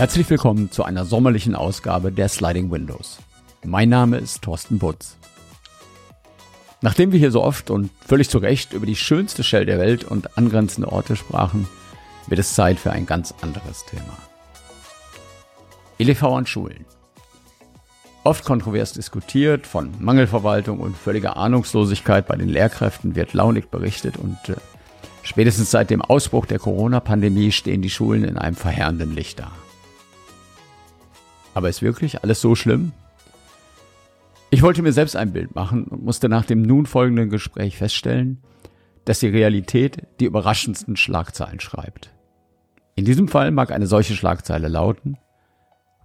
Herzlich willkommen zu einer sommerlichen Ausgabe der Sliding Windows. Mein Name ist Thorsten Butz. Nachdem wir hier so oft und völlig zu Recht über die schönste Shell der Welt und angrenzende Orte sprachen, wird es Zeit für ein ganz anderes Thema. ELV an Schulen. Oft kontrovers diskutiert, von Mangelverwaltung und völliger Ahnungslosigkeit bei den Lehrkräften wird launig berichtet und äh, spätestens seit dem Ausbruch der Corona-Pandemie stehen die Schulen in einem verheerenden Licht da. Aber ist wirklich alles so schlimm? Ich wollte mir selbst ein Bild machen und musste nach dem nun folgenden Gespräch feststellen, dass die Realität die überraschendsten Schlagzeilen schreibt. In diesem Fall mag eine solche Schlagzeile lauten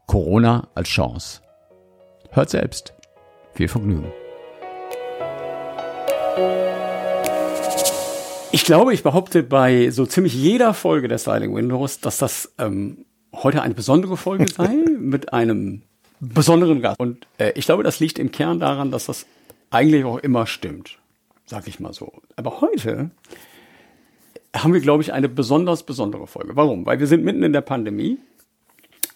Corona als Chance. Hört selbst. Viel Vergnügen. Ich glaube, ich behaupte bei so ziemlich jeder Folge der Styling Windows, dass das ähm, heute eine besondere Folge sei mit einem besonderen Gast. Und äh, ich glaube, das liegt im Kern daran, dass das eigentlich auch immer stimmt, sag ich mal so. Aber heute haben wir, glaube ich, eine besonders besondere Folge. Warum? Weil wir sind mitten in der Pandemie.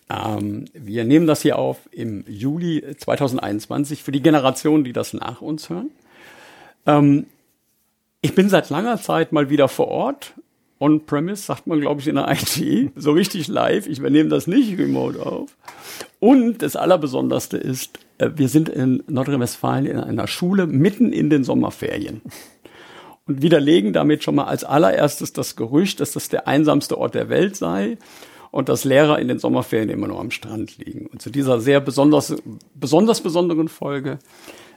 Ähm, wir nehmen das hier auf im Juli 2021 für die Generationen, die das nach uns hören. Ähm, ich bin seit langer Zeit mal wieder vor Ort on-premise, sagt man, glaube ich, in der IT, so richtig live. Ich übernehme das nicht remote auf. Und das Allerbesonderste ist, äh, wir sind in Nordrhein-Westfalen in einer Schule mitten in den Sommerferien. Und widerlegen damit schon mal als allererstes das Gerücht, dass das der einsamste Ort der Welt sei und dass Lehrer in den Sommerferien immer nur am Strand liegen. Und zu dieser sehr besonders, besonders besonderen Folge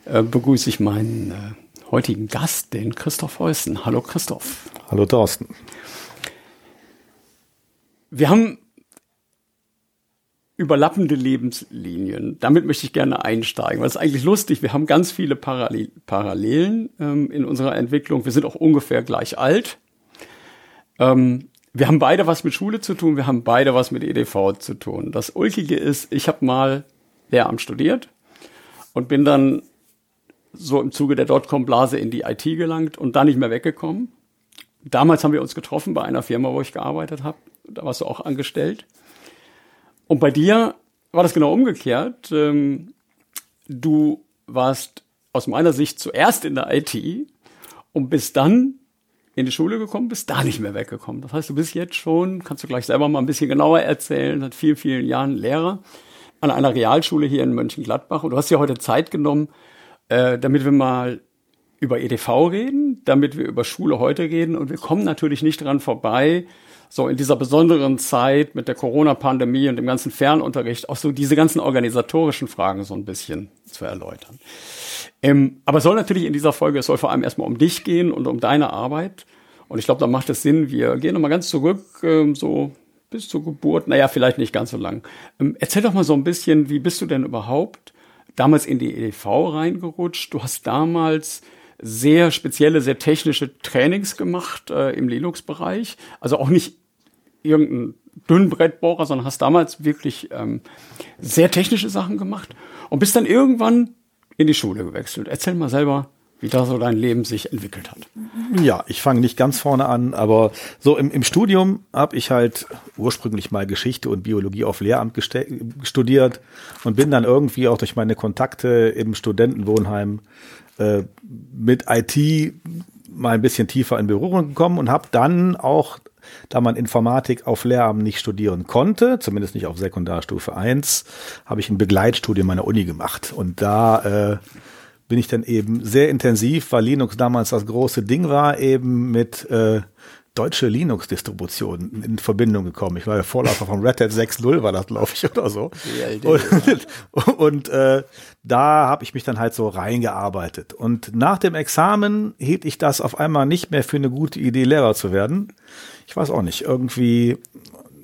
äh, begrüße ich meinen äh, heutigen Gast, den Christoph Heusen. Hallo Christoph. Hallo Thorsten. Wir haben überlappende Lebenslinien. Damit möchte ich gerne einsteigen, weil es ist eigentlich lustig. Wir haben ganz viele Parallel Parallelen ähm, in unserer Entwicklung. Wir sind auch ungefähr gleich alt. Ähm, wir haben beide was mit Schule zu tun, wir haben beide was mit EDV zu tun. Das Ulkige ist, ich habe mal Lehramt studiert und bin dann so im Zuge der Dotcom-Blase in die IT gelangt und da nicht mehr weggekommen. Damals haben wir uns getroffen bei einer Firma, wo ich gearbeitet habe da warst du auch angestellt. Und bei dir war das genau umgekehrt. Ähm, du warst aus meiner Sicht zuerst in der IT und bist dann in die Schule gekommen, bist da nicht mehr weggekommen. Das heißt, du bist jetzt schon, kannst du gleich selber mal ein bisschen genauer erzählen, seit vielen, vielen Jahren Lehrer an einer Realschule hier in Mönchengladbach. Und du hast dir heute Zeit genommen, äh, damit wir mal über EDV reden, damit wir über Schule heute reden. Und wir kommen natürlich nicht dran vorbei, so in dieser besonderen Zeit mit der Corona-Pandemie und dem ganzen Fernunterricht auch so diese ganzen organisatorischen Fragen so ein bisschen zu erläutern. Ähm, aber es soll natürlich in dieser Folge, es soll vor allem erstmal um dich gehen und um deine Arbeit. Und ich glaube, da macht es Sinn, wir gehen nochmal ganz zurück, ähm, so bis zur Geburt, naja, vielleicht nicht ganz so lang. Ähm, erzähl doch mal so ein bisschen, wie bist du denn überhaupt damals in die EDV reingerutscht? Du hast damals sehr spezielle, sehr technische Trainings gemacht äh, im Linux-Bereich. Also auch nicht irgendeinen Dünnbrettbohrer, sondern hast damals wirklich ähm, sehr technische Sachen gemacht und bist dann irgendwann in die Schule gewechselt. Erzähl mal selber, wie da so dein Leben sich entwickelt hat. Ja, ich fange nicht ganz vorne an, aber so im, im Studium habe ich halt ursprünglich mal Geschichte und Biologie auf Lehramt studiert und bin dann irgendwie auch durch meine Kontakte im Studentenwohnheim äh, mit IT mal ein bisschen tiefer in Berührung gekommen und habe dann auch da man Informatik auf Lehramt nicht studieren konnte, zumindest nicht auf Sekundarstufe 1, habe ich ein Begleitstudium meiner Uni gemacht. Und da äh, bin ich dann eben sehr intensiv, weil Linux damals das große Ding war, eben mit äh, deutsche Linux-Distribution in Verbindung gekommen. Ich war der Vorläufer von Red Hat 6.0, war das, glaube ich, oder so. Und, und äh, da habe ich mich dann halt so reingearbeitet. Und nach dem Examen hielt ich das auf einmal nicht mehr für eine gute Idee, Lehrer zu werden ich weiß auch nicht, irgendwie,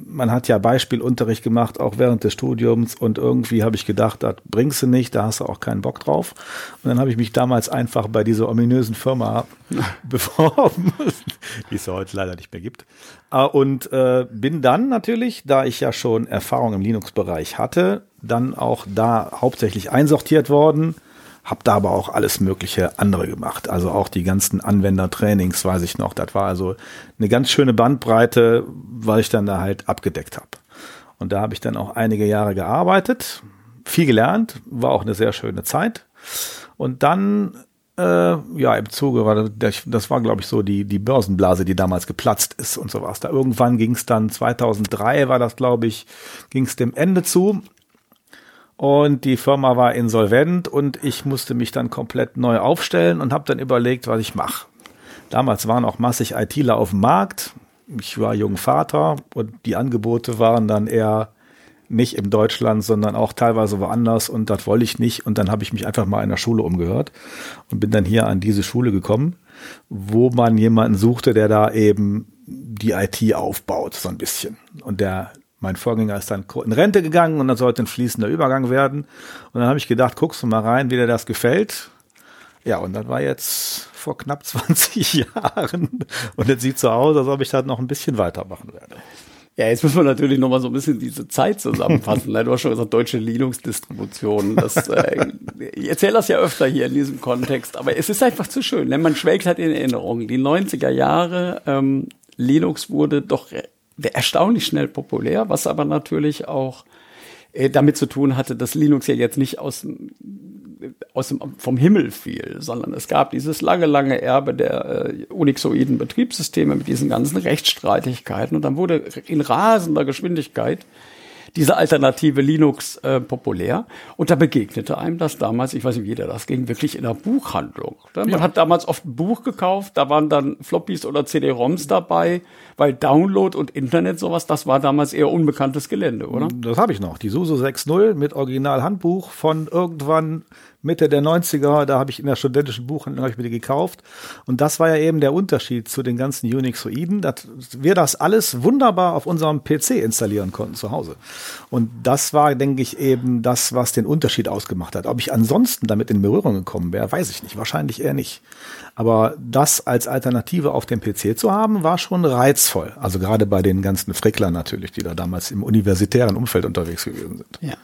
man hat ja Beispielunterricht gemacht, auch während des Studiums und irgendwie habe ich gedacht, das bringst du nicht, da hast du auch keinen Bock drauf. Und dann habe ich mich damals einfach bei dieser ominösen Firma beworben, die es ja heute leider nicht mehr gibt. Ah, und äh, bin dann natürlich, da ich ja schon Erfahrung im Linux-Bereich hatte, dann auch da hauptsächlich einsortiert worden habe da aber auch alles mögliche andere gemacht. Also auch die ganzen Anwendertrainings, weiß ich noch. Das war also eine ganz schöne Bandbreite, weil ich dann da halt abgedeckt habe. Und da habe ich dann auch einige Jahre gearbeitet, viel gelernt, war auch eine sehr schöne Zeit. Und dann, äh, ja, im Zuge war das, das war, glaube ich, so die, die Börsenblase, die damals geplatzt ist und sowas. Da irgendwann ging es dann, 2003 war das, glaube ich, ging es dem Ende zu. Und die Firma war insolvent und ich musste mich dann komplett neu aufstellen und habe dann überlegt, was ich mache. Damals waren auch massig ITler auf dem Markt. Ich war jung Vater und die Angebote waren dann eher nicht in Deutschland, sondern auch teilweise woanders und das wollte ich nicht. Und dann habe ich mich einfach mal in der Schule umgehört und bin dann hier an diese Schule gekommen, wo man jemanden suchte, der da eben die IT aufbaut, so ein bisschen. Und der, mein Vorgänger ist dann in Rente gegangen und dann sollte ein fließender Übergang werden. Und dann habe ich gedacht, guckst du mal rein, wie dir das gefällt. Ja, und das war jetzt vor knapp 20 Jahren. Und jetzt sieht so aus, als ob ich das noch ein bisschen weitermachen werde. Ja, jetzt müssen wir natürlich noch mal so ein bisschen diese Zeit zusammenfassen. du hast schon gesagt, deutsche Linux-Distribution. Das, äh, ich erzähle das ja öfter hier in diesem Kontext, aber es ist einfach zu schön. Denn man schwelgt halt in Erinnerungen. Die 90er Jahre, ähm, Linux wurde doch erstaunlich schnell populär, was aber natürlich auch äh, damit zu tun hatte, dass Linux ja jetzt nicht aus aus dem, vom Himmel fiel, sondern es gab dieses lange, lange Erbe der äh, unixoiden Betriebssysteme mit diesen ganzen Rechtsstreitigkeiten und dann wurde in rasender Geschwindigkeit diese alternative Linux äh, populär. Und da begegnete einem das damals, ich weiß nicht, wie jeder das ging, wirklich in der Buchhandlung. Ne? Man ja. hat damals oft ein Buch gekauft, da waren dann Floppies oder CD-ROMs dabei, weil Download und Internet sowas, das war damals eher unbekanntes Gelände, oder? Das habe ich noch. Die SUSE 6.0 mit Original-Handbuch von irgendwann Mitte der 90er, da habe ich in der studentischen Buchhandlung ich mir gekauft. Und das war ja eben der Unterschied zu den ganzen Unixoiden, dass wir das alles wunderbar auf unserem PC installieren konnten zu Hause. Und das war, denke ich, eben das, was den Unterschied ausgemacht hat. Ob ich ansonsten damit in Berührung gekommen wäre, weiß ich nicht. Wahrscheinlich eher nicht. Aber das als Alternative auf dem PC zu haben, war schon reizvoll. Also gerade bei den ganzen Fricklern natürlich, die da damals im universitären Umfeld unterwegs gewesen sind. Ja.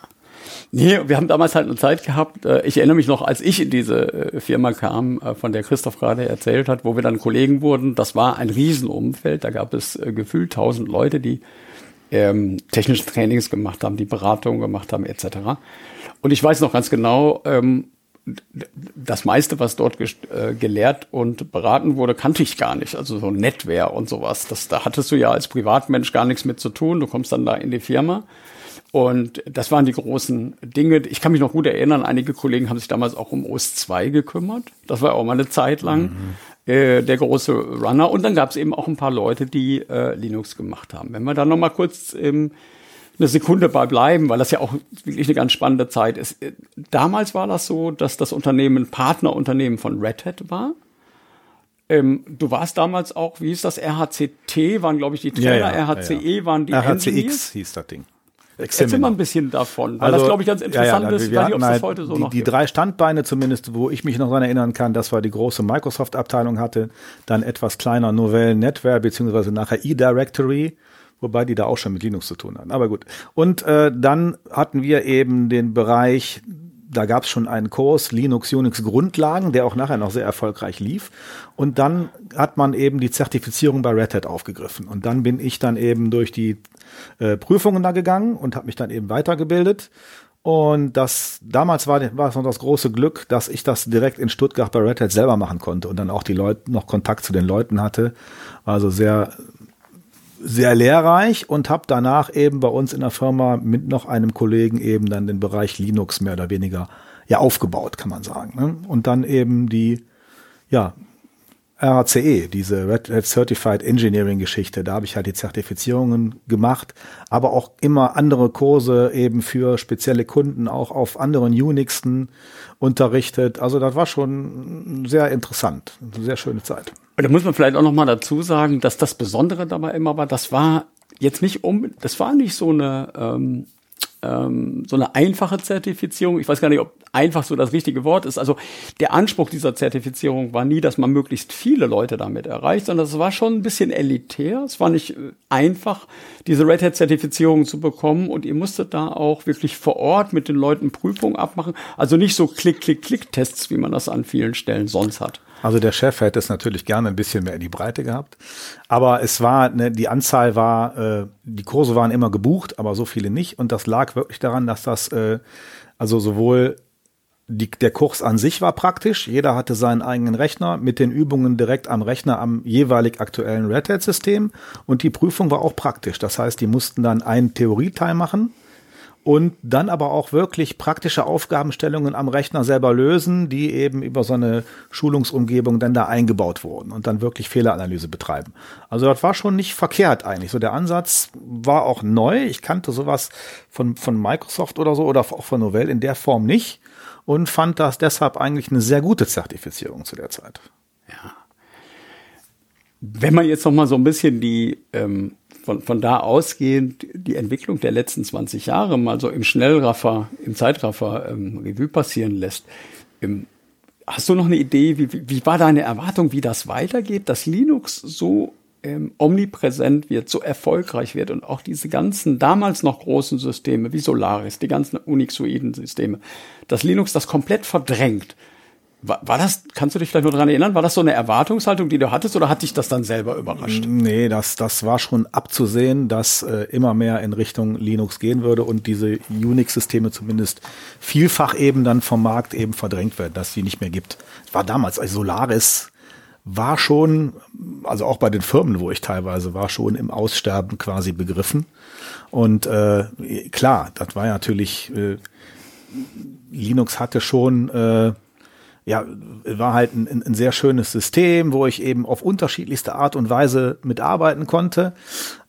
Nee, wir haben damals halt eine Zeit gehabt, äh, ich erinnere mich noch, als ich in diese äh, Firma kam, äh, von der Christoph gerade erzählt hat, wo wir dann Kollegen wurden, das war ein Riesenumfeld, da gab es gefühlt tausend Leute, die ähm, technische Trainings gemacht haben, die Beratungen gemacht haben, etc. Und ich weiß noch ganz genau, ähm, das meiste, was dort äh, gelehrt und beraten wurde, kannte ich gar nicht. Also so Netware und sowas. Das, da hattest du ja als Privatmensch gar nichts mit zu tun. Du kommst dann da in die Firma und das waren die großen Dinge. Ich kann mich noch gut erinnern, einige Kollegen haben sich damals auch um OS 2 gekümmert. Das war auch mal eine Zeit lang mhm. äh, der große Runner. Und dann gab es eben auch ein paar Leute, die äh, Linux gemacht haben. Wenn wir da noch mal kurz ähm, eine Sekunde bei bleiben, weil das ja auch wirklich eine ganz spannende Zeit ist. Äh, damals war das so, dass das Unternehmen Partnerunternehmen von Red Hat war. Ähm, du warst damals auch, wie hieß das, RHCT, waren glaube ich die Trainer, ja, ja, RHCE ja, ja. waren die RHCX Engineers. hieß das Ding. Erzähl mal ein bisschen davon, weil also, das, glaube ich, ganz interessant ja, ja, ist. Wir weiß ob halt heute so die, noch Die drei Standbeine zumindest, wo ich mich noch daran erinnern kann, das war die große Microsoft-Abteilung hatte, dann etwas kleiner Novell Netware, beziehungsweise nachher eDirectory, wobei die da auch schon mit Linux zu tun hatten. Aber gut. Und äh, dann hatten wir eben den Bereich da gab es schon einen Kurs Linux, Unix Grundlagen, der auch nachher noch sehr erfolgreich lief. Und dann hat man eben die Zertifizierung bei Red Hat aufgegriffen. Und dann bin ich dann eben durch die äh, Prüfungen da gegangen und habe mich dann eben weitergebildet. Und das damals war, war es noch das große Glück, dass ich das direkt in Stuttgart bei Red Hat selber machen konnte und dann auch die Leute noch Kontakt zu den Leuten hatte. Also sehr sehr lehrreich und habe danach eben bei uns in der Firma mit noch einem Kollegen eben dann den Bereich Linux mehr oder weniger ja aufgebaut, kann man sagen. Ne? Und dann eben die ja RACE, diese Red Hat Certified Engineering Geschichte, da habe ich halt die Zertifizierungen gemacht, aber auch immer andere Kurse eben für spezielle Kunden auch auf anderen Unixen unterrichtet. Also das war schon sehr interessant, eine sehr schöne Zeit. Und da muss man vielleicht auch noch mal dazu sagen, dass das Besondere dabei immer war, das war jetzt nicht um, das war nicht so eine ähm, ähm, so eine einfache Zertifizierung. Ich weiß gar nicht, ob einfach so das richtige Wort ist. Also der Anspruch dieser Zertifizierung war nie, dass man möglichst viele Leute damit erreicht, sondern es war schon ein bisschen elitär. Es war nicht äh, einfach, diese Red Hat-Zertifizierung zu bekommen und ihr musstet da auch wirklich vor Ort mit den Leuten Prüfungen abmachen. Also nicht so Klick, Klick, Klick-Tests, wie man das an vielen Stellen sonst hat. Also der Chef hätte es natürlich gerne ein bisschen mehr in die Breite gehabt. Aber es war, ne, die Anzahl war, äh, die Kurse waren immer gebucht, aber so viele nicht. Und das lag wirklich daran, dass das äh, also sowohl die, der Kurs an sich war praktisch. Jeder hatte seinen eigenen Rechner mit den Übungen direkt am Rechner am jeweilig aktuellen Red Hat System. Und die Prüfung war auch praktisch. Das heißt, die mussten dann einen Theorieteil machen und dann aber auch wirklich praktische Aufgabenstellungen am Rechner selber lösen, die eben über so eine Schulungsumgebung dann da eingebaut wurden und dann wirklich Fehleranalyse betreiben. Also das war schon nicht verkehrt eigentlich. So der Ansatz war auch neu. Ich kannte sowas von, von Microsoft oder so oder auch von Novell in der Form nicht und fand das deshalb eigentlich eine sehr gute Zertifizierung zu der Zeit. Ja. Wenn man jetzt noch mal so ein bisschen die ähm, von, von da ausgehend die Entwicklung der letzten 20 Jahre mal so im Schnellraffer, im Zeitraffer ähm, Revue passieren lässt, im, hast du noch eine Idee, wie, wie, wie war deine Erwartung, wie das weitergeht, dass Linux so ähm, omnipräsent wird, so erfolgreich wird und auch diese ganzen damals noch großen Systeme wie Solaris, die ganzen Unixoiden Systeme, dass Linux das komplett verdrängt. War, war das, kannst du dich vielleicht nur daran erinnern, war das so eine Erwartungshaltung, die du hattest oder hat dich das dann selber überrascht? Nee, das, das war schon abzusehen, dass äh, immer mehr in Richtung Linux gehen würde und diese Unix-Systeme zumindest vielfach eben dann vom Markt eben verdrängt werden, dass sie nicht mehr gibt. War damals, also Solaris war schon, also auch bei den Firmen, wo ich teilweise war, schon im Aussterben quasi begriffen. Und äh, klar, das war natürlich, äh, Linux hatte schon, äh, ja, war halt ein, ein sehr schönes System, wo ich eben auf unterschiedlichste Art und Weise mitarbeiten konnte.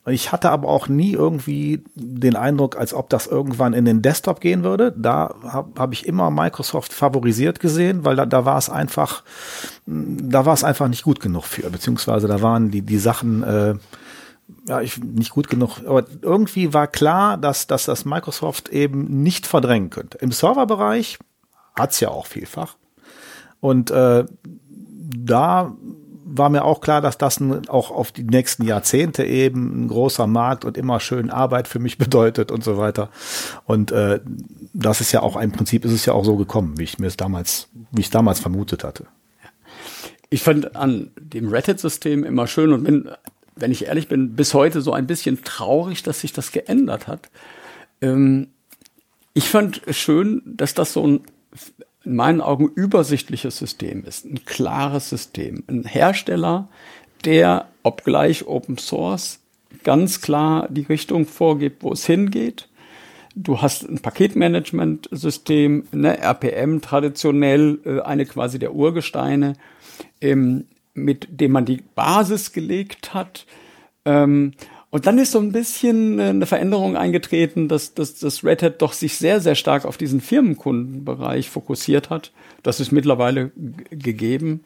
Ich hatte aber auch nie irgendwie den Eindruck, als ob das irgendwann in den Desktop gehen würde. Da habe hab ich immer Microsoft favorisiert gesehen, weil da, da war es einfach, da war es einfach nicht gut genug für, beziehungsweise da waren die, die Sachen, äh, ja, ich, nicht gut genug, aber irgendwie war klar, dass, dass das Microsoft eben nicht verdrängen könnte. Im Serverbereich hat's ja auch vielfach. Und äh, da war mir auch klar, dass das ein, auch auf die nächsten Jahrzehnte eben ein großer Markt und immer schön Arbeit für mich bedeutet und so weiter. Und äh, das ist ja auch im Prinzip ist es ja auch so gekommen, wie ich mir es damals, wie ich damals vermutet hatte. Ich fand an dem Red Hat-System immer schön und bin, wenn ich ehrlich bin, bis heute so ein bisschen traurig, dass sich das geändert hat. Ähm, ich fand schön, dass das so ein in meinen Augen übersichtliches System ist, ein klares System, ein Hersteller, der, obgleich Open Source, ganz klar die Richtung vorgibt, wo es hingeht. Du hast ein Paketmanagement-System, ne, RPM traditionell, äh, eine quasi der Urgesteine, ähm, mit dem man die Basis gelegt hat. Und dann ist so ein bisschen äh, eine Veränderung eingetreten, dass, dass, dass Red Hat doch sich sehr, sehr stark auf diesen Firmenkundenbereich fokussiert hat. Das ist mittlerweile gegeben.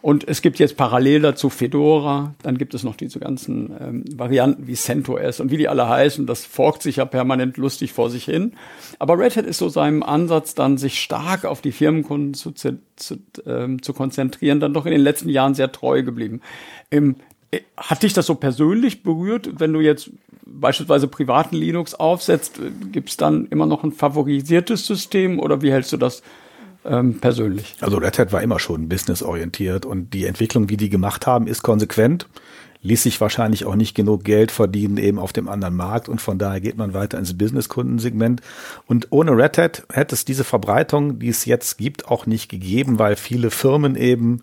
Und es gibt jetzt parallel dazu Fedora, dann gibt es noch diese ganzen ähm, Varianten wie CentOS und wie die alle heißen. Das forkt sich ja permanent lustig vor sich hin. Aber Red Hat ist so seinem Ansatz, dann sich stark auf die Firmenkunden zu, zu, ähm, zu konzentrieren, dann doch in den letzten Jahren sehr treu geblieben. Im hat dich das so persönlich berührt, wenn du jetzt beispielsweise privaten Linux aufsetzt? Gibt es dann immer noch ein favorisiertes System oder wie hältst du das ähm, persönlich? Also Red Hat war immer schon businessorientiert und die Entwicklung, die die gemacht haben, ist konsequent. Ließ sich wahrscheinlich auch nicht genug Geld verdienen eben auf dem anderen Markt und von daher geht man weiter ins Business-Kundensegment. Und ohne Red Hat hätte es diese Verbreitung, die es jetzt gibt, auch nicht gegeben, weil viele Firmen eben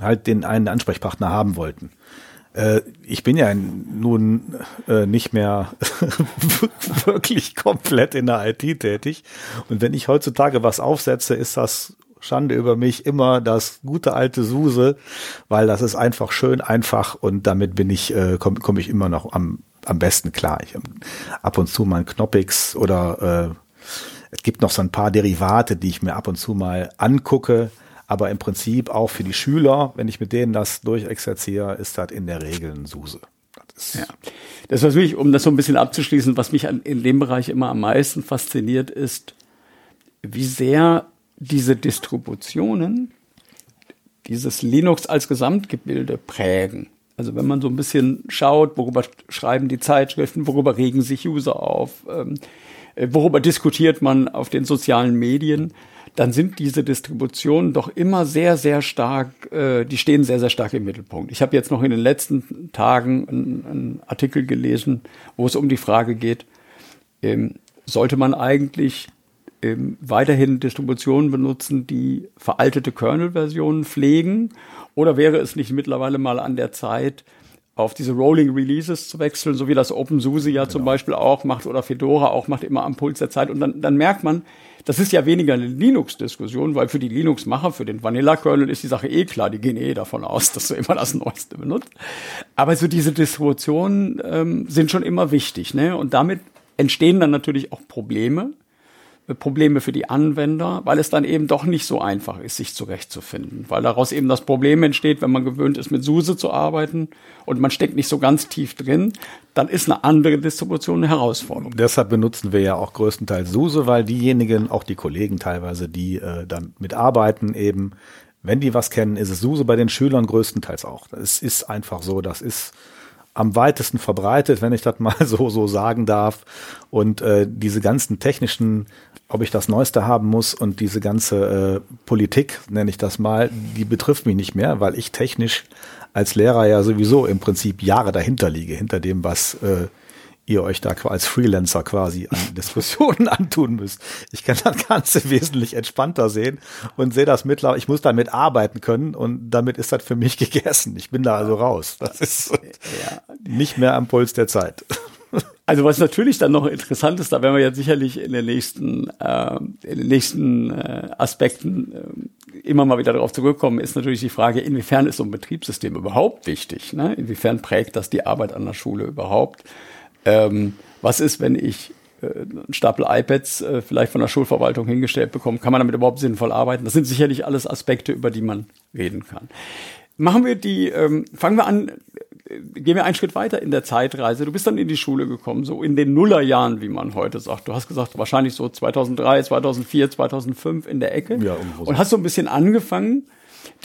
halt den einen Ansprechpartner haben wollten. Äh, ich bin ja nun äh, nicht mehr wirklich komplett in der IT tätig. Und wenn ich heutzutage was aufsetze, ist das Schande über mich immer das gute alte Suse, weil das ist einfach schön einfach und damit bin ich, äh, komme komm ich immer noch am, am besten klar. Ich habe ab und zu mal ein Knoppix oder äh, es gibt noch so ein paar Derivate, die ich mir ab und zu mal angucke aber im Prinzip auch für die Schüler, wenn ich mit denen das durchexerziere, ist das in der Regel ein Suse. Das ja. Das was mich, um das so ein bisschen abzuschließen, was mich in dem Bereich immer am meisten fasziniert, ist, wie sehr diese Distributionen dieses Linux als Gesamtgebilde prägen. Also wenn man so ein bisschen schaut, worüber schreiben die Zeitschriften, worüber regen sich User auf, ähm, äh, worüber diskutiert man auf den sozialen Medien, dann sind diese Distributionen doch immer sehr, sehr stark, äh, die stehen sehr, sehr stark im Mittelpunkt. Ich habe jetzt noch in den letzten Tagen einen, einen Artikel gelesen, wo es um die Frage geht, ähm, sollte man eigentlich ähm, weiterhin Distributionen benutzen, die veraltete Kernel-Versionen pflegen? Oder wäre es nicht mittlerweile mal an der Zeit, auf diese Rolling Releases zu wechseln, so wie das OpenSUSE ja genau. zum Beispiel auch macht oder Fedora auch macht, immer am Puls der Zeit. Und dann, dann merkt man, das ist ja weniger eine Linux-Diskussion, weil für die Linux-Macher, für den Vanilla-Kernel ist die Sache eh klar, die gehen eh davon aus, dass du immer das Neueste benutzt. Aber so diese Distributionen ähm, sind schon immer wichtig, ne? Und damit entstehen dann natürlich auch Probleme, Probleme für die Anwender, weil es dann eben doch nicht so einfach ist, sich zurechtzufinden, weil daraus eben das Problem entsteht, wenn man gewöhnt ist, mit SUSE zu arbeiten und man steckt nicht so ganz tief drin, dann ist eine andere Distribution eine Herausforderung. Deshalb benutzen wir ja auch größtenteils SUSE, weil diejenigen, auch die Kollegen teilweise, die äh, dann mitarbeiten, eben, wenn die was kennen, ist es SUSE bei den Schülern größtenteils auch. Es ist einfach so, das ist am weitesten verbreitet, wenn ich das mal so so sagen darf. Und äh, diese ganzen technischen, ob ich das Neueste haben muss und diese ganze äh, Politik, nenne ich das mal, die betrifft mich nicht mehr, weil ich technisch als Lehrer ja sowieso im Prinzip Jahre dahinter liege, hinter dem, was äh, ihr euch da als Freelancer quasi an Diskussionen antun müsst. Ich kann das Ganze wesentlich entspannter sehen und sehe das mittlerweile, ich muss damit arbeiten können und damit ist das für mich gegessen. Ich bin da also raus. Das ist ja. nicht mehr am Puls der Zeit. Also was natürlich dann noch interessant ist, da werden wir jetzt sicherlich in den nächsten, äh, in den nächsten äh, Aspekten äh, immer mal wieder darauf zurückkommen, ist natürlich die Frage, inwiefern ist so ein Betriebssystem überhaupt wichtig? Ne? Inwiefern prägt das die Arbeit an der Schule überhaupt? Ähm, was ist, wenn ich äh, einen Stapel iPads äh, vielleicht von der Schulverwaltung hingestellt bekomme? Kann man damit überhaupt sinnvoll arbeiten? Das sind sicherlich alles Aspekte, über die man reden kann. Machen wir die, ähm, fangen wir an, äh, gehen wir einen Schritt weiter in der Zeitreise. Du bist dann in die Schule gekommen, so in den Nullerjahren, wie man heute sagt. Du hast gesagt, wahrscheinlich so 2003, 2004, 2005 in der Ecke. Ja, so. Und hast so ein bisschen angefangen,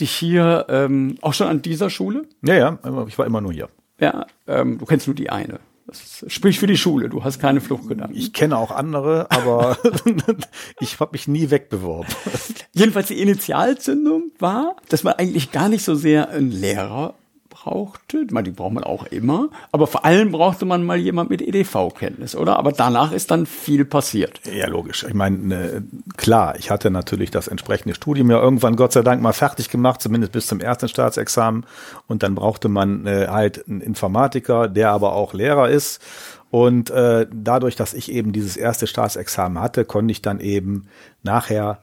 dich hier, ähm, auch schon an dieser Schule? Ja, ja, ich war immer nur hier. Ja, ähm, du kennst nur die eine. Das spricht für die Schule. Du hast keine Fluchtgedanken. Ich kenne auch andere, aber ich habe mich nie wegbeworben. Jedenfalls die Initialzündung war, dass man eigentlich gar nicht so sehr einen Lehrer brauchte. Die braucht man auch immer. Aber vor allem brauchte man mal jemand mit EDV-Kenntnis, oder? Aber danach ist dann viel passiert. Ja, logisch. Ich meine, ne, klar, ich hatte natürlich das entsprechende Studium ja irgendwann Gott sei Dank mal fertig gemacht, zumindest bis zum ersten Staatsexamen. Und dann brauchte man äh, halt einen Informatiker, der aber auch Lehrer ist. Und äh, dadurch, dass ich eben dieses erste Staatsexamen hatte, konnte ich dann eben nachher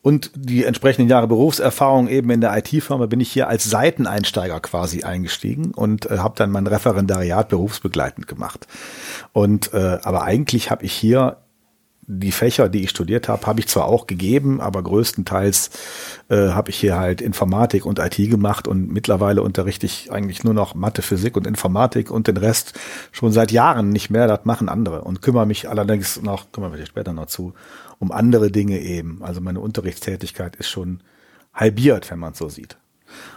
und die entsprechenden Jahre Berufserfahrung eben in der IT-Firma bin ich hier als Seiteneinsteiger quasi eingestiegen und äh, habe dann mein Referendariat berufsbegleitend gemacht. Und äh, aber eigentlich habe ich hier die Fächer, die ich studiert habe, habe ich zwar auch gegeben, aber größtenteils äh, habe ich hier halt Informatik und IT gemacht und mittlerweile unterrichte ich eigentlich nur noch Mathe, Physik und Informatik und den Rest schon seit Jahren nicht mehr. Das machen andere und kümmere mich allerdings noch, kümmern wir später noch zu, um andere Dinge eben. Also meine Unterrichtstätigkeit ist schon halbiert, wenn man es so sieht.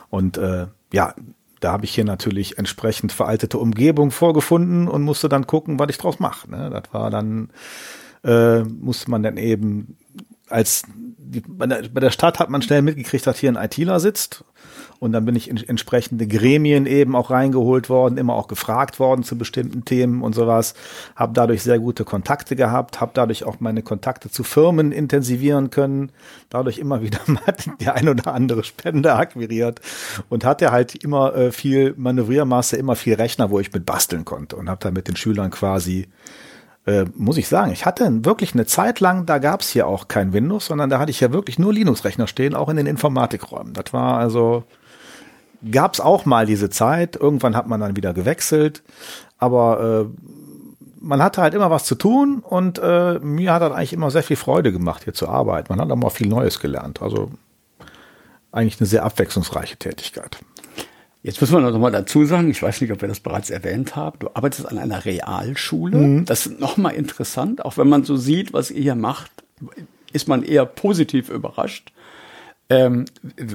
Und äh, ja, da habe ich hier natürlich entsprechend veraltete Umgebung vorgefunden und musste dann gucken, was ich draus mache. Ne? Das war dann, äh, musste man dann eben als die, bei, der, bei der Stadt hat man schnell mitgekriegt, dass hier ein ITler sitzt. Und dann bin ich in entsprechende Gremien eben auch reingeholt worden, immer auch gefragt worden zu bestimmten Themen und sowas. Habe dadurch sehr gute Kontakte gehabt, habe dadurch auch meine Kontakte zu Firmen intensivieren können, dadurch immer wieder mal die ein oder andere Spende akquiriert. Und hatte halt immer äh, viel Manövriermasse, immer viel Rechner, wo ich mit basteln konnte und habe dann mit den Schülern quasi äh, muss ich sagen, ich hatte wirklich eine Zeit lang, da gab es hier auch kein Windows, sondern da hatte ich ja wirklich nur Linux-Rechner stehen, auch in den Informatikräumen. Das war also gab es auch mal diese Zeit. Irgendwann hat man dann wieder gewechselt. Aber äh, man hatte halt immer was zu tun und äh, mir hat das eigentlich immer sehr viel Freude gemacht, hier zu arbeiten. Man hat auch mal viel Neues gelernt. Also eigentlich eine sehr abwechslungsreiche Tätigkeit. Jetzt muss man noch mal dazu sagen, ich weiß nicht, ob wir das bereits erwähnt haben, du arbeitest an einer Realschule. Mhm. Das ist noch mal interessant, auch wenn man so sieht, was ihr hier macht, ist man eher positiv überrascht ähm,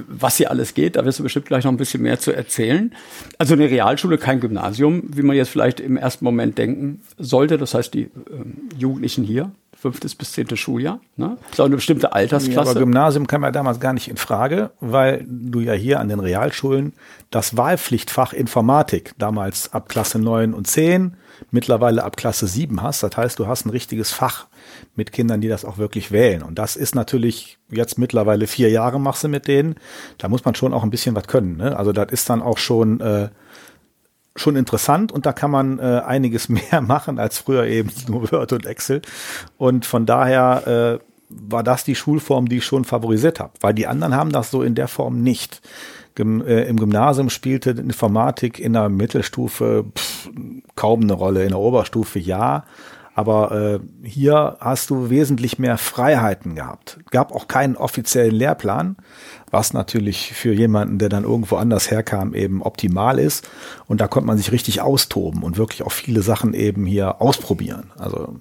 was hier alles geht. Da wirst du bestimmt gleich noch ein bisschen mehr zu erzählen. Also eine Realschule, kein Gymnasium, wie man jetzt vielleicht im ersten Moment denken sollte. Das heißt, die ähm, Jugendlichen hier, fünftes bis zehnte Schuljahr. Ne? Das ist auch eine bestimmte Altersklasse. Ja, aber Gymnasium kam ja damals gar nicht in Frage, weil du ja hier an den Realschulen das Wahlpflichtfach Informatik damals ab Klasse 9 und 10, mittlerweile ab Klasse 7 hast. Das heißt, du hast ein richtiges Fach mit Kindern, die das auch wirklich wählen. Und das ist natürlich jetzt mittlerweile vier Jahre machst du mit denen. Da muss man schon auch ein bisschen was können. Ne? Also das ist dann auch schon äh, schon interessant und da kann man äh, einiges mehr machen als früher eben nur Word und Excel. Und von daher äh, war das die Schulform, die ich schon favorisiert habe, weil die anderen haben das so in der Form nicht. Äh, Im Gymnasium spielte Informatik in der Mittelstufe pff, kaum eine Rolle, in der Oberstufe ja. Aber äh, hier hast du wesentlich mehr Freiheiten gehabt. Gab auch keinen offiziellen Lehrplan, was natürlich für jemanden, der dann irgendwo anders herkam, eben optimal ist. Und da konnte man sich richtig austoben und wirklich auch viele Sachen eben hier ausprobieren. Also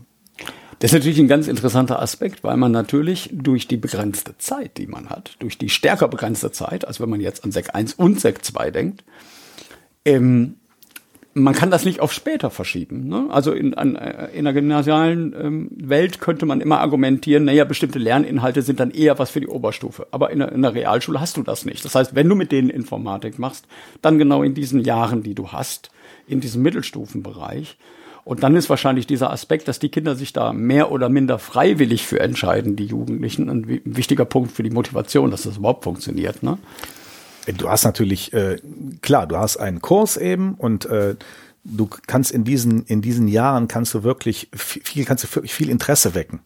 das ist natürlich ein ganz interessanter Aspekt, weil man natürlich durch die begrenzte Zeit, die man hat, durch die stärker begrenzte Zeit, als wenn man jetzt an Sek 1 und Sek 2 denkt, ähm, man kann das nicht auf später verschieben. Ne? Also in, an, äh, in der gymnasialen ähm, Welt könnte man immer argumentieren, naja, bestimmte Lerninhalte sind dann eher was für die Oberstufe. Aber in der, in der Realschule hast du das nicht. Das heißt, wenn du mit denen Informatik machst, dann genau in diesen Jahren, die du hast, in diesem Mittelstufenbereich. Und dann ist wahrscheinlich dieser Aspekt, dass die Kinder sich da mehr oder minder freiwillig für entscheiden, die Jugendlichen, ein, wichtiger Punkt für die Motivation, dass das überhaupt funktioniert. Ne? Du hast natürlich, äh, klar, du hast einen Kurs eben und äh, du kannst in diesen, in diesen Jahren kannst du wirklich viel, kannst du wirklich viel Interesse wecken.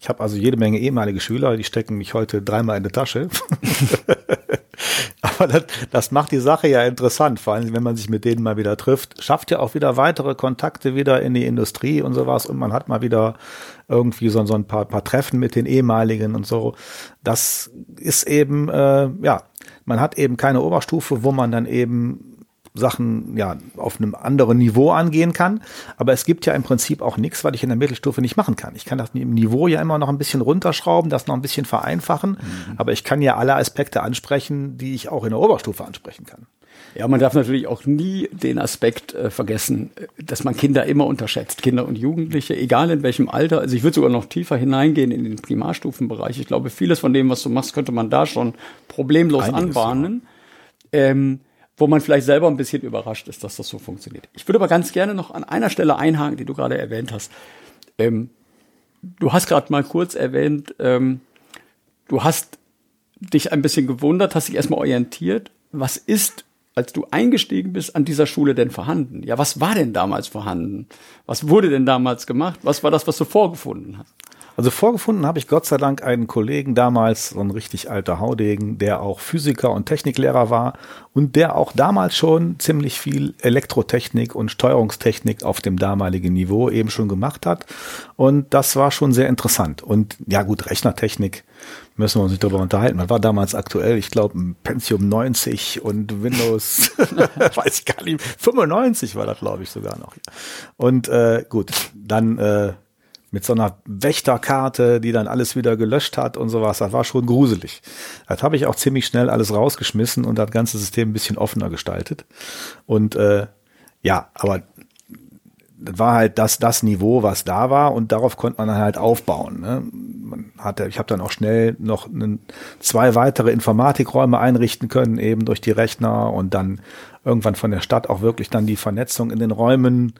Ich habe also jede Menge ehemalige Schüler, die stecken mich heute dreimal in die Tasche. Aber das, das macht die Sache ja interessant, vor allem wenn man sich mit denen mal wieder trifft. Schafft ja auch wieder weitere Kontakte wieder in die Industrie und sowas und man hat mal wieder irgendwie so, so ein paar, paar Treffen mit den ehemaligen und so. Das ist eben, äh, ja, man hat eben keine Oberstufe, wo man dann eben Sachen ja auf einem anderen Niveau angehen kann. Aber es gibt ja im Prinzip auch nichts, was ich in der Mittelstufe nicht machen kann. Ich kann das Niveau ja immer noch ein bisschen runterschrauben, das noch ein bisschen vereinfachen. Mhm. Aber ich kann ja alle Aspekte ansprechen, die ich auch in der Oberstufe ansprechen kann. Ja, man darf natürlich auch nie den Aspekt äh, vergessen, dass man Kinder immer unterschätzt, Kinder und Jugendliche, egal in welchem Alter. Also ich würde sogar noch tiefer hineingehen in den Primarstufenbereich. Ich glaube, vieles von dem, was du machst, könnte man da schon problemlos Einiges, anbahnen. Ja. Ähm, wo man vielleicht selber ein bisschen überrascht ist, dass das so funktioniert. Ich würde aber ganz gerne noch an einer Stelle einhaken, die du gerade erwähnt hast. Ähm, du hast gerade mal kurz erwähnt, ähm, du hast dich ein bisschen gewundert, hast dich erstmal orientiert. Was ist als du eingestiegen bist, an dieser Schule denn vorhanden? Ja, was war denn damals vorhanden? Was wurde denn damals gemacht? Was war das, was du vorgefunden hast? Also vorgefunden habe ich Gott sei Dank einen Kollegen damals, so ein richtig alter Haudegen, der auch Physiker und Techniklehrer war und der auch damals schon ziemlich viel Elektrotechnik und Steuerungstechnik auf dem damaligen Niveau eben schon gemacht hat. Und das war schon sehr interessant. Und ja gut, Rechnertechnik müssen wir uns nicht darüber unterhalten. Man war damals aktuell, ich glaube, Pentium 90 und Windows, weiß ich gar nicht, 95 war das, glaube ich, sogar noch. Und äh, gut, dann äh, mit so einer Wächterkarte, die dann alles wieder gelöscht hat und sowas. Das war schon gruselig. Das habe ich auch ziemlich schnell alles rausgeschmissen und das ganze System ein bisschen offener gestaltet. Und äh, ja, aber das war halt das, das Niveau, was da war und darauf konnte man dann halt aufbauen. Ne? Man hatte, ich habe dann auch schnell noch einen, zwei weitere Informatikräume einrichten können, eben durch die Rechner und dann irgendwann von der Stadt auch wirklich dann die Vernetzung in den Räumen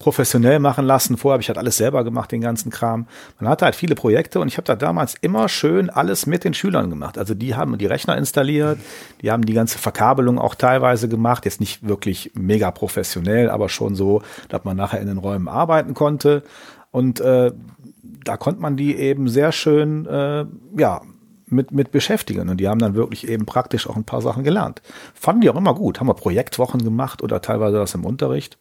professionell machen lassen. Vorher habe ich halt alles selber gemacht, den ganzen Kram. Man hatte halt viele Projekte und ich habe da damals immer schön alles mit den Schülern gemacht. Also die haben die Rechner installiert, die haben die ganze Verkabelung auch teilweise gemacht. Jetzt nicht wirklich mega professionell, aber schon so, dass man nachher in den Räumen arbeiten konnte. Und äh, da konnte man die eben sehr schön, äh, ja, mit, mit beschäftigen. Und die haben dann wirklich eben praktisch auch ein paar Sachen gelernt. Fanden die auch immer gut. Haben wir Projektwochen gemacht oder teilweise das im Unterricht.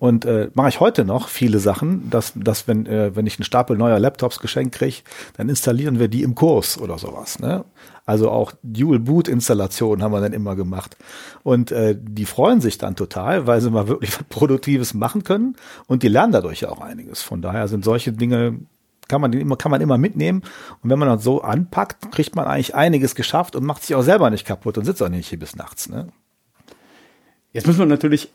Und äh, mache ich heute noch viele Sachen, dass, dass wenn, äh, wenn ich einen Stapel neuer Laptops geschenkt kriege, dann installieren wir die im Kurs oder sowas. Ne? Also auch Dual-Boot-Installationen haben wir dann immer gemacht. Und äh, die freuen sich dann total, weil sie mal wirklich was Produktives machen können und die lernen dadurch ja auch einiges. Von daher sind solche Dinge kann man immer, kann man immer mitnehmen. Und wenn man das so anpackt, kriegt man eigentlich einiges geschafft und macht sich auch selber nicht kaputt und sitzt auch nicht hier bis nachts. Ne? Jetzt muss man natürlich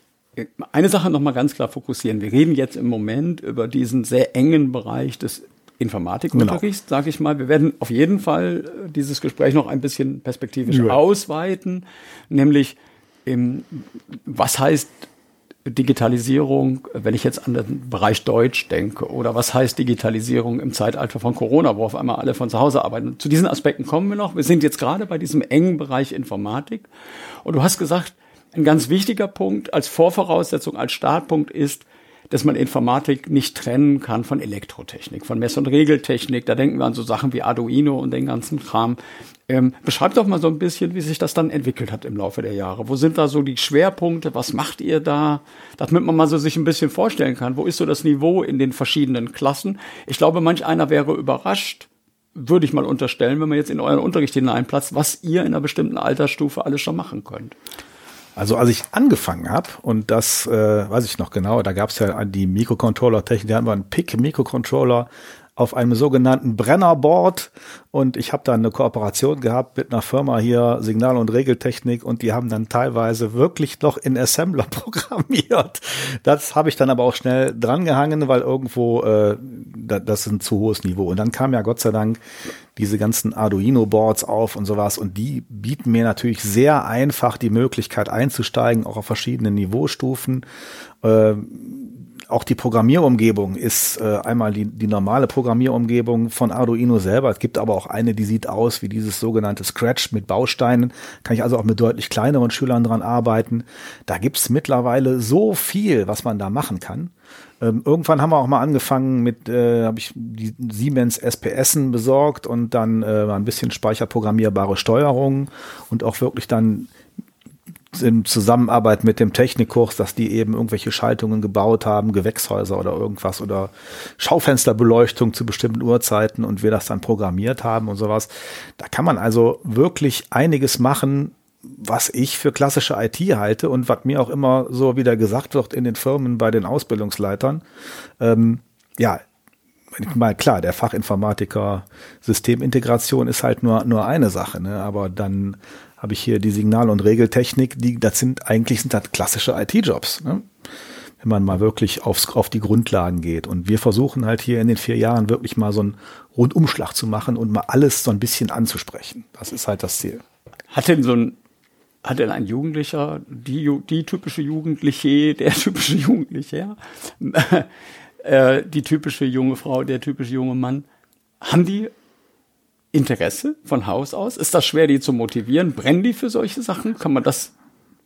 eine Sache nochmal ganz klar fokussieren. Wir reden jetzt im Moment über diesen sehr engen Bereich des Informatikunterricht, genau. sage ich mal. Wir werden auf jeden Fall äh, dieses Gespräch noch ein bisschen perspektivisch ja. ausweiten, nämlich im, was heißt Digitalisierung, wenn ich jetzt an den Bereich Deutsch denke, oder was heißt Digitalisierung im Zeitalter von Corona, wo auf einmal alle von zu Hause arbeiten. Zu diesen Aspekten kommen wir noch. Wir sind jetzt gerade bei diesem engen Bereich Informatik. Und du hast gesagt, ein ganz wichtiger Punkt als Vorvoraussetzung, als Startpunkt ist, dass man Informatik nicht trennen kann von Elektrotechnik, von Mess- und Regeltechnik. Da denken wir an so Sachen wie Arduino und den ganzen Kram. Ähm, beschreibt doch mal so ein bisschen, wie sich das dann entwickelt hat im Laufe der Jahre. Wo sind da so die Schwerpunkte? Was macht ihr da? Damit man mal so sich ein bisschen vorstellen kann. Wo ist so das Niveau in den verschiedenen Klassen? Ich glaube, manch einer wäre überrascht, würde ich mal unterstellen, wenn man jetzt in euren Unterricht hineinplatzt, was ihr in einer bestimmten Altersstufe alles schon machen könnt. Also als ich angefangen habe, und das äh, weiß ich noch genau, da gab es ja die Mikrocontroller-Technik, da hatten wir einen PIC-Mikrocontroller auf einem sogenannten Brennerboard und ich habe dann eine Kooperation gehabt mit einer Firma hier, Signal- und Regeltechnik und die haben dann teilweise wirklich noch in Assembler programmiert. Das habe ich dann aber auch schnell drangehangen, weil irgendwo äh, das ist ein zu hohes Niveau. Und dann kam ja Gott sei Dank diese ganzen Arduino-Boards auf und sowas und die bieten mir natürlich sehr einfach die Möglichkeit einzusteigen, auch auf verschiedenen Niveaustufen. Äh, auch die Programmierumgebung ist äh, einmal die, die normale Programmierumgebung von Arduino selber. Es gibt aber auch eine, die sieht aus wie dieses sogenannte Scratch mit Bausteinen. Kann ich also auch mit deutlich kleineren Schülern dran arbeiten. Da gibt's mittlerweile so viel, was man da machen kann. Ähm, irgendwann haben wir auch mal angefangen mit, äh, habe ich die Siemens SPSen besorgt und dann äh, ein bisschen speicherprogrammierbare Steuerung und auch wirklich dann in Zusammenarbeit mit dem Technikkurs, dass die eben irgendwelche Schaltungen gebaut haben, Gewächshäuser oder irgendwas oder Schaufensterbeleuchtung zu bestimmten Uhrzeiten und wir das dann programmiert haben und sowas. Da kann man also wirklich einiges machen, was ich für klassische IT halte und was mir auch immer so wieder gesagt wird in den Firmen bei den Ausbildungsleitern. Ähm, ja, mal klar, der Fachinformatiker Systemintegration ist halt nur nur eine Sache, ne? aber dann habe ich hier die Signal- und Regeltechnik, die, das sind eigentlich sind das klassische IT-Jobs. Ne? Wenn man mal wirklich aufs, auf die Grundlagen geht. Und wir versuchen halt hier in den vier Jahren wirklich mal so einen Rundumschlag zu machen und mal alles so ein bisschen anzusprechen. Das ist halt das Ziel. Hat denn so ein hat denn ein Jugendlicher, die, die typische Jugendliche, der typische Jugendliche, äh, die typische junge Frau, der typische junge Mann, haben die Interesse von Haus aus? Ist das schwer, die zu motivieren? Brennen die für solche Sachen? Kann man das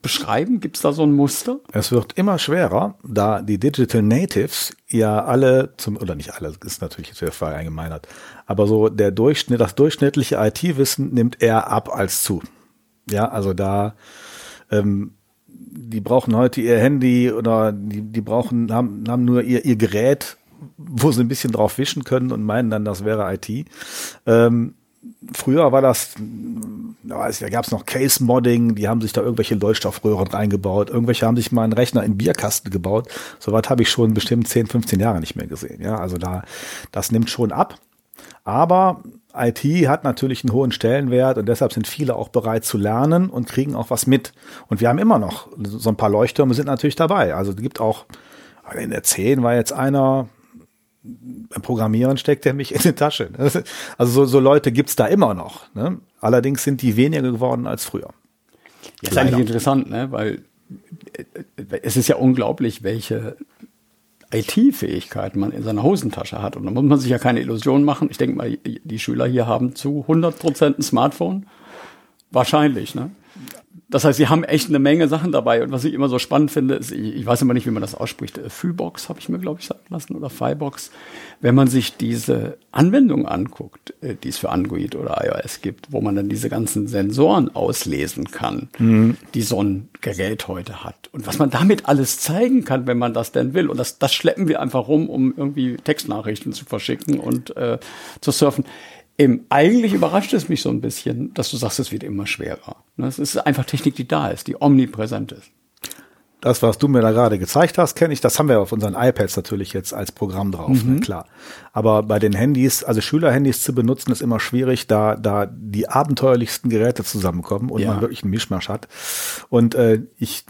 beschreiben? Gibt es da so ein Muster? Es wird immer schwerer, da die Digital Natives ja alle zum, oder nicht alle, ist natürlich sehr verallgemeinert, aber so der Durchschnitt, das durchschnittliche IT-Wissen nimmt eher ab als zu. Ja, also da, ähm, die brauchen heute ihr Handy oder die, die brauchen, haben, haben nur ihr, ihr Gerät, wo sie ein bisschen drauf wischen können und meinen dann, das wäre IT. Ähm, früher war das, da gab es noch Case-Modding, die haben sich da irgendwelche Leuchtstoffröhren reingebaut, irgendwelche haben sich mal einen Rechner in Bierkasten gebaut. Soweit habe ich schon bestimmt 10, 15 Jahre nicht mehr gesehen. Ja, also da, das nimmt schon ab. Aber IT hat natürlich einen hohen Stellenwert und deshalb sind viele auch bereit zu lernen und kriegen auch was mit. Und wir haben immer noch so ein paar Leuchttürme sind natürlich dabei. Also es gibt auch, in der 10 war jetzt einer, beim Programmieren steckt er mich in die Tasche. Also so, so Leute gibt's da immer noch. Ne? Allerdings sind die weniger geworden als früher. Das ist eigentlich interessant, ne? weil äh, es ist ja unglaublich, welche IT-Fähigkeiten man in seiner Hosentasche hat. Und da muss man sich ja keine Illusion machen. Ich denke mal, die Schüler hier haben zu 100 Prozent ein Smartphone. Wahrscheinlich, ne? Das heißt, sie haben echt eine Menge Sachen dabei. Und was ich immer so spannend finde, ist, ich, ich weiß immer nicht, wie man das ausspricht, äh, Fybox habe ich mir, glaube ich, sagen lassen, oder Fibox. Wenn man sich diese Anwendung anguckt, äh, die es für Android oder iOS gibt, wo man dann diese ganzen Sensoren auslesen kann, mhm. die so ein Gerät heute hat. Und was man damit alles zeigen kann, wenn man das denn will. Und das, das schleppen wir einfach rum, um irgendwie Textnachrichten zu verschicken und äh, zu surfen. Eben, eigentlich überrascht es mich so ein bisschen, dass du sagst, es wird immer schwerer. Ne, es ist einfach Technik, die da ist, die omnipräsent ist. Das, was du mir da gerade gezeigt hast, kenne ich. Das haben wir auf unseren iPads natürlich jetzt als Programm drauf, ne, mhm. ne, klar. Aber bei den Handys, also Schülerhandys zu benutzen, ist immer schwierig, da da die abenteuerlichsten Geräte zusammenkommen und ja. man wirklich einen Mischmasch hat. Und äh, ich,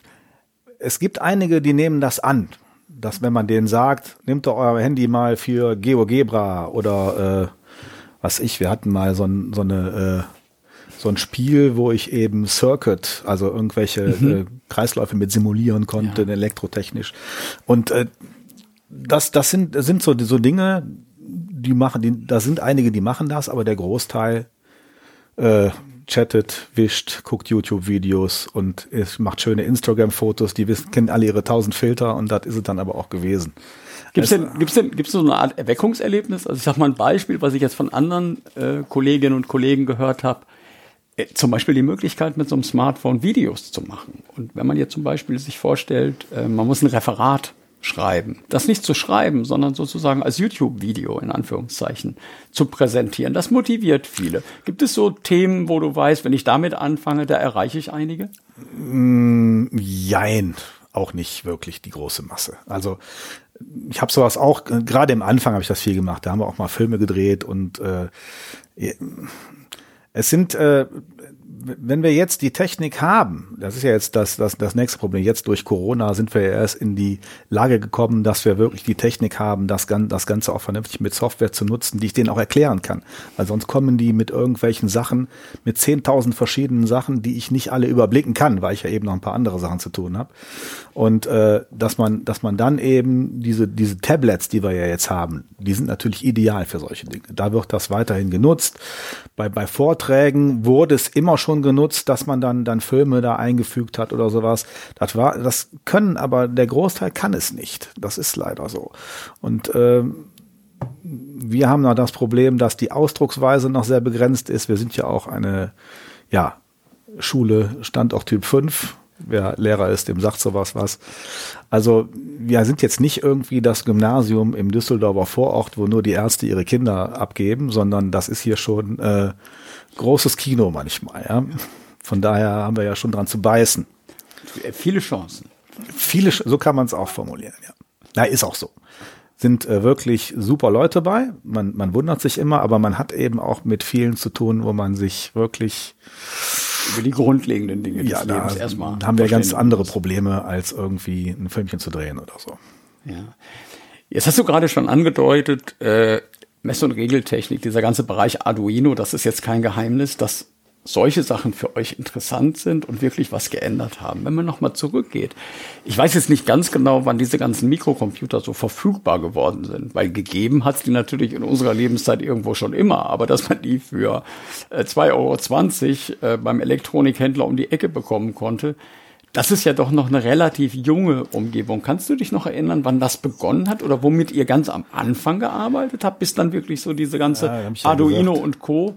es gibt einige, die nehmen das an dass wenn man denen sagt, nehmt doch euer Handy mal für GeoGebra oder äh, was ich, wir hatten mal so, ein, so eine äh, so ein Spiel, wo ich eben Circuit, also irgendwelche mhm. äh, Kreisläufe mit simulieren konnte, ja. elektrotechnisch. Und äh, das, das sind, sind so, so Dinge, die machen, die, da sind einige, die machen das, aber der Großteil äh, chattet, wischt, guckt YouTube-Videos und es macht schöne Instagram-Fotos, die wissen, kennen alle ihre tausend Filter und das ist es dann aber auch gewesen. Gibt es denn, gibt's denn, gibt's so eine Art Erweckungserlebnis? Also ich sag mal ein Beispiel, was ich jetzt von anderen äh, Kolleginnen und Kollegen gehört habe. Äh, zum Beispiel die Möglichkeit, mit so einem Smartphone Videos zu machen. Und wenn man jetzt zum Beispiel sich vorstellt, äh, man muss ein Referat schreiben. Das nicht zu schreiben, sondern sozusagen als YouTube-Video in Anführungszeichen zu präsentieren. Das motiviert viele. Gibt es so Themen, wo du weißt, wenn ich damit anfange, da erreiche ich einige? Mm, jein, auch nicht wirklich die große Masse. Also ich habe sowas auch, gerade im Anfang habe ich das viel gemacht. Da haben wir auch mal Filme gedreht und äh, es sind äh, wenn wir jetzt die Technik haben, das ist ja jetzt das, das, das nächste Problem. Jetzt durch Corona sind wir ja erst in die Lage gekommen, dass wir wirklich die Technik haben, das, das Ganze auch vernünftig mit Software zu nutzen, die ich denen auch erklären kann. Weil sonst kommen die mit irgendwelchen Sachen, mit 10.000 verschiedenen Sachen, die ich nicht alle überblicken kann, weil ich ja eben noch ein paar andere Sachen zu tun habe. Und äh, dass man, dass man dann eben diese, diese Tablets, die wir ja jetzt haben, die sind natürlich ideal für solche Dinge. Da wird das weiterhin genutzt. Bei, bei Vorträgen wurde es immer schon schon genutzt, dass man dann, dann Filme da eingefügt hat oder sowas. Das war, das können aber, der Großteil kann es nicht. Das ist leider so. Und, ähm, wir haben noch das Problem, dass die Ausdrucksweise noch sehr begrenzt ist. Wir sind ja auch eine, ja, Schule, Standort Typ 5. Wer Lehrer ist, dem sagt sowas was. Also wir sind jetzt nicht irgendwie das Gymnasium im Düsseldorfer Vorort, wo nur die Ärzte ihre Kinder abgeben, sondern das ist hier schon äh, großes Kino manchmal. Ja? Von daher haben wir ja schon dran zu beißen. Viele Chancen. Viele, so kann man es auch formulieren, ja. Na, ist auch so. Sind äh, wirklich super Leute bei. Man, man wundert sich immer, aber man hat eben auch mit vielen zu tun, wo man sich wirklich über die grundlegenden Dinge des ja, Lebens erstmal haben wir ganz andere Probleme, als irgendwie ein Filmchen zu drehen oder so. Ja. Jetzt hast du gerade schon angedeutet, äh, Mess- und Regeltechnik, dieser ganze Bereich Arduino, das ist jetzt kein Geheimnis, dass solche Sachen für euch interessant sind und wirklich was geändert haben. Wenn man nochmal zurückgeht, ich weiß jetzt nicht ganz genau, wann diese ganzen Mikrocomputer so verfügbar geworden sind, weil gegeben hat es die natürlich in unserer Lebenszeit irgendwo schon immer, aber dass man die für äh, 2,20 Euro äh, beim Elektronikhändler um die Ecke bekommen konnte, das ist ja doch noch eine relativ junge Umgebung. Kannst du dich noch erinnern, wann das begonnen hat oder womit ihr ganz am Anfang gearbeitet habt, bis dann wirklich so diese ganze ja, Arduino ja und Co.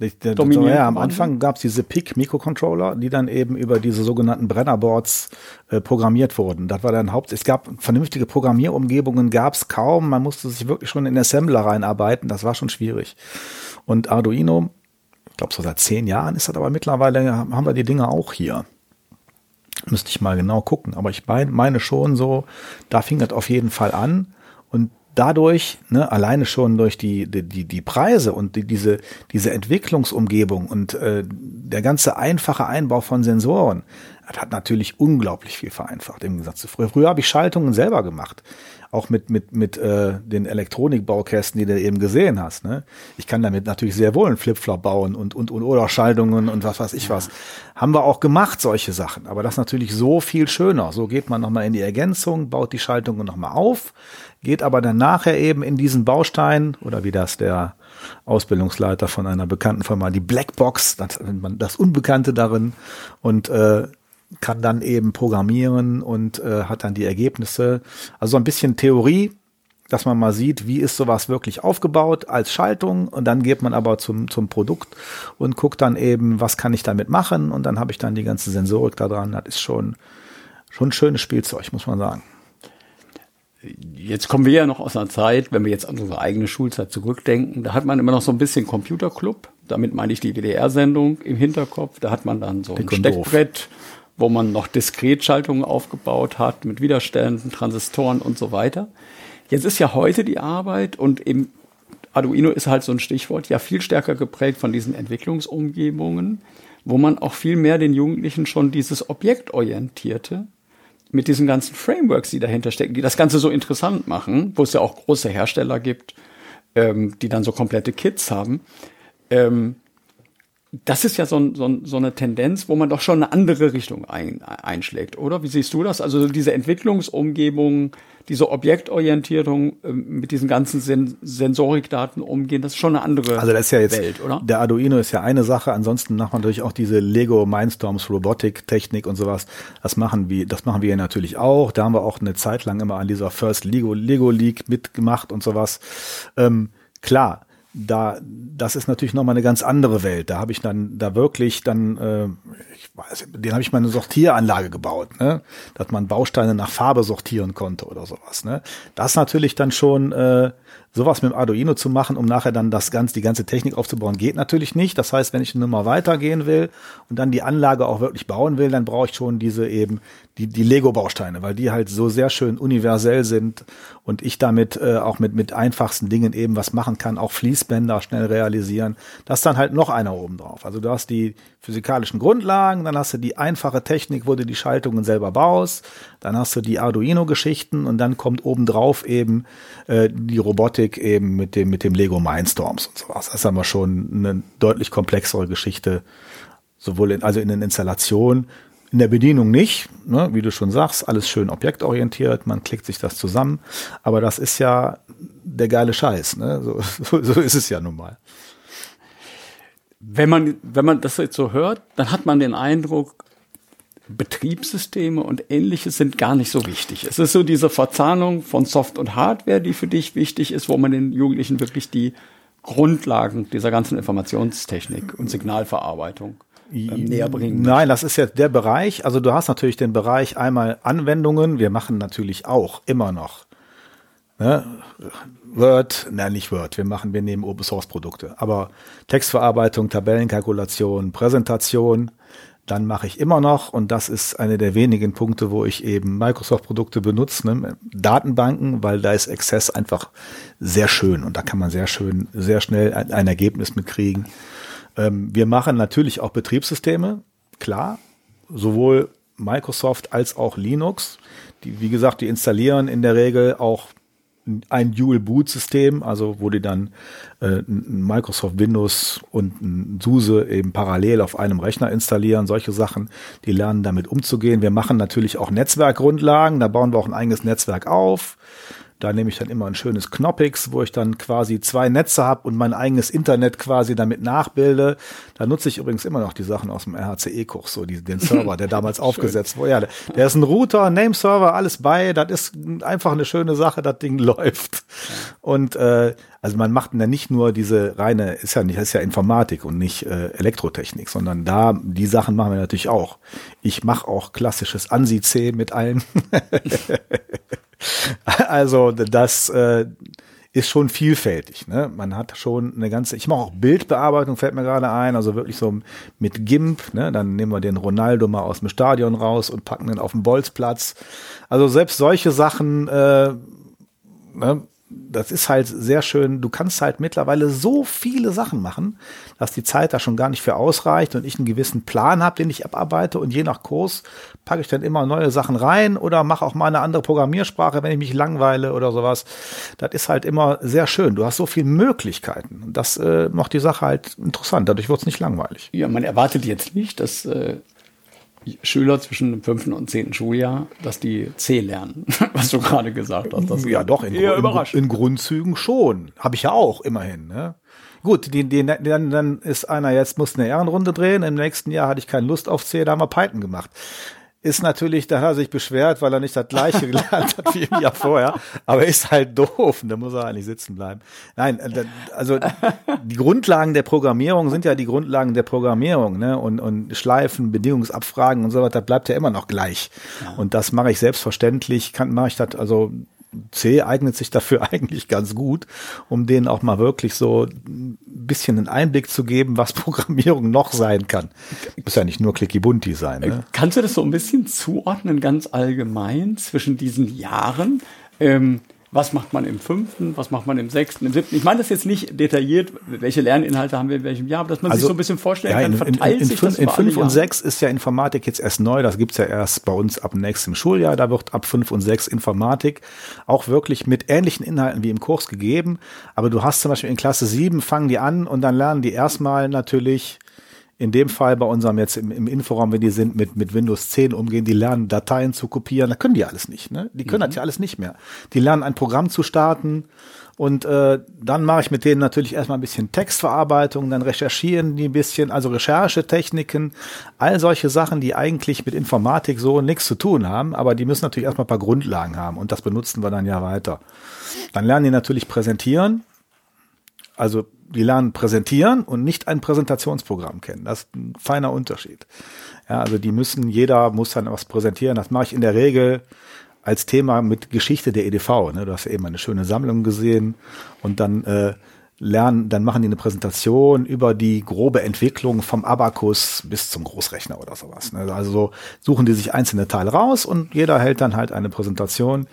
Ja, am Anfang gab es diese PIC Mikrocontroller, die dann eben über diese sogenannten Brennerboards äh, programmiert wurden. Das war dann Haupt. Es gab vernünftige Programmierumgebungen, gab es kaum. Man musste sich wirklich schon in Assembler reinarbeiten. Das war schon schwierig. Und Arduino, ich glaube so seit zehn Jahren ist das aber mittlerweile haben wir die Dinge auch hier. Müsste ich mal genau gucken. Aber ich meine schon so, da fing das auf jeden Fall an. Und dadurch, ne, alleine schon durch die, die, die Preise und die, diese, diese Entwicklungsumgebung und äh, der ganze einfache Einbau von Sensoren, das hat natürlich unglaublich viel vereinfacht im Gegensatz zu früher. Früher habe ich Schaltungen selber gemacht auch mit, mit, mit äh, den Elektronikbaukästen, die du eben gesehen hast. Ne? Ich kann damit natürlich sehr wohl einen Flipflop bauen und, und, und oder Schaltungen und was weiß ich was. Haben wir auch gemacht, solche Sachen. Aber das ist natürlich so viel schöner. So geht man nochmal in die Ergänzung, baut die Schaltungen nochmal auf, geht aber dann nachher eben in diesen Baustein oder wie das der Ausbildungsleiter von einer bekannten Firma, die Blackbox, das, das Unbekannte darin und äh, kann dann eben programmieren und äh, hat dann die Ergebnisse. Also so ein bisschen Theorie, dass man mal sieht, wie ist sowas wirklich aufgebaut als Schaltung und dann geht man aber zum, zum Produkt und guckt dann eben, was kann ich damit machen und dann habe ich dann die ganze Sensorik da dran. Das ist schon, schon ein schönes Spielzeug, muss man sagen. Jetzt kommen wir ja noch aus einer Zeit, wenn wir jetzt an unsere eigene Schulzeit zurückdenken, da hat man immer noch so ein bisschen Computerclub. Damit meine ich die WDR-Sendung im Hinterkopf. Da hat man dann so ein Steckbrett, wo man noch Diskretschaltungen aufgebaut hat mit Widerständen, Transistoren und so weiter. Jetzt ist ja heute die Arbeit und im Arduino ist halt so ein Stichwort, ja viel stärker geprägt von diesen Entwicklungsumgebungen, wo man auch viel mehr den Jugendlichen schon dieses Objektorientierte mit diesen ganzen Frameworks, die dahinter stecken, die das Ganze so interessant machen, wo es ja auch große Hersteller gibt, ähm, die dann so komplette Kits haben, ähm, das ist ja so, so, so eine Tendenz, wo man doch schon eine andere Richtung ein, einschlägt, oder? Wie siehst du das? Also diese Entwicklungsumgebung, diese Objektorientierung äh, mit diesen ganzen Sen Sensorikdaten umgehen, das ist schon eine andere also das ist ja jetzt, Welt, oder? Der Arduino ist ja eine Sache, ansonsten macht man natürlich auch diese Lego Mindstorms Robotik Technik und sowas. Das machen wir, das machen wir natürlich auch. Da haben wir auch eine Zeit lang immer an dieser First Lego Lego League mitgemacht und sowas. Ähm, klar, da, das ist natürlich nochmal eine ganz andere Welt. Da habe ich dann da wirklich dann, äh, ich weiß, den habe ich mal eine Sortieranlage gebaut, ne? dass man Bausteine nach Farbe sortieren konnte oder sowas. Ne? Das natürlich dann schon äh, sowas mit dem Arduino zu machen, um nachher dann das ganze, die ganze Technik aufzubauen, geht natürlich nicht. Das heißt, wenn ich eine Nummer weitergehen will und dann die Anlage auch wirklich bauen will, dann brauche ich schon diese eben die, die Lego-Bausteine, weil die halt so sehr schön universell sind und ich damit äh, auch mit, mit einfachsten Dingen eben was machen kann, auch Fließbänder schnell realisieren. Das ist dann halt noch einer oben drauf. Also du hast die physikalischen Grundlagen, dann hast du die einfache Technik, wo du die Schaltungen selber baust, dann hast du die Arduino-Geschichten und dann kommt obendrauf eben äh, die Robotik eben mit dem, mit dem Lego Mindstorms und sowas. Das ist aber schon eine deutlich komplexere Geschichte, sowohl in, also in den Installationen, in der Bedienung nicht, ne, wie du schon sagst, alles schön objektorientiert, man klickt sich das zusammen, aber das ist ja der geile Scheiß, ne? so, so, so ist es ja nun mal. Wenn man, wenn man das jetzt so hört, dann hat man den Eindruck, Betriebssysteme und ähnliches sind gar nicht so wichtig. Es ist so diese Verzahnung von Soft und Hardware, die für dich wichtig ist, wo man den Jugendlichen wirklich die Grundlagen dieser ganzen Informationstechnik und Signalverarbeitung ähm, näher bringen. Nein, das ist jetzt der Bereich. Also du hast natürlich den Bereich einmal Anwendungen. Wir machen natürlich auch immer noch ne, Word, nein, nicht Word. Wir machen, wir nehmen Open Source Produkte. Aber Textverarbeitung, Tabellenkalkulation, Präsentation, dann mache ich immer noch, und das ist eine der wenigen Punkte, wo ich eben Microsoft-Produkte benutze, ne, Datenbanken, weil da ist Access einfach sehr schön und da kann man sehr schön, sehr schnell ein, ein Ergebnis mitkriegen. Ähm, wir machen natürlich auch Betriebssysteme, klar, sowohl Microsoft als auch Linux. Die, wie gesagt, die installieren in der Regel auch ein Dual-Boot-System, also wo die dann äh, Microsoft Windows und ein SUSE eben parallel auf einem Rechner installieren, solche Sachen, die lernen damit umzugehen. Wir machen natürlich auch Netzwerkgrundlagen, da bauen wir auch ein eigenes Netzwerk auf. Da nehme ich dann immer ein schönes Knoppix, wo ich dann quasi zwei Netze habe und mein eigenes Internet quasi damit nachbilde. Da nutze ich übrigens immer noch die Sachen aus dem RHCE-Kurs, so die, den Server, der damals aufgesetzt wurde. Ja, der ist ein Router, Nameserver, alles bei. Das ist einfach eine schöne Sache, das Ding läuft. Und äh, also man macht dann nicht nur diese reine, ist ja nicht, ist ja Informatik und nicht äh, Elektrotechnik, sondern da die Sachen machen wir natürlich auch. Ich mache auch klassisches ANSI-C mit allen. also das äh, ist schon vielfältig. Ne? Man hat schon eine ganze, ich mache auch Bildbearbeitung, fällt mir gerade ein, also wirklich so mit GIMP. Ne? Dann nehmen wir den Ronaldo mal aus dem Stadion raus und packen den auf den Bolzplatz. Also selbst solche Sachen äh, ne, das ist halt sehr schön. Du kannst halt mittlerweile so viele Sachen machen, dass die Zeit da schon gar nicht für ausreicht und ich einen gewissen Plan habe, den ich abarbeite und je nach Kurs packe ich dann immer neue Sachen rein oder mache auch mal eine andere Programmiersprache, wenn ich mich langweile oder sowas. Das ist halt immer sehr schön. Du hast so viele Möglichkeiten. Das äh, macht die Sache halt interessant. Dadurch wird es nicht langweilig. Ja, man erwartet jetzt nicht, dass äh, Schüler zwischen dem fünften und zehnten Schuljahr, dass die C lernen, was du gerade gesagt hast. Das ja, doch, in, in, in, Grundzügen schon. Habe ich ja auch, immerhin. Ne? Gut, die, die, dann, dann ist einer jetzt, muss eine Ehrenrunde drehen. Im nächsten Jahr hatte ich keine Lust auf C, da haben wir Python gemacht ist natürlich, da hat er sich beschwert, weil er nicht das gleiche gelernt hat wie im Jahr vorher. Aber ist halt doof. Da muss er eigentlich sitzen bleiben. Nein, äh, also die Grundlagen der Programmierung sind ja die Grundlagen der Programmierung, ne? Und, und Schleifen, Bedingungsabfragen und so weiter, bleibt ja immer noch gleich. Ja. Und das mache ich selbstverständlich, kann, mache ich das, also C eignet sich dafür eigentlich ganz gut, um denen auch mal wirklich so ein bisschen einen Einblick zu geben, was Programmierung noch sein kann. Muss ja nicht nur Clicky Bunti sein. Ne? Kannst du das so ein bisschen zuordnen, ganz allgemein, zwischen diesen Jahren? Ähm, was macht man im fünften, was macht man im sechsten, im siebten. Ich meine das jetzt nicht detailliert, welche Lerninhalte haben wir in welchem Jahr, aber dass man also, sich so ein bisschen vorstellen ja, kann, verteilt in, in, in, sich das In fünf und sechs ist ja Informatik jetzt erst neu, das gibt's ja erst bei uns ab nächstem Schuljahr, da wird ab fünf und sechs Informatik auch wirklich mit ähnlichen Inhalten wie im Kurs gegeben, aber du hast zum Beispiel in Klasse sieben fangen die an und dann lernen die erstmal natürlich in dem Fall bei unserem jetzt im, im Inforaum, wenn die sind, mit, mit Windows 10 umgehen, die lernen Dateien zu kopieren, da können die alles nicht. Ne? Die können mhm. das ja alles nicht mehr. Die lernen ein Programm zu starten und äh, dann mache ich mit denen natürlich erstmal ein bisschen Textverarbeitung, dann recherchieren die ein bisschen, also Recherchetechniken, all solche Sachen, die eigentlich mit Informatik so nichts zu tun haben, aber die müssen natürlich erstmal ein paar Grundlagen haben und das benutzen wir dann ja weiter. Dann lernen die natürlich präsentieren, also die lernen präsentieren und nicht ein Präsentationsprogramm kennen. Das ist ein feiner Unterschied. Ja, also die müssen, jeder muss dann was präsentieren. Das mache ich in der Regel als Thema mit Geschichte der EDV. Ne? Du hast eben eine schöne Sammlung gesehen und dann äh, lernen, dann machen die eine Präsentation über die grobe Entwicklung vom Abakus bis zum Großrechner oder sowas. Ne? Also so suchen die sich einzelne Teile raus und jeder hält dann halt eine Präsentation,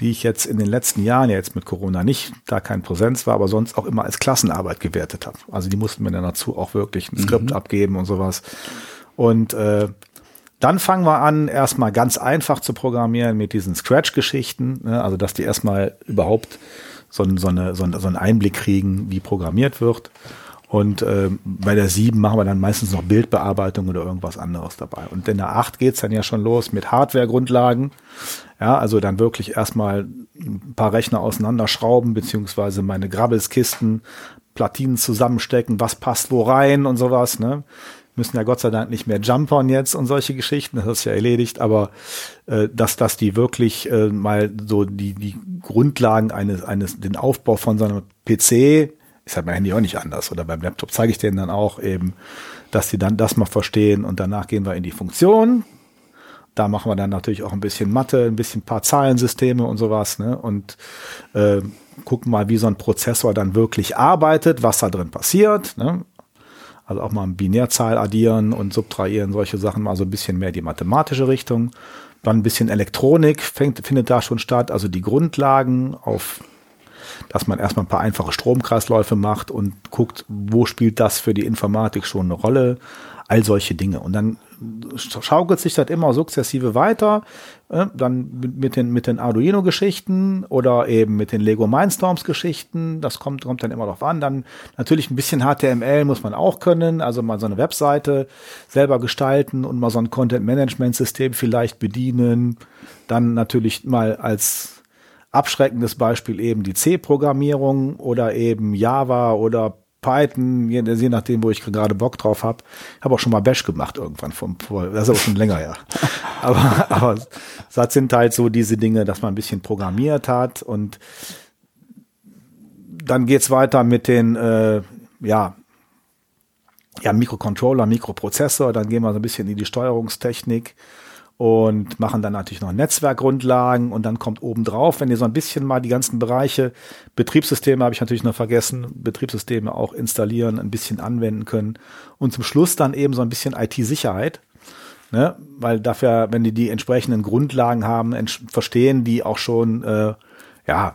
die ich jetzt in den letzten Jahren, ja jetzt mit Corona nicht, da kein Präsenz war, aber sonst auch immer als Klassenarbeit gewertet habe. Also die mussten mir dann dazu auch wirklich ein Skript mhm. abgeben und sowas. Und äh, dann fangen wir an, erstmal ganz einfach zu programmieren mit diesen Scratch-Geschichten, ne? also dass die erstmal überhaupt so, so, eine, so, so einen Einblick kriegen, wie programmiert wird. Und äh, bei der 7 machen wir dann meistens noch Bildbearbeitung oder irgendwas anderes dabei. Und in der 8 geht's dann ja schon los mit Hardware-Grundlagen. Ja, also dann wirklich erstmal ein paar Rechner auseinanderschrauben, beziehungsweise meine Grabbelskisten, Platinen zusammenstecken, was passt wo rein und sowas. Ne? Müssen ja Gott sei Dank nicht mehr jumpern jetzt und solche Geschichten, das ist ja erledigt, aber äh, dass, dass die wirklich äh, mal so die, die Grundlagen eines, eines, den Aufbau von so einem PC ist halt beim Handy auch nicht anders. Oder beim Laptop zeige ich denen dann auch eben, dass sie dann das mal verstehen und danach gehen wir in die Funktion. Da machen wir dann natürlich auch ein bisschen Mathe, ein bisschen paar Zahlensysteme und sowas, ne? Und äh, gucken mal, wie so ein Prozessor dann wirklich arbeitet, was da drin passiert. Ne? Also auch mal ein Binärzahl addieren und subtrahieren, solche Sachen, mal so ein bisschen mehr die mathematische Richtung. Dann ein bisschen Elektronik fängt, findet da schon statt, also die Grundlagen auf dass man erstmal ein paar einfache Stromkreisläufe macht und guckt, wo spielt das für die Informatik schon eine Rolle, all solche Dinge. Und dann schaukelt sich das immer sukzessive weiter, äh, dann mit den, mit den Arduino-Geschichten oder eben mit den Lego Mindstorms-Geschichten, das kommt, kommt dann immer drauf an. Dann natürlich ein bisschen HTML muss man auch können, also mal so eine Webseite selber gestalten und mal so ein Content-Management-System vielleicht bedienen. Dann natürlich mal als abschreckendes Beispiel eben die C-Programmierung oder eben Java oder Python, je, je nachdem, wo ich gerade Bock drauf habe. Ich habe auch schon mal Bash gemacht irgendwann vom, das ist aber schon länger ja. aber, aber das sind halt so diese Dinge, dass man ein bisschen programmiert hat und dann geht's weiter mit den, äh, ja, ja, Mikrocontroller, Mikroprozessor, dann gehen wir so ein bisschen in die Steuerungstechnik und machen dann natürlich noch Netzwerkgrundlagen und dann kommt obendrauf, wenn ihr so ein bisschen mal die ganzen Bereiche, Betriebssysteme habe ich natürlich noch vergessen, Betriebssysteme auch installieren, ein bisschen anwenden können und zum Schluss dann eben so ein bisschen IT-Sicherheit, ne? weil dafür, wenn die die entsprechenden Grundlagen haben, verstehen die auch schon, äh, ja,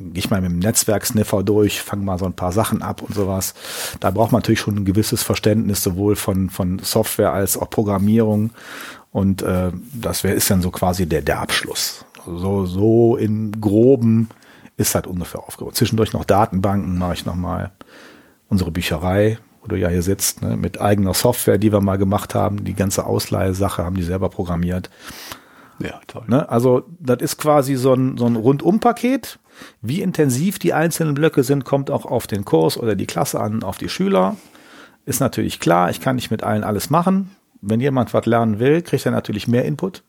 gehe ich mal mit dem Netzwerksniffer durch, fange mal so ein paar Sachen ab und sowas. Da braucht man natürlich schon ein gewisses Verständnis sowohl von, von Software als auch Programmierung. Und äh, das wär, ist dann so quasi der, der Abschluss. So, so in groben ist halt ungefähr aufgebaut. Zwischendurch noch Datenbanken mache ich nochmal. Unsere Bücherei, wo du ja hier sitzt, ne, mit eigener Software, die wir mal gemacht haben. Die ganze Ausleihesache haben die selber programmiert. Ja, toll. Ne, also das ist quasi so ein, so ein Rundumpaket. Wie intensiv die einzelnen Blöcke sind, kommt auch auf den Kurs oder die Klasse an, auf die Schüler. Ist natürlich klar, ich kann nicht mit allen alles machen wenn jemand was lernen will, kriegt er natürlich mehr Input.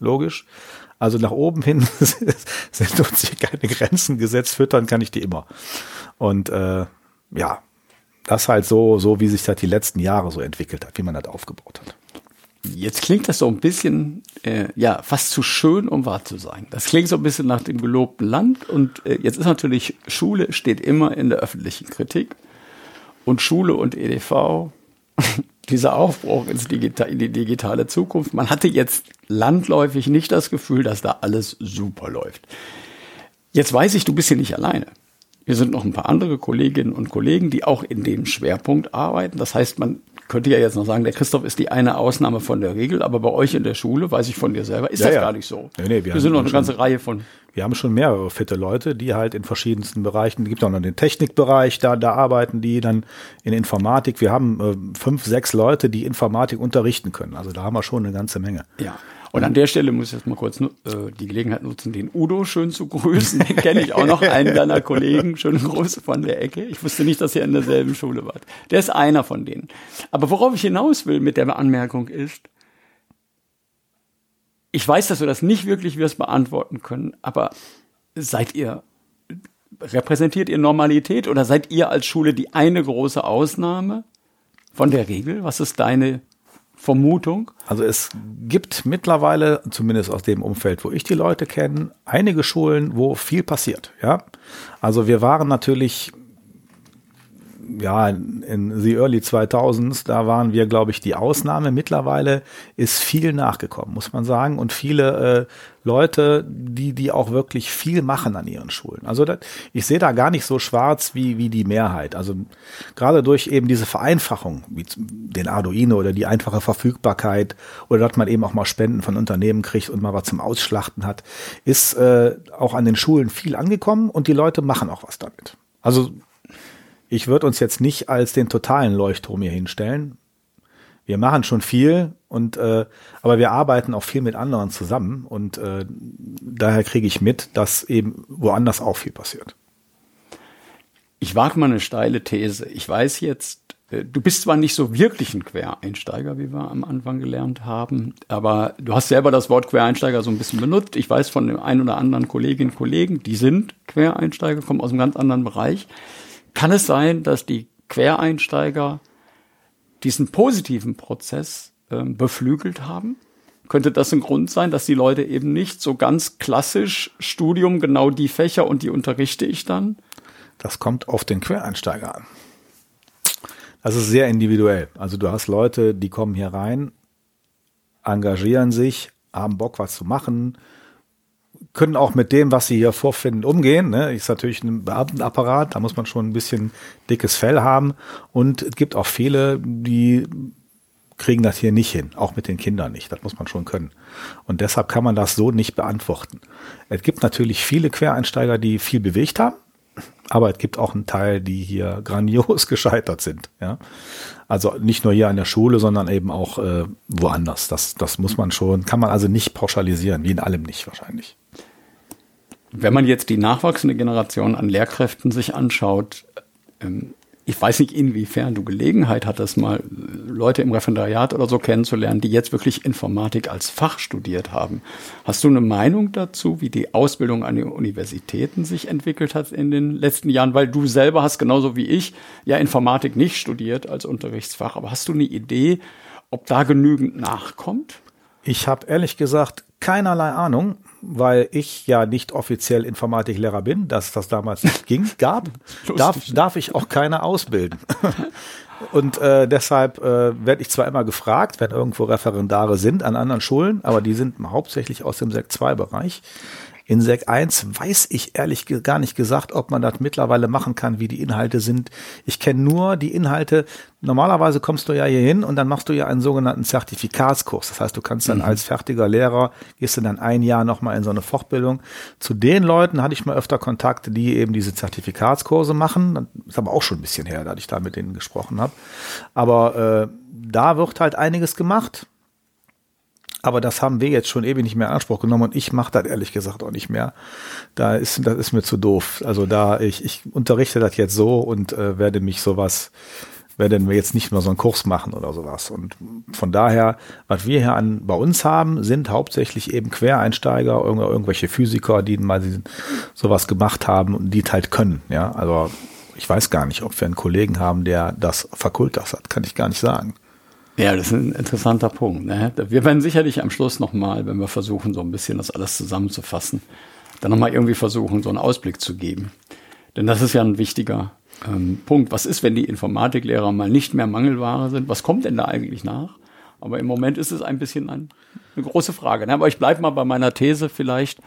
Logisch. Also nach oben hin sind uns hier keine Grenzen gesetzt. Füttern kann ich die immer. Und äh, ja, das halt so, so wie sich das die letzten Jahre so entwickelt hat, wie man das aufgebaut hat. Jetzt klingt das so ein bisschen, äh, ja, fast zu schön, um wahr zu sein. Das klingt so ein bisschen nach dem gelobten Land. Und äh, jetzt ist natürlich, Schule steht immer in der öffentlichen Kritik. Und Schule und EDV dieser Aufbruch ins Digita in die digitale Zukunft. Man hatte jetzt landläufig nicht das Gefühl, dass da alles super läuft. Jetzt weiß ich, du bist hier nicht alleine. Wir sind noch ein paar andere Kolleginnen und Kollegen, die auch in dem Schwerpunkt arbeiten. Das heißt, man könnte ja jetzt noch sagen, der Christoph ist die eine Ausnahme von der Regel, aber bei euch in der Schule, weiß ich von dir selber, ist ja, das ja. gar nicht so. Nee, nee, wir, wir sind noch eine schon, ganze Reihe von. Wir haben schon mehrere fitte Leute, die halt in verschiedensten Bereichen, es gibt auch noch den Technikbereich, da, da arbeiten die dann in Informatik. Wir haben äh, fünf, sechs Leute, die Informatik unterrichten können. Also da haben wir schon eine ganze Menge. Ja. Und an der Stelle muss ich jetzt mal kurz äh, die Gelegenheit nutzen, den Udo schön zu grüßen. Den kenne ich auch noch, einen deiner Kollegen. Schöne Grüße von der Ecke. Ich wusste nicht, dass ihr in derselben Schule wart. Der ist einer von denen. Aber worauf ich hinaus will mit der Anmerkung ist, ich weiß, dass wir das nicht wirklich wirst beantworten können, aber seid ihr, repräsentiert ihr Normalität oder seid ihr als Schule die eine große Ausnahme von der Regel? Was ist deine Vermutung? Also es gibt mittlerweile, zumindest aus dem Umfeld, wo ich die Leute kenne, einige Schulen, wo viel passiert. Ja, also wir waren natürlich ja, in the early 2000s, da waren wir, glaube ich, die Ausnahme. Mittlerweile ist viel nachgekommen, muss man sagen. Und viele äh, Leute, die, die auch wirklich viel machen an ihren Schulen. Also das, ich sehe da gar nicht so schwarz wie, wie die Mehrheit. Also gerade durch eben diese Vereinfachung, wie den Arduino oder die einfache Verfügbarkeit oder dass man eben auch mal Spenden von Unternehmen kriegt und mal was zum Ausschlachten hat, ist äh, auch an den Schulen viel angekommen und die Leute machen auch was damit. Also ich würde uns jetzt nicht als den totalen Leuchtturm hier hinstellen. Wir machen schon viel und äh, aber wir arbeiten auch viel mit anderen zusammen und äh, daher kriege ich mit, dass eben woanders auch viel passiert. Ich wage mal eine steile These. Ich weiß jetzt, äh, du bist zwar nicht so wirklich ein Quereinsteiger, wie wir am Anfang gelernt haben, aber du hast selber das Wort Quereinsteiger so ein bisschen benutzt. Ich weiß von dem einen oder anderen Kolleginnen und Kollegen, die sind Quereinsteiger, kommen aus einem ganz anderen Bereich. Kann es sein, dass die Quereinsteiger diesen positiven Prozess äh, beflügelt haben? Könnte das ein Grund sein, dass die Leute eben nicht so ganz klassisch Studium, genau die Fächer und die unterrichte ich dann? Das kommt auf den Quereinsteiger an. Das ist sehr individuell. Also du hast Leute, die kommen hier rein, engagieren sich, haben Bock, was zu machen, können auch mit dem, was sie hier vorfinden, umgehen. Ne? Ist natürlich ein Beamtenapparat, da muss man schon ein bisschen dickes Fell haben. Und es gibt auch viele, die kriegen das hier nicht hin, auch mit den Kindern nicht. Das muss man schon können. Und deshalb kann man das so nicht beantworten. Es gibt natürlich viele Quereinsteiger, die viel bewegt haben, aber es gibt auch einen Teil, die hier grandios gescheitert sind. Ja? Also nicht nur hier an der Schule, sondern eben auch äh, woanders. Das, das muss man schon, kann man also nicht pauschalisieren, wie in allem nicht wahrscheinlich. Wenn man jetzt die nachwachsende Generation an Lehrkräften sich anschaut, ähm, ich weiß nicht, inwiefern du Gelegenheit hattest, mal Leute im Referendariat oder so kennenzulernen, die jetzt wirklich Informatik als Fach studiert haben. Hast du eine Meinung dazu, wie die Ausbildung an den Universitäten sich entwickelt hat in den letzten Jahren? Weil du selber hast genauso wie ich ja Informatik nicht studiert als Unterrichtsfach. Aber hast du eine Idee, ob da genügend nachkommt? Ich habe ehrlich gesagt keinerlei Ahnung weil ich ja nicht offiziell Informatiklehrer bin, dass das damals nicht ging, gab, darf, darf ich auch keine ausbilden. Und äh, deshalb äh, werde ich zwar immer gefragt, wenn irgendwo Referendare sind an anderen Schulen, aber die sind hauptsächlich aus dem Sekt 2 Bereich. In Sec 1 weiß ich ehrlich gar nicht gesagt, ob man das mittlerweile machen kann, wie die Inhalte sind. Ich kenne nur die Inhalte. Normalerweise kommst du ja hier hin und dann machst du ja einen sogenannten Zertifikatskurs. Das heißt, du kannst dann mhm. als fertiger Lehrer, gehst du dann ein Jahr nochmal in so eine Fortbildung. Zu den Leuten hatte ich mal öfter Kontakte, die eben diese Zertifikatskurse machen. Das ist aber auch schon ein bisschen her, da ich da mit denen gesprochen habe. Aber äh, da wird halt einiges gemacht. Aber das haben wir jetzt schon ewig nicht mehr in Anspruch genommen und ich mache das ehrlich gesagt auch nicht mehr. Da ist, das ist mir zu doof. Also da, ich, ich unterrichte das jetzt so und äh, werde mich sowas, werden wir jetzt nicht mehr so einen Kurs machen oder sowas. Und von daher, was wir hier an, bei uns haben, sind hauptsächlich eben Quereinsteiger, irgendwelche Physiker, die mal sowas gemacht haben und die halt können. Ja, also ich weiß gar nicht, ob wir einen Kollegen haben, der das Fakultas hat, kann ich gar nicht sagen. Ja, das ist ein interessanter Punkt. Ne? Wir werden sicherlich am Schluss nochmal, wenn wir versuchen, so ein bisschen das alles zusammenzufassen, dann nochmal irgendwie versuchen, so einen Ausblick zu geben. Denn das ist ja ein wichtiger ähm, Punkt. Was ist, wenn die Informatiklehrer mal nicht mehr Mangelware sind? Was kommt denn da eigentlich nach? Aber im Moment ist es ein bisschen ein, eine große Frage. Ne? Aber ich bleibe mal bei meiner These vielleicht.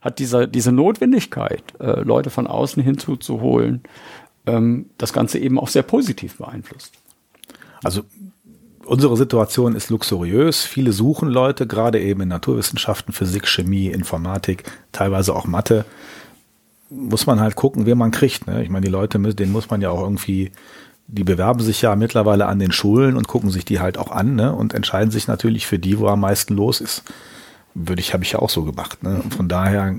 hat diese, diese Notwendigkeit, äh, Leute von außen hinzuzuholen, ähm, das Ganze eben auch sehr positiv beeinflusst. Also unsere Situation ist luxuriös. Viele suchen Leute, gerade eben in Naturwissenschaften, Physik, Chemie, Informatik, teilweise auch Mathe. Muss man halt gucken, wen man kriegt. Ne? Ich meine, die Leute, denen muss man ja auch irgendwie, die bewerben sich ja mittlerweile an den Schulen und gucken sich die halt auch an ne? und entscheiden sich natürlich für die, wo am meisten los ist. Würde ich, habe ich ja auch so gemacht. Ne? Von daher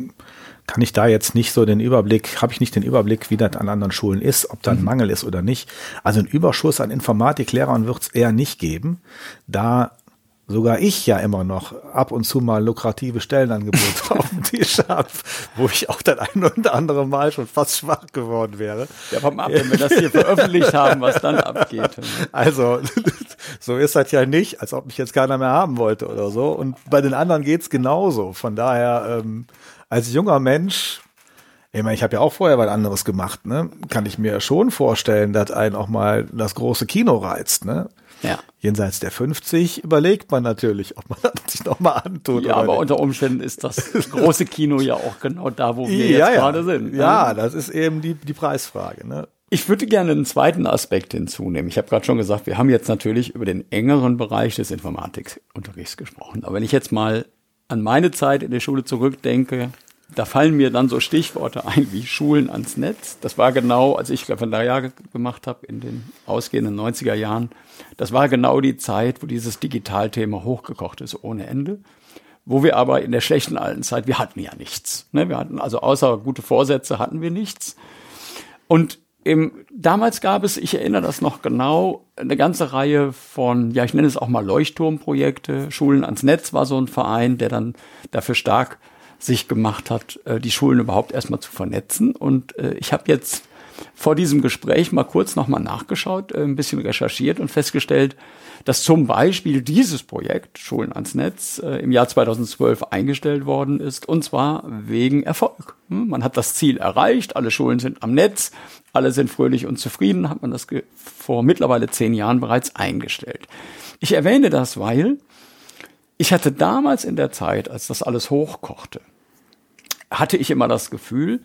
kann ich da jetzt nicht so den Überblick, habe ich nicht den Überblick, wie das an anderen Schulen ist, ob da ein mhm. Mangel ist oder nicht. Also ein Überschuss an Informatiklehrern wird es eher nicht geben, da sogar ich ja immer noch ab und zu mal lukrative Stellenangebote auf dem Tisch habe, wo ich auch das ein oder andere Mal schon fast schwach geworden wäre. Ja, warum ab, wenn wir das hier veröffentlicht haben, was dann abgeht. Also, so ist das ja nicht, als ob mich jetzt keiner mehr haben wollte oder so. Und bei den anderen geht's genauso. Von daher, ähm, als junger Mensch, ich meine, ich habe ja auch vorher was anderes gemacht, ne? Kann ich mir schon vorstellen, dass einen auch mal das große Kino reizt, ne? Ja. Jenseits der 50 überlegt man natürlich, ob man das sich nochmal antut. Ja, aber nicht. unter Umständen ist das große Kino ja auch genau da, wo wir ja, jetzt ja. gerade sind. Ne? Ja, das ist eben die, die Preisfrage. Ne? Ich würde gerne einen zweiten Aspekt hinzunehmen. Ich habe gerade schon gesagt, wir haben jetzt natürlich über den engeren Bereich des Informatikunterrichts gesprochen. Aber wenn ich jetzt mal an meine Zeit in der Schule zurückdenke, da fallen mir dann so Stichworte ein wie Schulen ans Netz. Das war genau, als ich Referendariat gemacht habe in den ausgehenden 90er Jahren, das war genau die Zeit, wo dieses Digitalthema hochgekocht ist ohne Ende. Wo wir aber in der schlechten alten Zeit, wir hatten ja nichts. Ne? Wir hatten also außer gute Vorsätze hatten wir nichts. Und im, damals gab es, ich erinnere das noch genau, eine ganze Reihe von, ja, ich nenne es auch mal Leuchtturmprojekte. Schulen ans Netz war so ein Verein, der dann dafür stark sich gemacht hat, äh, die Schulen überhaupt erstmal zu vernetzen. Und äh, ich habe jetzt vor diesem Gespräch mal kurz nochmal nachgeschaut, äh, ein bisschen recherchiert und festgestellt, dass zum Beispiel dieses Projekt Schulen ans Netz äh, im Jahr 2012 eingestellt worden ist und zwar wegen Erfolg. Hm, man hat das Ziel erreicht, alle Schulen sind am Netz, alle sind fröhlich und zufrieden, hat man das vor mittlerweile zehn Jahren bereits eingestellt. Ich erwähne das, weil ich hatte damals in der Zeit, als das alles hochkochte, hatte ich immer das Gefühl,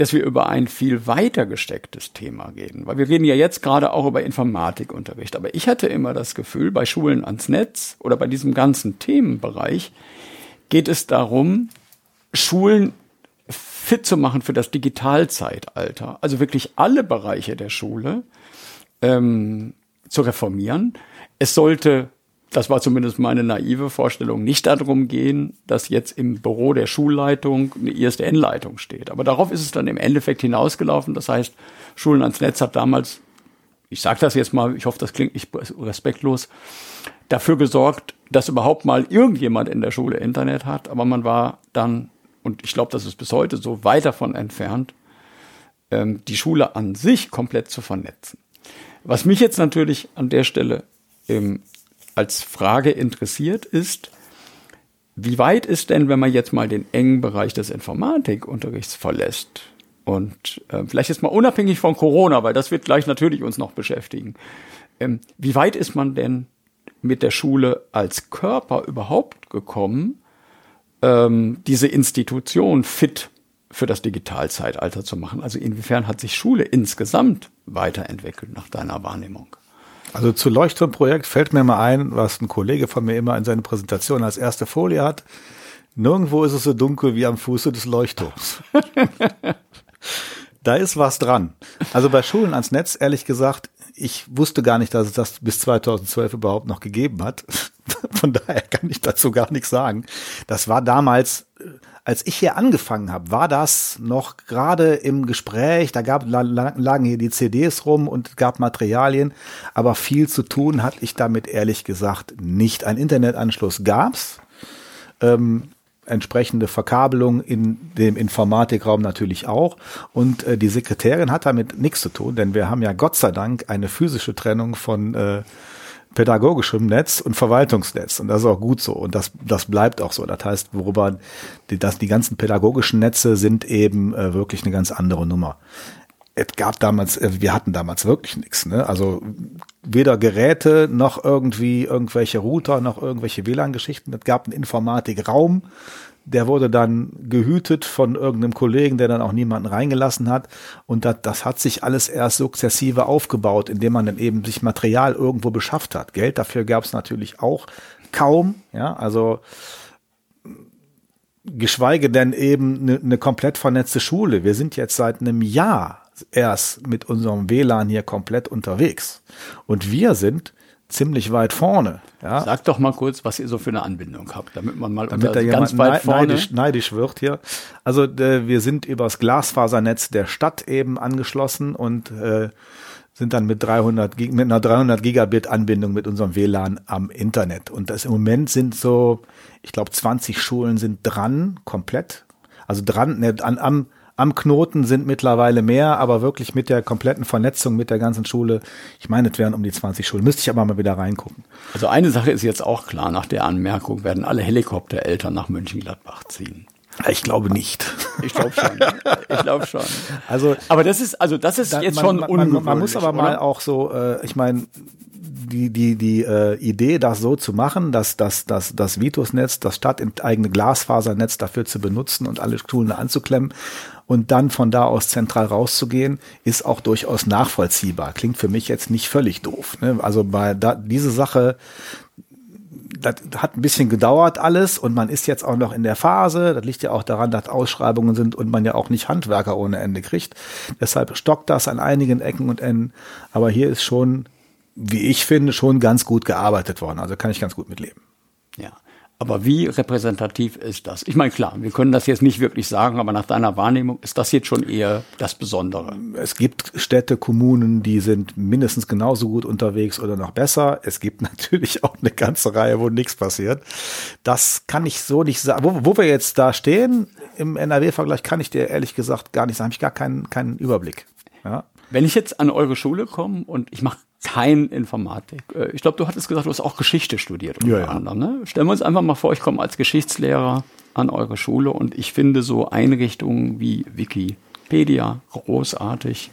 dass wir über ein viel weiter gestecktes Thema reden. Weil wir reden ja jetzt gerade auch über Informatikunterricht. Aber ich hatte immer das Gefühl, bei Schulen ans Netz oder bei diesem ganzen Themenbereich geht es darum, Schulen fit zu machen für das Digitalzeitalter. Also wirklich alle Bereiche der Schule ähm, zu reformieren. Es sollte das war zumindest meine naive Vorstellung, nicht darum gehen, dass jetzt im Büro der Schulleitung eine ISDN-Leitung steht. Aber darauf ist es dann im Endeffekt hinausgelaufen. Das heißt, Schulen ans Netz hat damals, ich sage das jetzt mal, ich hoffe, das klingt nicht respektlos, dafür gesorgt, dass überhaupt mal irgendjemand in der Schule Internet hat. Aber man war dann, und ich glaube, das ist bis heute so, weit davon entfernt, ähm, die Schule an sich komplett zu vernetzen. Was mich jetzt natürlich an der Stelle im als Frage interessiert, ist, wie weit ist denn, wenn man jetzt mal den engen Bereich des Informatikunterrichts verlässt und äh, vielleicht jetzt mal unabhängig von Corona, weil das wird gleich natürlich uns noch beschäftigen, ähm, wie weit ist man denn mit der Schule als Körper überhaupt gekommen, ähm, diese Institution fit für das Digitalzeitalter zu machen? Also inwiefern hat sich Schule insgesamt weiterentwickelt nach deiner Wahrnehmung? Also zu Leuchtturmprojekt fällt mir mal ein, was ein Kollege von mir immer in seiner Präsentation als erste Folie hat. Nirgendwo ist es so dunkel wie am Fuße des Leuchtturms. da ist was dran. Also bei Schulen ans Netz, ehrlich gesagt, ich wusste gar nicht, dass es das bis 2012 überhaupt noch gegeben hat. Von daher kann ich dazu gar nichts sagen. Das war damals als ich hier angefangen habe, war das noch gerade im Gespräch. Da gab, lagen hier die CDs rum und gab Materialien, aber viel zu tun hatte ich damit ehrlich gesagt nicht. Ein Internetanschluss gab's. Ähm, entsprechende Verkabelung in dem Informatikraum natürlich auch. Und äh, die Sekretärin hat damit nichts zu tun, denn wir haben ja Gott sei Dank eine physische Trennung von äh, pädagogischem Netz und Verwaltungsnetz. Und das ist auch gut so. Und das, das bleibt auch so. Das heißt, worüber die, das, die ganzen pädagogischen Netze sind eben äh, wirklich eine ganz andere Nummer. Es gab damals, äh, wir hatten damals wirklich nichts. Ne? Also weder Geräte noch irgendwie irgendwelche Router noch irgendwelche WLAN-Geschichten. Es gab einen Informatikraum, der wurde dann gehütet von irgendeinem Kollegen, der dann auch niemanden reingelassen hat. Und das, das hat sich alles erst sukzessive aufgebaut, indem man dann eben sich Material irgendwo beschafft hat. Geld dafür gab es natürlich auch kaum. Ja, also geschweige denn eben eine ne komplett vernetzte Schule. Wir sind jetzt seit einem Jahr erst mit unserem WLAN hier komplett unterwegs. Und wir sind ziemlich weit vorne. Ja. Sag doch mal kurz, was ihr so für eine Anbindung habt, damit man mal damit da ganz weit vorne neidisch, neidisch wird hier. Also äh, wir sind übers Glasfasernetz der Stadt eben angeschlossen und äh, sind dann mit 300 mit einer 300 Gigabit Anbindung mit unserem WLAN am Internet. Und das im Moment sind so, ich glaube 20 Schulen sind dran komplett, also dran ne, an, am am Knoten sind mittlerweile mehr, aber wirklich mit der kompletten Vernetzung mit der ganzen Schule, ich meine, es wären um die 20 Schulen. Müsste ich aber mal wieder reingucken. Also eine Sache ist jetzt auch klar, nach der Anmerkung werden alle Helikoptereltern nach Mönchengladbach ziehen. Ich glaube nicht. Ich glaube schon. Ich glaube schon. Also, aber das ist, also das ist da, jetzt man, schon ungewöhnlich. Man, man muss aber oder? mal auch so, äh, ich meine, die, die, die äh, Idee, das so zu machen, dass das, das, das Vitusnetz, das stadteigene Glasfasernetz dafür zu benutzen und alle Schulen anzuklemmen und dann von da aus zentral rauszugehen, ist auch durchaus nachvollziehbar. Klingt für mich jetzt nicht völlig doof. Ne? Also bei da, diese Sache, das hat ein bisschen gedauert alles und man ist jetzt auch noch in der Phase. Das liegt ja auch daran, dass Ausschreibungen sind und man ja auch nicht Handwerker ohne Ende kriegt. Deshalb stockt das an einigen Ecken und Enden. Aber hier ist schon, wie ich finde, schon ganz gut gearbeitet worden. Also kann ich ganz gut mitleben. Ja. Aber wie repräsentativ ist das? Ich meine, klar, wir können das jetzt nicht wirklich sagen, aber nach deiner Wahrnehmung ist das jetzt schon eher das Besondere. Es gibt Städte, Kommunen, die sind mindestens genauso gut unterwegs oder noch besser. Es gibt natürlich auch eine ganze Reihe, wo nichts passiert. Das kann ich so nicht sagen. Wo, wo wir jetzt da stehen im NRW-Vergleich, kann ich dir ehrlich gesagt gar nicht sagen. Habe ich gar keinen, keinen Überblick. Ja. Wenn ich jetzt an eure Schule komme und ich mache kein Informatik. Äh, ich glaube, du hattest gesagt, du hast auch Geschichte studiert. Unter ja, ja. anderem, ne? Stellen wir uns einfach mal vor, ich komme als Geschichtslehrer an eure Schule und ich finde so Einrichtungen wie Wikipedia großartig.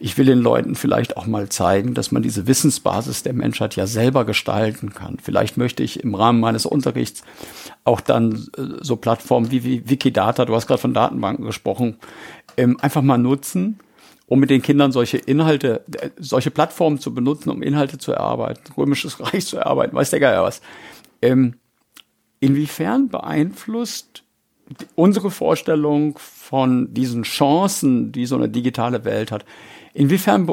Ich will den Leuten vielleicht auch mal zeigen, dass man diese Wissensbasis der Menschheit ja selber gestalten kann. Vielleicht möchte ich im Rahmen meines Unterrichts auch dann äh, so Plattformen wie Wikidata, du hast gerade von Datenbanken gesprochen, ähm, einfach mal nutzen um mit den Kindern solche Inhalte, äh, solche Plattformen zu benutzen, um Inhalte zu erarbeiten, römisches Reich zu erarbeiten, weiß der Geier was. Ähm, inwiefern beeinflusst unsere Vorstellung von diesen Chancen, die so eine digitale Welt hat, inwiefern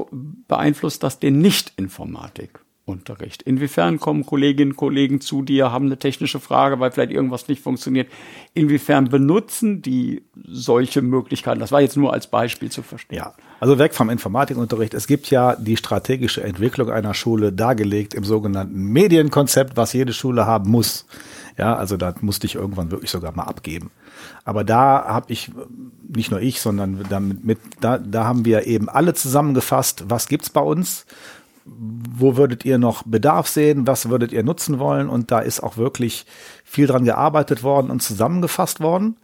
beeinflusst das den Nicht-Informatik? Unterricht? Inwiefern kommen Kolleginnen und Kollegen zu dir, haben eine technische Frage, weil vielleicht irgendwas nicht funktioniert? Inwiefern benutzen die solche Möglichkeiten? Das war jetzt nur als Beispiel zu verstehen. Ja, also weg vom Informatikunterricht. Es gibt ja die strategische Entwicklung einer Schule dargelegt im sogenannten Medienkonzept, was jede Schule haben muss. Ja, also da musste ich irgendwann wirklich sogar mal abgeben. Aber da habe ich, nicht nur ich, sondern damit, mit, da, da haben wir eben alle zusammengefasst, was gibt's bei uns, wo würdet ihr noch Bedarf sehen, was würdet ihr nutzen wollen und da ist auch wirklich viel dran gearbeitet worden und zusammengefasst worden.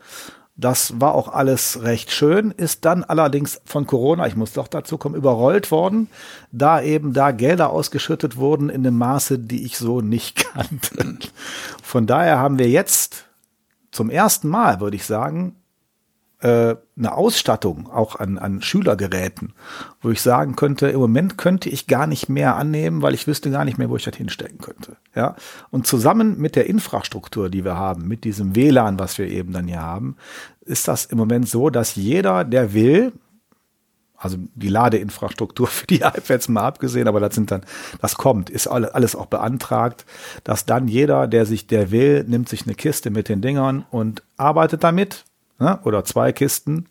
Das war auch alles recht schön, ist dann allerdings von Corona, ich muss doch dazu kommen, überrollt worden, da eben da Gelder ausgeschüttet wurden in dem Maße, die ich so nicht kannte. Von daher haben wir jetzt zum ersten Mal, würde ich sagen, äh, eine Ausstattung auch an, an Schülergeräten, wo ich sagen könnte, im Moment könnte ich gar nicht mehr annehmen, weil ich wüsste gar nicht mehr, wo ich das hinstecken könnte. Ja, und zusammen mit der Infrastruktur, die wir haben, mit diesem WLAN, was wir eben dann hier haben, ist das im Moment so, dass jeder, der will, also die Ladeinfrastruktur für die iPads mal abgesehen, aber das sind dann, das kommt, ist alles auch beantragt, dass dann jeder, der sich, der will, nimmt sich eine Kiste mit den Dingern und arbeitet damit, ne? oder zwei Kisten,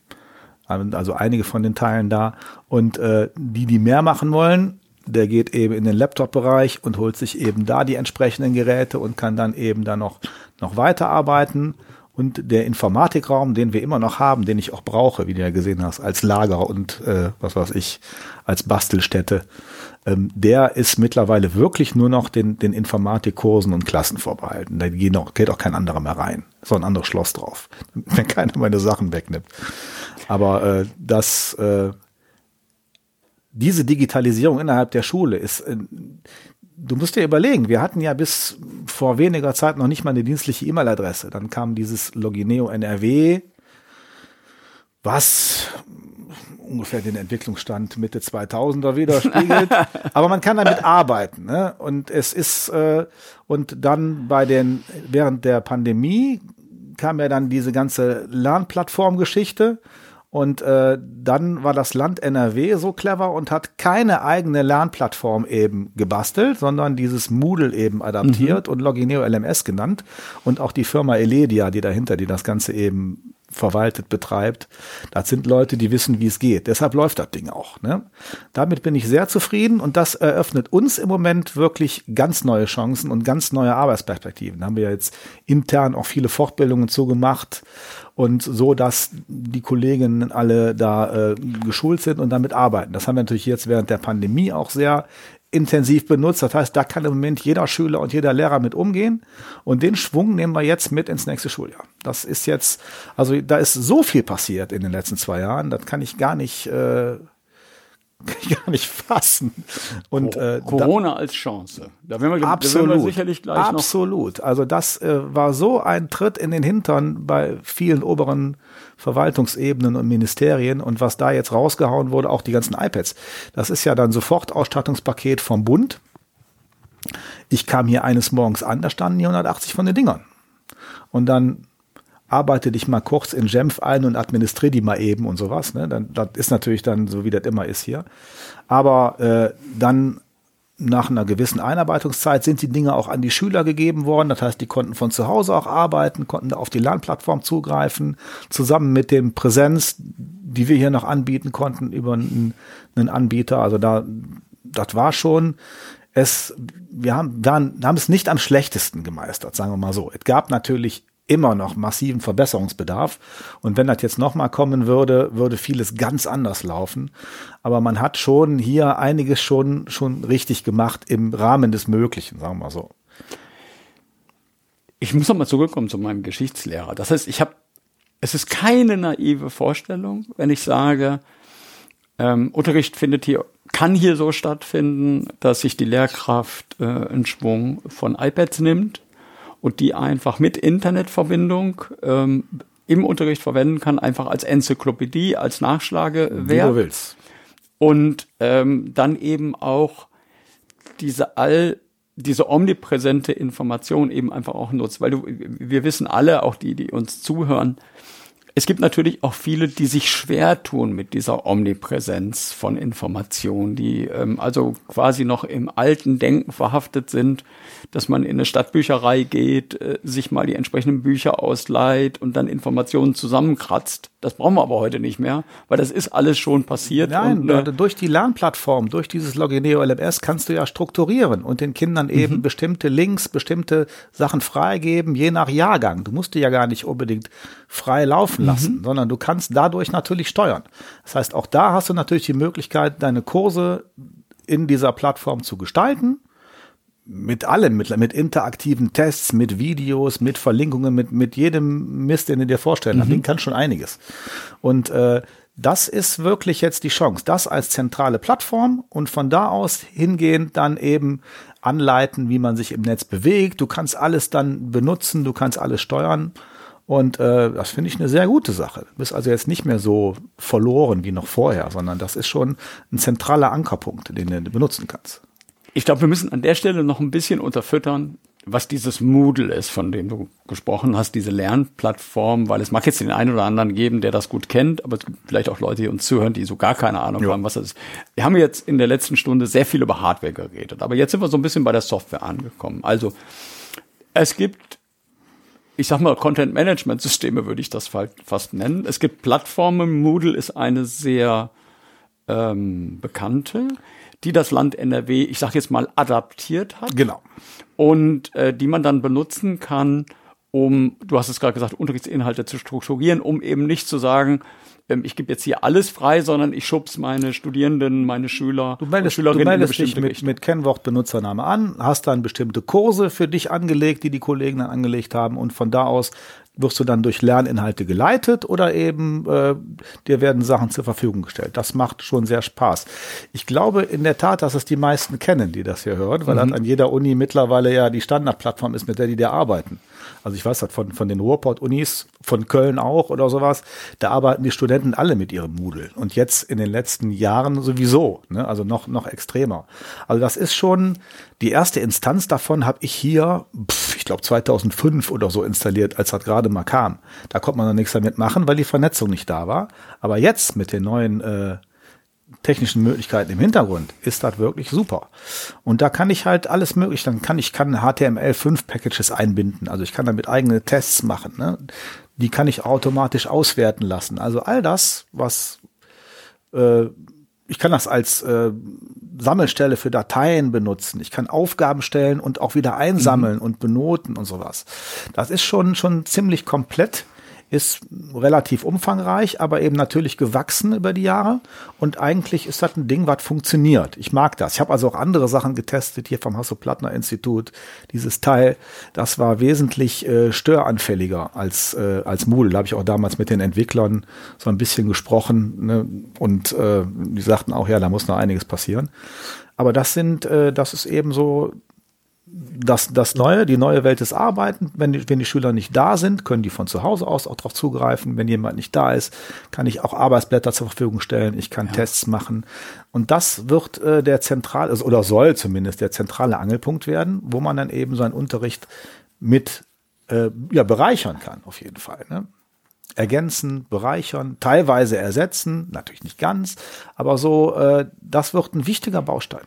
also einige von den Teilen da. Und äh, die, die mehr machen wollen, der geht eben in den Laptop-Bereich und holt sich eben da die entsprechenden Geräte und kann dann eben da noch, noch weiterarbeiten. Und der Informatikraum, den wir immer noch haben, den ich auch brauche, wie du ja gesehen hast, als Lager und äh, was weiß ich, als Bastelstätte, ähm, der ist mittlerweile wirklich nur noch den, den Informatikkursen und Klassen vorbehalten. Da geht, auch, geht auch kein anderer mehr rein. So ein anderes Schloss drauf, wenn keiner meine Sachen wegnimmt. Aber äh, das, äh, diese Digitalisierung innerhalb der Schule ist, äh, du musst dir überlegen, wir hatten ja bis vor weniger Zeit noch nicht mal eine dienstliche E-Mail-Adresse. Dann kam dieses Logineo NRW, was ungefähr den Entwicklungsstand Mitte 2000er widerspiegelt. Aber man kann damit arbeiten. Ne? Und es ist, äh, und dann bei den, während der Pandemie kam ja dann diese ganze Lernplattform-Geschichte. Und äh, dann war das Land NRW so clever und hat keine eigene Lernplattform eben gebastelt, sondern dieses Moodle eben adaptiert mhm. und Logineo LMS genannt. Und auch die Firma Eledia, die dahinter, die das Ganze eben verwaltet, betreibt. Das sind Leute, die wissen, wie es geht. Deshalb läuft das Ding auch. Ne? Damit bin ich sehr zufrieden und das eröffnet uns im Moment wirklich ganz neue Chancen und ganz neue Arbeitsperspektiven. Da haben wir jetzt intern auch viele Fortbildungen zugemacht und so, dass die Kolleginnen alle da äh, geschult sind und damit arbeiten. Das haben wir natürlich jetzt während der Pandemie auch sehr intensiv benutzt. Das heißt, da kann im Moment jeder Schüler und jeder Lehrer mit umgehen. Und den Schwung nehmen wir jetzt mit ins nächste Schuljahr. Das ist jetzt, also da ist so viel passiert in den letzten zwei Jahren, das kann ich gar nicht, äh, gar nicht fassen. Und äh, Corona da, als Chance. Da werden wir, absolut, da werden wir sicherlich gleich absolut. Also das äh, war so ein Tritt in den Hintern bei vielen oberen Verwaltungsebenen und Ministerien und was da jetzt rausgehauen wurde, auch die ganzen iPads. Das ist ja dann sofort Ausstattungspaket vom Bund. Ich kam hier eines Morgens an, da standen hier 180 von den Dingern. Und dann arbeite dich mal kurz in Genf ein und administriere die mal eben und sowas. Ne? Dann, das ist natürlich dann so, wie das immer ist hier. Aber äh, dann nach einer gewissen Einarbeitungszeit sind die Dinge auch an die Schüler gegeben worden. Das heißt, die konnten von zu Hause auch arbeiten, konnten auf die Lernplattform zugreifen, zusammen mit dem Präsenz, die wir hier noch anbieten konnten über einen, einen Anbieter. Also da, das war schon, es, wir haben, waren, haben es nicht am schlechtesten gemeistert, sagen wir mal so. Es gab natürlich immer noch massiven Verbesserungsbedarf. Und wenn das jetzt nochmal kommen würde, würde vieles ganz anders laufen. Aber man hat schon hier einiges schon, schon richtig gemacht im Rahmen des Möglichen, sagen wir so. Ich muss nochmal zurückkommen zu meinem Geschichtslehrer. Das heißt, ich habe, es ist keine naive Vorstellung, wenn ich sage, ähm, Unterricht findet hier, kann hier so stattfinden, dass sich die Lehrkraft äh, einen Schwung von iPads nimmt und die einfach mit Internetverbindung ähm, im Unterricht verwenden kann, einfach als Enzyklopädie, als Nachschlagewerk. Wie du willst. Und ähm, dann eben auch diese all diese omnipräsente Information eben einfach auch nutzt, weil du, wir wissen alle, auch die, die uns zuhören, es gibt natürlich auch viele, die sich schwer tun mit dieser Omnipräsenz von Informationen, die ähm, also quasi noch im alten Denken verhaftet sind, dass man in eine Stadtbücherei geht, äh, sich mal die entsprechenden Bücher ausleiht und dann Informationen zusammenkratzt. Das brauchen wir aber heute nicht mehr, weil das ist alles schon passiert. Nein, und, äh, durch die Lernplattform, durch dieses Logineo LMS kannst du ja strukturieren und den Kindern eben mhm. bestimmte Links, bestimmte Sachen freigeben, je nach Jahrgang. Du musst die ja gar nicht unbedingt frei laufen lassen, mhm. sondern du kannst dadurch natürlich steuern. Das heißt, auch da hast du natürlich die Möglichkeit, deine Kurse in dieser Plattform zu gestalten. Mit allem, mit, mit interaktiven Tests, mit Videos, mit Verlinkungen, mit, mit jedem Mist, den du dir vorstellen kannst. Mhm. kann schon einiges. Und äh, das ist wirklich jetzt die Chance, das als zentrale Plattform und von da aus hingehend dann eben anleiten, wie man sich im Netz bewegt. Du kannst alles dann benutzen, du kannst alles steuern. Und äh, das finde ich eine sehr gute Sache. Du bist also jetzt nicht mehr so verloren wie noch vorher, sondern das ist schon ein zentraler Ankerpunkt, den du benutzen kannst. Ich glaube, wir müssen an der Stelle noch ein bisschen unterfüttern, was dieses Moodle ist, von dem du gesprochen hast, diese Lernplattform, weil es mag jetzt den einen oder anderen geben, der das gut kennt, aber es gibt vielleicht auch Leute, die uns zuhören, die so gar keine Ahnung jo. haben, was das ist. Wir haben jetzt in der letzten Stunde sehr viel über Hardware geredet, aber jetzt sind wir so ein bisschen bei der Software angekommen. Also es gibt ich sag mal, Content-Management-Systeme würde ich das fast nennen. Es gibt Plattformen, Moodle ist eine sehr ähm, bekannte, die das Land NRW, ich sag jetzt mal, adaptiert hat. Genau. Und äh, die man dann benutzen kann, um, du hast es gerade gesagt, Unterrichtsinhalte zu strukturieren, um eben nicht zu sagen, ähm, ich gebe jetzt hier alles frei, sondern ich schubs meine Studierenden, meine Schüler Du meldest, und Schülerinnen du meldest dich mit, mit Kennwort Benutzername an, hast dann bestimmte Kurse für dich angelegt, die die Kollegen dann angelegt haben und von da aus wirst du dann durch Lerninhalte geleitet oder eben äh, dir werden Sachen zur Verfügung gestellt. Das macht schon sehr Spaß. Ich glaube in der Tat, dass es die meisten kennen, die das hier hören, weil Mhm. das an jeder Uni mittlerweile ja die Standardplattform ist, mit der die da arbeiten. Also ich weiß das von, von den Ruhrpott-Unis, von Köln auch oder sowas, da arbeiten die Studenten alle mit ihrem Moodle. Und jetzt in den letzten Jahren sowieso, ne? also noch, noch extremer. Also das ist schon, die erste Instanz davon habe ich hier, pf, ich glaube 2005 oder so installiert, als das gerade mal kam. Da konnte man noch nichts damit machen, weil die Vernetzung nicht da war. Aber jetzt mit den neuen äh, technischen Möglichkeiten im Hintergrund ist das wirklich super. Und da kann ich halt alles möglich, dann kann ich kann HTML5 Packages einbinden, also ich kann damit eigene Tests machen, ne? Die kann ich automatisch auswerten lassen. Also all das, was äh, ich kann das als äh, Sammelstelle für Dateien benutzen. Ich kann Aufgaben stellen und auch wieder einsammeln und benoten und sowas. Das ist schon schon ziemlich komplett ist relativ umfangreich, aber eben natürlich gewachsen über die Jahre. Und eigentlich ist das ein Ding, was funktioniert. Ich mag das. Ich habe also auch andere Sachen getestet hier vom Hasso-Plattner-Institut. Dieses Teil, das war wesentlich äh, störanfälliger als, äh, als Moodle. Da habe ich auch damals mit den Entwicklern so ein bisschen gesprochen. Ne? Und äh, die sagten auch, ja, da muss noch einiges passieren. Aber das sind, äh, das ist eben so das, das Neue, die neue Welt des Arbeiten. Wenn die, wenn die Schüler nicht da sind, können die von zu Hause aus auch darauf zugreifen. Wenn jemand nicht da ist, kann ich auch Arbeitsblätter zur Verfügung stellen. Ich kann Tests machen. Und das wird äh, der zentrale, also, oder soll zumindest der zentrale Angelpunkt werden, wo man dann eben seinen Unterricht mit äh, ja, bereichern kann, auf jeden Fall. Ne? Ergänzen, bereichern, teilweise ersetzen, natürlich nicht ganz, aber so, äh, das wird ein wichtiger Baustein.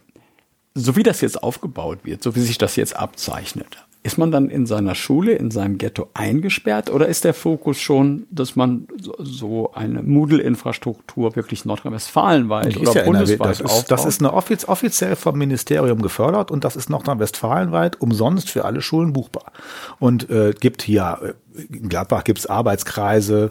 So wie das jetzt aufgebaut wird, so wie sich das jetzt abzeichnet, ist man dann in seiner Schule, in seinem Ghetto eingesperrt oder ist der Fokus schon, dass man so, eine Moodle-Infrastruktur wirklich nordrhein-westfalenweit oder ja bundesweit Das ist, das ist eine offiz offiziell vom Ministerium gefördert und das ist nordrhein-westfalenweit umsonst für alle Schulen buchbar. Und äh, gibt hier, äh, in Gladbach gibt's Arbeitskreise,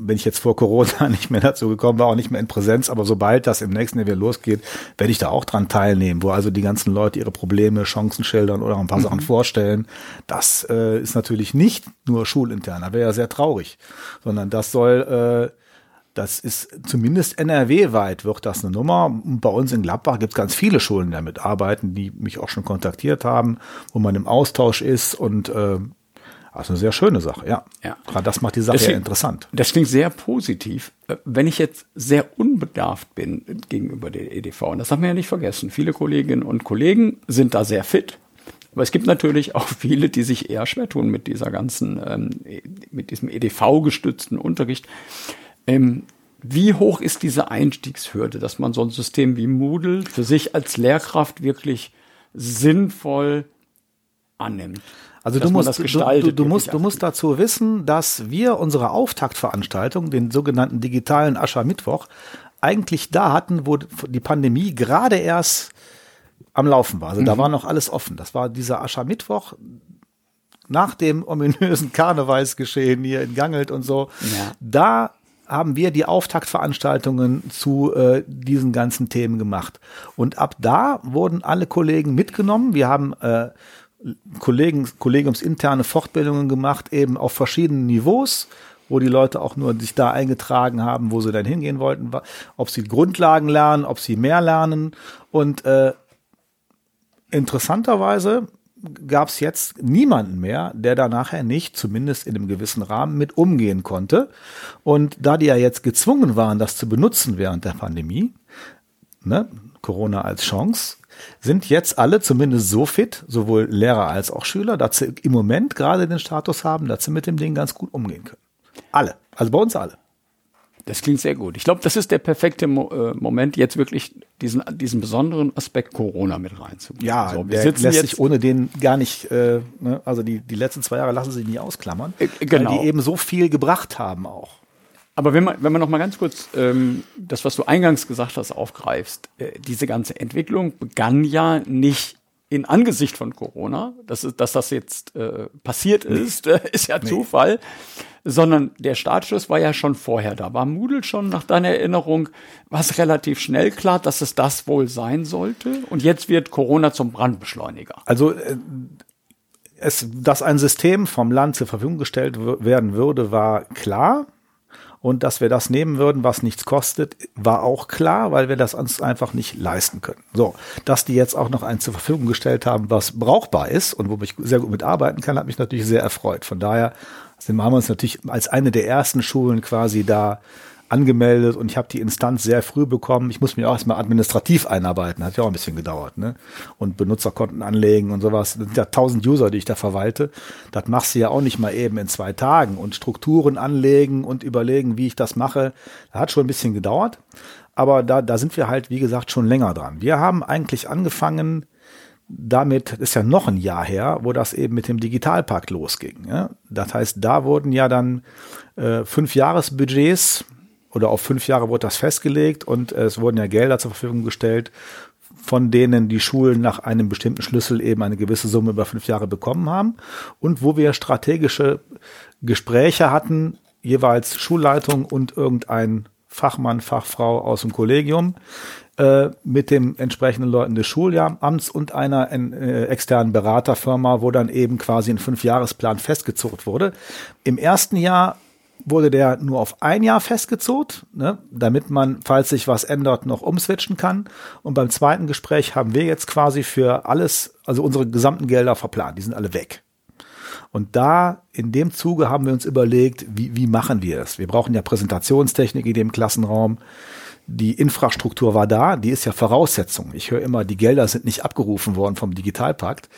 wenn ich jetzt vor Corona nicht mehr dazu gekommen war, auch nicht mehr in Präsenz, aber sobald das im nächsten Jahr wieder losgeht, werde ich da auch dran teilnehmen, wo also die ganzen Leute ihre Probleme, Chancen schildern oder ein paar Sachen vorstellen. Das äh, ist natürlich nicht nur schulintern, da wäre ja sehr traurig, sondern das soll äh, das ist zumindest NRW-weit wird das eine Nummer. Und bei uns in Gladbach gibt es ganz viele Schulen, die damit arbeiten, die mich auch schon kontaktiert haben, wo man im Austausch ist und äh, das ist eine sehr schöne Sache, ja. Ja. Gerade das macht die Sache ja Deswegen- interessant. Das klingt sehr positiv. Äh, Wenn ich jetzt sehr unbedarft bin gegenüber der EDV, und das haben wir ja nicht vergessen, viele Kolleginnen und Kollegen sind da sehr fit. Aber es gibt natürlich auch viele, die sich eher schwer tun mit dieser ganzen, ähm, mit diesem EDV-gestützten Unterricht. Ähm, wie hoch ist diese Einstiegshürde, dass man so ein System wie Moodle für sich als Lehrkraft wirklich sinnvoll annimmt? Also du musst, du, du, musst, du musst dazu wissen, dass wir unsere Auftaktveranstaltung, den sogenannten digitalen Aschermittwoch, eigentlich da hatten, wo die Pandemie gerade erst am Laufen war. Also da war noch alles offen. Das war dieser Aschermittwoch nach dem ominösen Karnevalsgeschehen hier in Gangelt und so. Ja. Da haben wir die Auftaktveranstaltungen zu äh, diesen ganzen Themen gemacht. Und ab da wurden alle Kollegen mitgenommen. Wir haben äh, Kollegen, kollegiumsinterne Fortbildungen gemacht, eben auf verschiedenen Niveaus, wo die Leute auch nur sich da eingetragen haben, wo sie dann hingehen wollten, ob sie Grundlagen lernen, ob sie mehr lernen. Und äh, interessanterweise gab es jetzt niemanden mehr, der da nachher nicht, zumindest in einem gewissen Rahmen, mit umgehen konnte. Und da die ja jetzt gezwungen waren, das zu benutzen während der Pandemie, ne, Corona als Chance, sind jetzt alle zumindest so fit, sowohl Lehrer als auch Schüler, dass sie im Moment gerade den Status haben, dass sie mit dem Ding ganz gut umgehen können. Alle. Also bei uns alle. Das klingt sehr gut. Ich glaube, das ist der perfekte Mo äh, Moment, jetzt wirklich diesen, diesen besonderen Aspekt Corona mit reinzubringen. Ja, so, wir der sitzen lässt jetzt, sich ohne den gar nicht, äh, ne, also die, die letzten zwei Jahre lassen sich nicht ausklammern, Äh, genau. weil die eben so viel gebracht haben auch. Aber wenn man, wenn man noch mal ganz kurz ähm, das, was du eingangs gesagt hast, aufgreifst, äh, diese ganze Entwicklung begann ja nicht in Angesicht von Corona, dass, dass das jetzt äh, passiert ist, äh, ist ja nee. Zufall, sondern der Startschuss war ja schon vorher da. War Moodle schon nach deiner Erinnerung, war es relativ schnell klar, dass es das wohl sein sollte? Und jetzt wird Corona zum Brandbeschleuniger. Also äh, es, dass ein System vom Land zur Verfügung gestellt werden würde, war klar. Und dass wir das nehmen würden, was nichts kostet, war auch klar, weil wir das uns einfach nicht leisten können. So, dass die jetzt auch noch eins zur Verfügung gestellt haben, was brauchbar ist und wo ich sehr gut mitarbeiten kann, hat mich natürlich sehr erfreut. Von daher sind, wir uns natürlich als eine der ersten Schulen quasi da angemeldet und ich habe die Instanz sehr früh bekommen. Ich muss mich auch erstmal administrativ einarbeiten, hat ja auch ein bisschen gedauert, ne? Und Benutzerkonten anlegen und sowas. Das sind ja tausend User, die ich da verwalte. Das machst du ja auch nicht mal eben in zwei Tagen und Strukturen anlegen und überlegen, wie ich das mache. Das hat schon ein bisschen gedauert, aber da, da sind wir halt, wie gesagt, schon länger dran. Wir haben eigentlich angefangen, damit ist ja noch ein Jahr her, wo das eben mit dem Digitalpakt losging. Ja? Das heißt, da wurden ja dann äh, fünf Jahresbudgets oder auf fünf Jahre wurde das festgelegt und es wurden ja Gelder zur Verfügung gestellt, von denen die Schulen nach einem bestimmten Schlüssel eben eine gewisse Summe über fünf Jahre bekommen haben und wo wir strategische Gespräche hatten, jeweils Schulleitung und irgendein Fachmann, Fachfrau aus dem Kollegium äh, mit dem entsprechenden Leuten des Schuljahramts und einer äh, externen Beraterfirma, wo dann eben quasi ein Fünfjahresplan festgezogen wurde. Im ersten Jahr wurde der nur auf ein Jahr festgezogen, ne, damit man, falls sich was ändert, noch umswitchen kann. Und beim zweiten Gespräch haben wir jetzt quasi für alles, also unsere gesamten Gelder verplant, die sind alle weg. Und da, in dem Zuge haben wir uns überlegt, wie, wie machen wir es? Wir brauchen ja Präsentationstechnik in dem Klassenraum. Die Infrastruktur war da, die ist ja Voraussetzung. Ich höre immer, die Gelder sind nicht abgerufen worden vom Digitalpakt.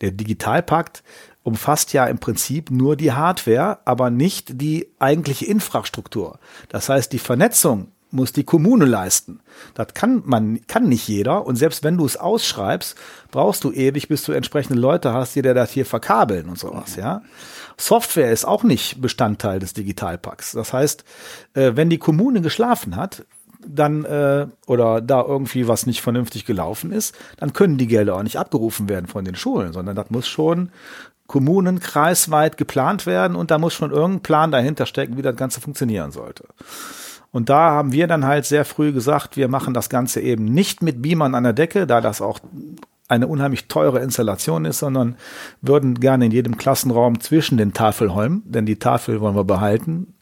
Der Digitalpakt umfasst ja im Prinzip nur die Hardware, aber nicht die eigentliche Infrastruktur. Das heißt, die Vernetzung muss die Kommune leisten. Das kann man, kann nicht jeder. Und selbst wenn du es ausschreibst, brauchst du ewig, bis du entsprechende Leute hast, die dir das hier verkabeln und sowas, ja. Software ist auch nicht Bestandteil des Digitalpacks. Das heißt, äh, wenn die Kommune geschlafen hat, dann äh, oder da irgendwie was nicht vernünftig gelaufen ist, dann können die Gelder auch nicht abgerufen werden von den Schulen, sondern das muss schon Kommunen kreisweit geplant werden und da muss schon irgendein Plan dahinter stecken, wie das Ganze funktionieren sollte. Und da haben wir dann halt sehr früh gesagt, wir machen das Ganze eben nicht mit Beamern an der Decke, da das auch eine unheimlich teure Installation ist, sondern würden gerne in jedem Klassenraum zwischen den Tafelholmen, denn die Tafel wollen wir behalten,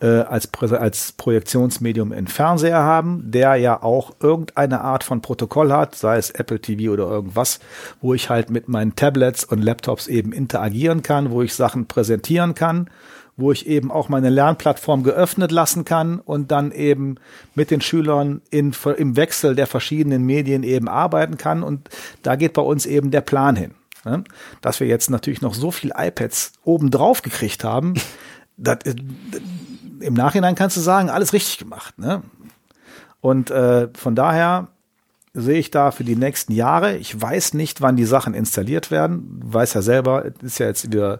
äh, als, als Projektionsmedium in Fernseher haben, der ja auch irgendeine Art von Protokoll hat, sei es Apple TV oder irgendwas, wo ich halt mit meinen Tablets und Laptops eben interagieren kann, wo ich Sachen präsentieren kann, wo ich eben auch meine Lernplattform geöffnet lassen kann und dann eben mit den Schülern in, im Wechsel der verschiedenen Medien eben arbeiten kann. Und da geht bei uns eben der Plan hin. Ne? Dass wir jetzt natürlich noch so viel iPads oben drauf gekriegt haben, das, äh, im Nachhinein kannst du sagen, alles richtig gemacht. Ne? Und äh, von daher sehe ich da für die nächsten Jahre, ich weiß nicht, wann die Sachen installiert werden, weiß ja selber, ist ja jetzt wieder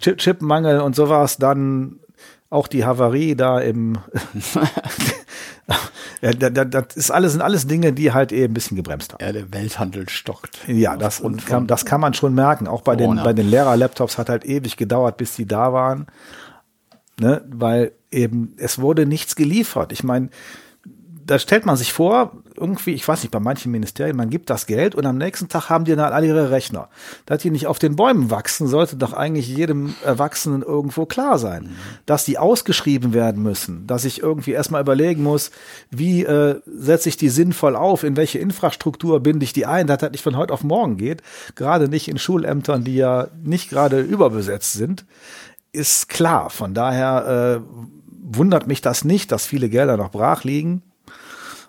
Chip Chipmangel und sowas, dann auch die Havarie da im ja, das ist alles, sind alles Dinge, die halt eben ein bisschen gebremst haben. Ja, der Welthandel stockt. Ja, das, kann, das kann man schon merken. Auch bei den, bei den Lehrer-Laptops hat halt ewig gedauert, bis die da waren. Ne? Weil eben, es wurde nichts geliefert. Ich meine, da stellt man sich vor, irgendwie, ich weiß nicht, bei manchen Ministerien, man gibt das Geld und am nächsten Tag haben die dann alle ihre Rechner. Dass die nicht auf den Bäumen wachsen, sollte doch eigentlich jedem Erwachsenen irgendwo klar sein. Dass die ausgeschrieben werden müssen, dass ich irgendwie erstmal überlegen muss, wie äh, setze ich die sinnvoll auf, in welche Infrastruktur binde ich die ein, dass das nicht von heute auf morgen geht. Gerade nicht in Schulämtern, die ja nicht gerade überbesetzt sind, ist klar. Von daher äh, wundert mich das nicht, dass viele Gelder noch brach liegen.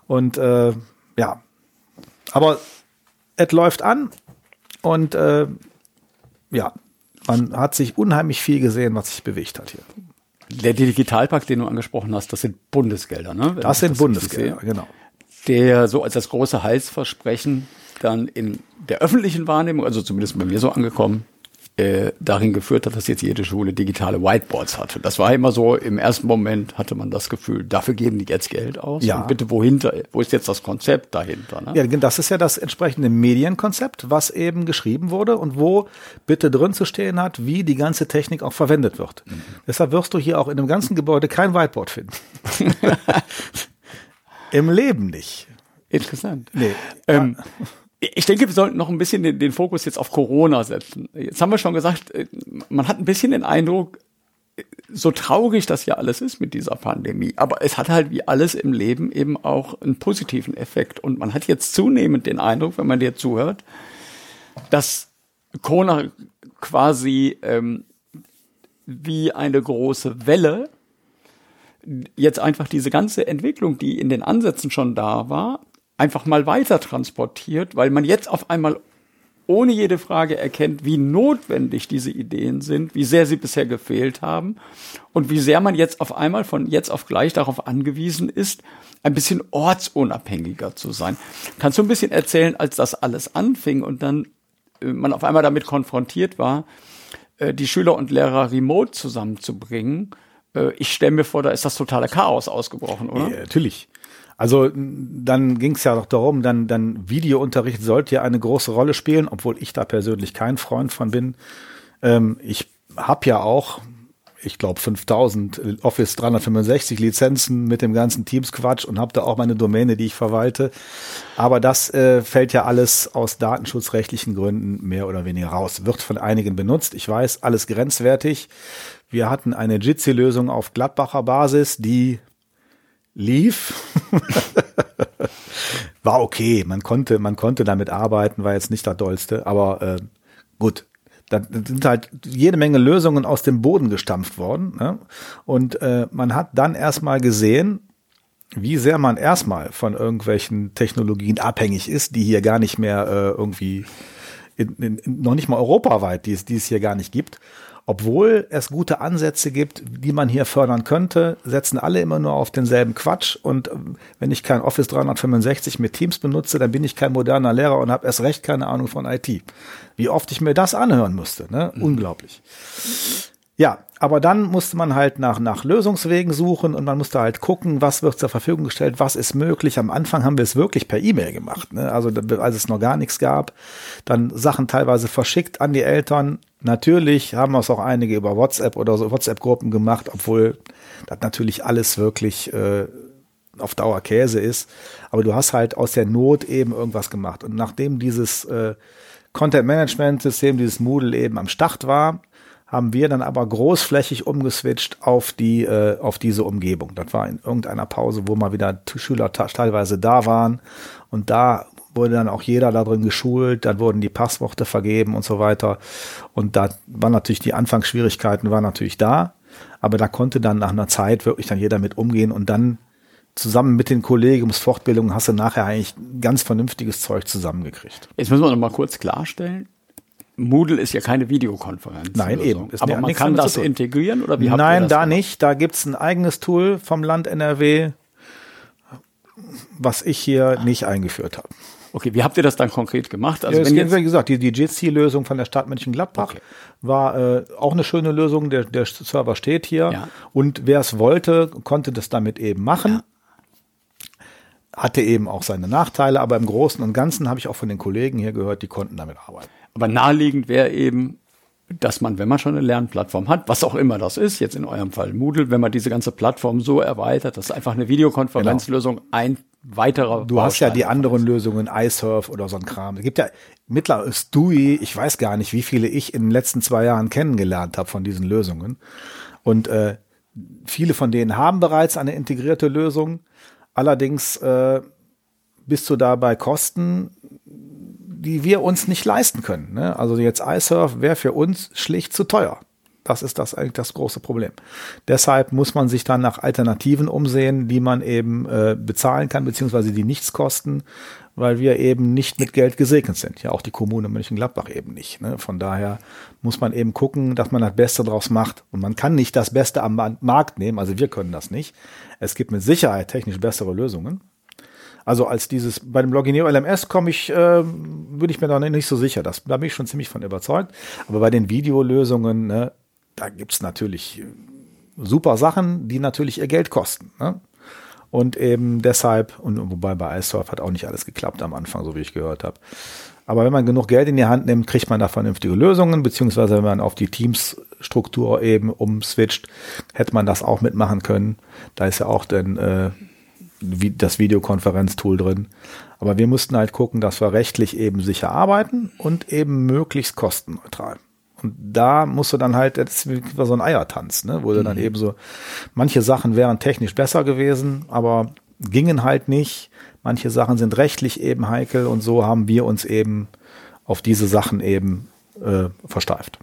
Und äh, ja, aber es läuft an und äh, ja, man hat sich unheimlich viel gesehen, was sich bewegt hat hier. Der Digitalpakt, den du angesprochen hast, das sind Bundesgelder, ne? Wenn das sind das Bundesgelder, genau. Der so als das große Heilsversprechen dann in der öffentlichen Wahrnehmung, also zumindest bei mir so angekommen, äh, darin geführt hat, dass jetzt jede Schule digitale Whiteboards hatte. Das war immer so, im ersten Moment hatte man das Gefühl, dafür geben die jetzt Geld aus. Ja. Und bitte wohinter, wo ist jetzt das Konzept dahinter? Ne? Ja, das ist ja das entsprechende Medienkonzept, was eben geschrieben wurde und wo bitte drin zu stehen hat, wie die ganze Technik auch verwendet wird. Mhm. Deshalb wirst du hier auch in dem ganzen Gebäude kein Whiteboard finden. Im Leben nicht. Interessant. Nee. Ähm, ich denke, wir sollten noch ein bisschen den, den, Fokus jetzt auf Corona setzen. Jetzt haben wir schon gesagt, äh, man hat ein bisschen den Eindruck, so traurig das ja alles ist mit dieser Pandemie, aber es hat halt wie alles im Leben eben auch einen positiven Effekt. Und man hat jetzt zunehmend den Eindruck, wenn man dir zuhört, dass Corona quasi ähm, wie eine große Welle jetzt einfach diese ganze Entwicklung, die in den Ansätzen schon da war, einfach mal weiter transportiert, weil man jetzt auf einmal ohne jede Frage erkennt, wie notwendig diese Ideen sind, wie sehr sie bisher gefehlt haben und wie sehr man jetzt auf einmal von jetzt auf gleich darauf angewiesen ist, ein bisschen ortsunabhängiger zu sein. Kannst du ein bisschen erzählen, als das alles anfing und dann äh, man auf einmal damit konfrontiert war, äh, die Schüler und Lehrer remote zusammenzubringen? Äh, ich stelle mir vor, da ist das totale Chaos ausgebrochen, oder? Ja, natürlich. Also dann ging es ja noch darum, dann, dann Videounterricht sollte ja eine große Rolle spielen, obwohl ich da persönlich kein Freund von bin. Ähm, ich habe ja auch, ich glaube, 5000 Office 365 Lizenzen mit dem ganzen Teams-Quatsch und habe da auch meine Domäne, die ich verwalte. Aber das äh, fällt ja alles aus datenschutzrechtlichen Gründen mehr oder weniger raus. Wird von einigen benutzt. Ich weiß, alles grenzwertig. Wir hatten eine Jitsi-Lösung auf Gladbacher Basis, die lief. war okay, man konnte, man konnte damit arbeiten, war jetzt nicht das Dollste, aber äh, gut. Da sind halt jede Menge Lösungen aus dem Boden gestampft worden. Ne? Und äh, man hat dann erstmal gesehen, wie sehr man erstmal von irgendwelchen Technologien abhängig ist, die hier gar nicht mehr äh, irgendwie in, in, noch nicht mal europaweit, die es, die es hier gar nicht gibt obwohl es gute Ansätze gibt, die man hier fördern könnte, setzen alle immer nur auf denselben Quatsch. Und ähm, wenn ich kein Office 365 mit Teams benutze, dann bin ich kein moderner Lehrer und habe erst recht keine Ahnung von IT. Wie oft ich mir das anhören musste, ne? Mhm. Unglaublich. Ja, aber dann musste man halt nach, nach Lösungswegen suchen und man musste halt gucken, was wird zur Verfügung gestellt, was ist möglich. Am Anfang haben wir es wirklich per E-Mail gemacht, ne? also als es noch gar nichts gab. Dann Sachen teilweise verschickt an die Eltern. Natürlich haben es auch einige über WhatsApp oder so WhatsApp-Gruppen gemacht, obwohl das natürlich alles wirklich äh, auf Dauer Käse ist. Aber du hast halt aus der Not eben irgendwas gemacht. Und nachdem dieses äh, Content-Management-System, dieses Moodle eben am Start war, haben wir dann aber großflächig umgeswitcht auf die äh, auf diese Umgebung. Das war in irgendeiner Pause, wo mal wieder Schüler teilweise da waren und da wurde dann auch jeder da drin geschult, dann wurden die Passworte vergeben und so weiter. Und da waren natürlich die Anfangsschwierigkeiten waren natürlich da, aber da konnte dann nach einer Zeit wirklich dann jeder mit umgehen und dann zusammen mit den Kollegiumsfortbildungen hast du nachher eigentlich ganz vernünftiges Zeug zusammengekriegt. Jetzt müssen wir noch mal kurz klarstellen, Moodle ist ja keine Videokonferenz. Nein, eben. Ist Aber man kann das integrieren oder wie Nein, da gemacht? nicht. Da gibt's ein eigenes Tool vom Land NRW, was ich hier nicht eingeführt habe. Okay, wie habt ihr das dann konkret gemacht? Also ja, wenn jetzt, wie gesagt, die, die Jitsi-Lösung von der Stadt Mönchengladbach okay. war äh, auch eine schöne Lösung. Der, der Server steht hier ja. und wer es wollte, konnte das damit eben machen. Ja hatte eben auch seine Nachteile, aber im Großen und Ganzen habe ich auch von den Kollegen hier gehört, die konnten damit arbeiten. Aber naheliegend wäre eben, dass man, wenn man schon eine Lernplattform hat, was auch immer das ist, jetzt in eurem Fall Moodle, wenn man diese ganze Plattform so erweitert, dass einfach eine Videokonferenzlösung genau. ein weiterer Du Baustein hast ja die anderen Lösungen, iSurf oder so ein Kram. Es gibt ja mittlerweile Stui, ich weiß gar nicht, wie viele ich in den letzten zwei Jahren kennengelernt habe von diesen Lösungen. Und äh, viele von denen haben bereits eine integrierte Lösung. Allerdings äh, bist du da bei Kosten, die wir uns nicht leisten können. Ne? Also jetzt iSurf wäre für uns schlicht zu teuer. Das ist das eigentlich das große Problem. Deshalb muss man sich dann nach Alternativen umsehen, die man eben äh, bezahlen kann, beziehungsweise die nichts kosten, weil wir eben nicht mit Geld gesegnet sind. Ja, auch die Kommune Mönchengladbach eben nicht. Ne? Von daher muss man eben gucken, dass man das Beste draus macht. Und man kann nicht das Beste am Markt nehmen, also wir können das nicht. Es gibt mit Sicherheit technisch bessere Lösungen. Also als dieses, bei dem Logineo LMS komme ich, äh, bin ich mir noch nicht so sicher. Das, da bin ich schon ziemlich von überzeugt. Aber bei den Videolösungen, ne, da gibt's natürlich super Sachen, die natürlich ihr Geld kosten. Ne? Und eben deshalb, und wobei bei iSurf hat auch nicht alles geklappt am Anfang, so wie ich gehört habe. Aber wenn man genug Geld in die Hand nimmt, kriegt man da vernünftige Lösungen, beziehungsweise wenn man auf die Teams-Struktur eben umswitcht, hätte man das auch mitmachen können. Da ist ja auch dann äh, das Videokonferenztool drin. Aber wir mussten halt gucken, dass wir rechtlich eben sicher arbeiten und eben möglichst kostenneutral. Und da musst du dann halt, das war so ein Eiertanz, ne? wo du dann mhm. eben so, manche Sachen wären technisch besser gewesen, aber gingen halt nicht. Manche Sachen sind rechtlich eben heikel und so haben wir uns eben auf diese Sachen eben äh, versteift.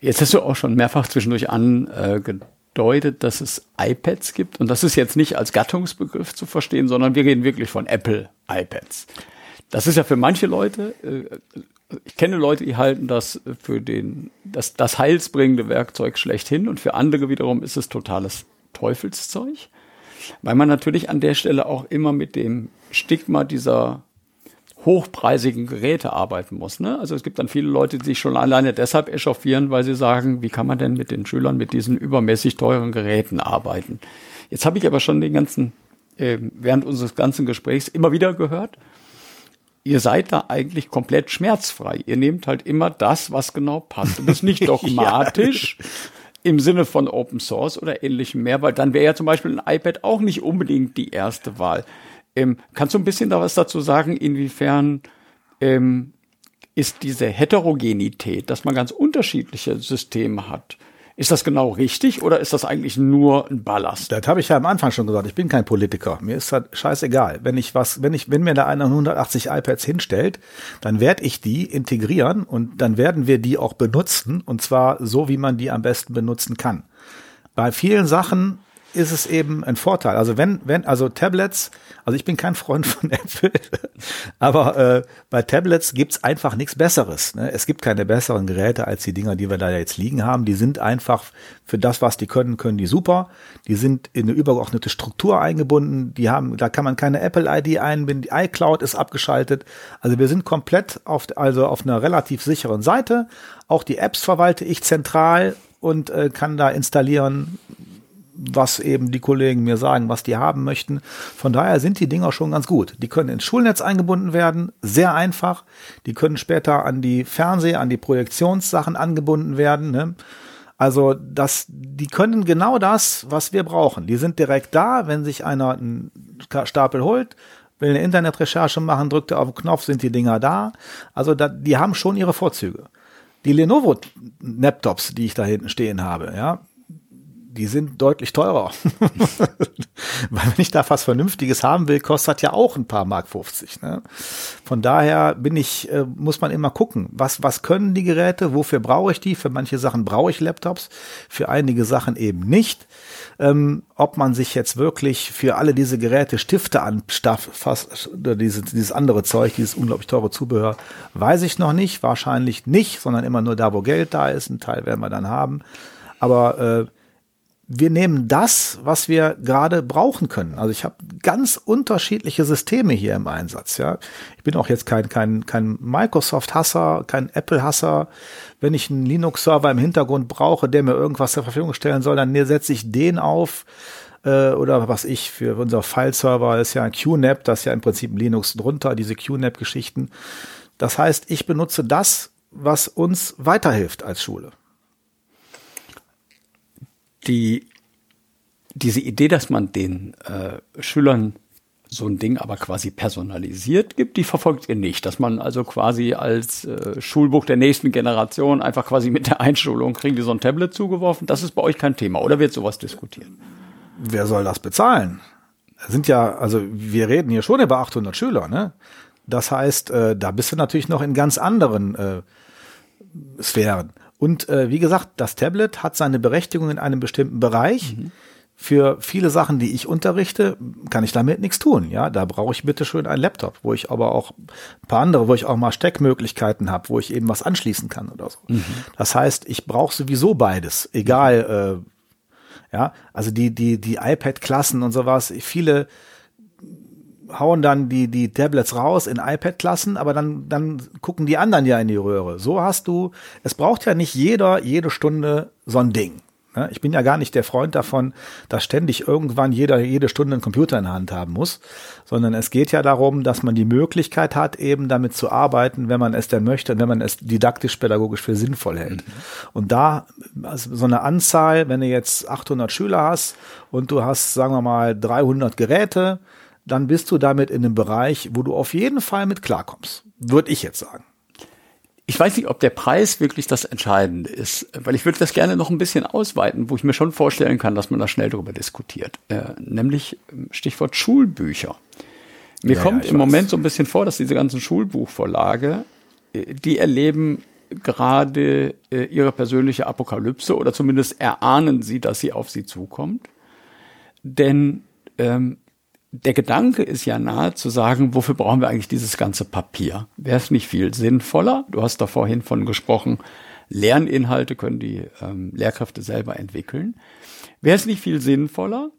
Jetzt hast du auch schon mehrfach zwischendurch angedeutet, dass es iPads gibt. Und das ist jetzt nicht als Gattungsbegriff zu verstehen, sondern wir reden wirklich von Apple iPads. Das ist ja für manche Leute, äh, ich kenne Leute, die halten das für den, das, das heilsbringende Werkzeug schlechthin und für andere wiederum ist es totales Teufelszeug weil man natürlich an der Stelle auch immer mit dem Stigma dieser hochpreisigen Geräte arbeiten muss. Ne? Also es gibt dann viele Leute, die sich schon alleine deshalb echauffieren, weil sie sagen, wie kann man denn mit den Schülern mit diesen übermäßig teuren Geräten arbeiten? Jetzt habe ich aber schon den ganzen, äh, während unseres ganzen Gesprächs immer wieder gehört, ihr seid da eigentlich komplett schmerzfrei. Ihr nehmt halt immer das, was genau passt. Und das ist nicht dogmatisch, ja im Sinne von Open Source oder ähnlichem mehr, weil dann wäre ja zum Beispiel ein iPad auch nicht unbedingt die erste Wahl. Ähm, kannst du ein bisschen da was dazu sagen, inwiefern ähm, ist diese Heterogenität, dass man ganz unterschiedliche Systeme hat, ist das genau richtig oder ist das eigentlich nur ein Ballast? Das habe ich ja am Anfang schon gesagt. Ich bin kein Politiker. Mir ist das scheißegal. Wenn ich was, wenn ich, wenn mir da einer 180 iPads hinstellt, dann werde ich die integrieren und dann werden wir die auch benutzen und zwar so, wie man die am besten benutzen kann. Bei vielen Sachen ist es eben ein Vorteil. Also wenn, wenn, also Tablets, also ich bin kein Freund von Apple, aber äh, bei Tablets gibt's einfach nichts Besseres. Ne? Es gibt keine besseren Geräte als die Dinger, die wir da jetzt liegen haben. Die sind einfach für das, was die können, können die super. Die sind in eine übergeordnete Struktur eingebunden. Die haben, da kann man keine Apple-ID einbinden. Die iCloud ist abgeschaltet. Also wir sind komplett auf, also auf einer relativ sicheren Seite. Auch die Apps verwalte ich zentral und äh, kann da installieren, was eben die Kollegen mir sagen, was die haben möchten. Von daher sind die Dinger schon ganz gut. Die können ins Schulnetz eingebunden werden, sehr einfach. Die können später an die Fernseh-, an die Projektionssachen angebunden werden. Ne? Also das, die können genau das, was wir brauchen. Die sind direkt da, wenn sich einer einen Stapel holt, will eine Internetrecherche machen, drückt er auf den Knopf, sind die Dinger da. Also da, die haben schon ihre Vorzüge. Die Lenovo-Laptops, die ich da hinten stehen habe, ja, die sind deutlich teurer. Weil wenn ich da was Vernünftiges haben will, kostet ja auch ein paar Mark 50. Ne? Von daher bin ich, äh, muss man immer gucken, was, was können die Geräte, wofür brauche ich die? Für manche Sachen brauche ich Laptops, für einige Sachen eben nicht. Ähm, ob man sich jetzt wirklich für alle diese Geräte Stifte anstafft, fast, oder dieses, dieses andere Zeug, dieses unglaublich teure Zubehör, weiß ich noch nicht. Wahrscheinlich nicht, sondern immer nur da, wo Geld da ist. Ein Teil werden wir dann haben. Aber äh, wir nehmen das, was wir gerade brauchen können. Also ich habe ganz unterschiedliche Systeme hier im Einsatz. Ja, ich bin auch jetzt kein kein kein Microsoft-Hasser, kein Apple-Hasser. Wenn ich einen Linux-Server im Hintergrund brauche, der mir irgendwas zur Verfügung stellen soll, dann setze ich den auf äh, oder was ich für unser File-Server ist ja ein QNAP, das ist ja im Prinzip Linux drunter, diese QNAP-Geschichten. Das heißt, ich benutze das, was uns weiterhilft als Schule die, diese Idee, dass man den äh, Schülern so ein Ding aber quasi personalisiert gibt, die verfolgt ihr nicht. Dass man also quasi als äh, Schulbuch der nächsten Generation einfach quasi mit der Einschulung kriegen die so ein Tablet zugeworfen. Das ist bei euch kein Thema. Oder wird sowas diskutiert? Wer soll das bezahlen? Sind ja, also wir reden hier schon über 800 Schüler, ne? Das heißt, äh, da bist du natürlich noch in ganz anderen äh, Sphären. Und äh, wie gesagt, das Tablet hat seine Berechtigung in einem bestimmten Bereich. Mhm. Für viele Sachen, die ich unterrichte, kann ich damit nichts tun. Ja, da brauche ich bitte schön einen Laptop, wo ich aber auch ein paar andere, wo ich auch mal Steckmöglichkeiten habe, wo ich eben was anschließen kann oder so. Mhm. Das heißt, ich brauche sowieso beides, egal. Äh, ja, also die die die iPad-Klassen und sowas. Viele hauen dann die, die Tablets raus in iPad-Klassen, aber dann, dann gucken die anderen ja in die Röhre. So hast du, es braucht ja nicht jeder jede Stunde so ein Ding. Ne? Ich bin ja gar nicht der Freund davon, dass ständig irgendwann jeder jede Stunde einen Computer in der Hand haben muss, sondern es geht ja darum, dass man die Möglichkeit hat, eben damit zu arbeiten, wenn man es denn möchte und wenn man es didaktisch-pädagogisch für sinnvoll hält. Mhm. Und da also so eine Anzahl, wenn du jetzt 800 Schüler hast und du hast, sagen wir mal, 300 Geräte, dann bist du damit in einem Bereich, wo du auf jeden Fall mit klarkommst, würde ich jetzt sagen. Ich weiß nicht, ob der Preis wirklich das Entscheidende ist, weil ich würde das gerne noch ein bisschen ausweiten, wo ich mir schon vorstellen kann, dass man da schnell drüber diskutiert. Äh, nämlich ähm, Stichwort Schulbücher. Mir ja, kommt ja, im weiß. Moment so ein bisschen vor, dass diese ganzen Schulbuchvorlage, äh, die erleben gerade äh, ihre persönliche Apokalypse oder zumindest erahnen sie, dass sie auf sie zukommt. Denn ähm, der Gedanke ist ja nahe zu sagen, wofür brauchen wir eigentlich dieses ganze Papier? Wäre es nicht viel sinnvoller? Du hast da vorhin von gesprochen, Lerninhalte können die ähm, Lehrkräfte selber entwickeln. Wäre es nicht viel sinnvoller?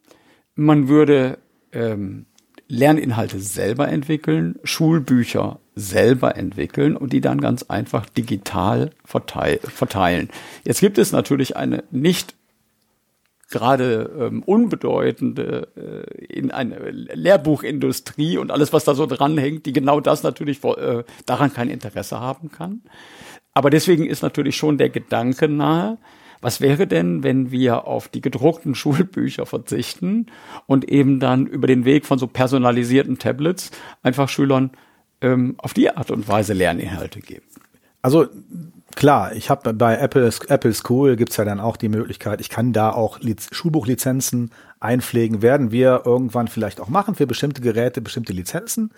Man würde ähm, Lerninhalte selber entwickeln, Schulbücher selber entwickeln und die dann ganz einfach digital verteilen. Jetzt gibt es natürlich eine nicht gerade ähm, unbedeutende äh, in eine Lehrbuchindustrie und alles, was da so dranhängt, die genau das natürlich äh, daran kein Interesse haben kann. Aber deswegen ist natürlich schon der Gedanke nahe, was wäre denn, wenn wir auf die gedruckten Schulbücher verzichten und eben dann über den Weg von so personalisierten Tablets einfach Schülern ähm, auf die Art und Weise Lerninhalte geben? Also Klar, ich habe bei Apple, Apple School gibt's ja dann auch die Möglichkeit, ich kann da auch Liz Schulbuchlizenzen einpflegen, werden wir irgendwann vielleicht auch machen für bestimmte Geräte, bestimmte Lizenzen.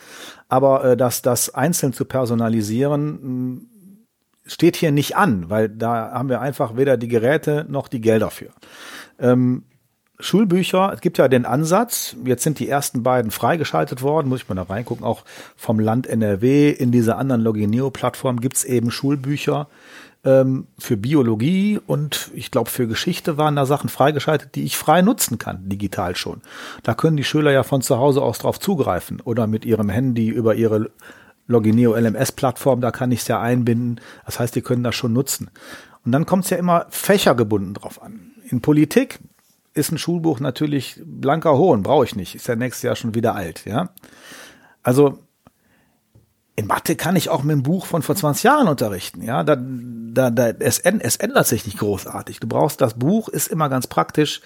Aber äh, dass das einzeln zu personalisieren, hm, steht hier nicht an, weil da haben wir einfach weder die Geräte noch die Gelder für. Ähm, Schulbücher, es gibt ja den Ansatz, jetzt sind die ersten beiden freigeschaltet worden, muss ich mal da reingucken, auch vom Land NRW in dieser anderen Logineo-Plattform gibt's eben Schulbücher ähm, für Biologie und ich glaube für Geschichte waren da Sachen freigeschaltet, die ich frei nutzen kann, digital schon. Da können die Schüler ja von zu Hause aus drauf zugreifen oder mit ihrem Handy über ihre Logineo LMS-Plattform, da kann ich es ja einbinden. Das heißt, die können das schon nutzen. Und dann kommt es ja immer fächergebunden drauf an. In Politik ist ein Schulbuch natürlich blanker Hohn, brauche ich nicht. Ist ja nächstes Jahr schon wieder alt, ja. Also in Mathe kann ich auch mit einem Buch von vor 20 Jahren unterrichten, ja. Da, da, da, es, es ändert sich nicht großartig. Du brauchst das Buch, ist immer ganz praktisch.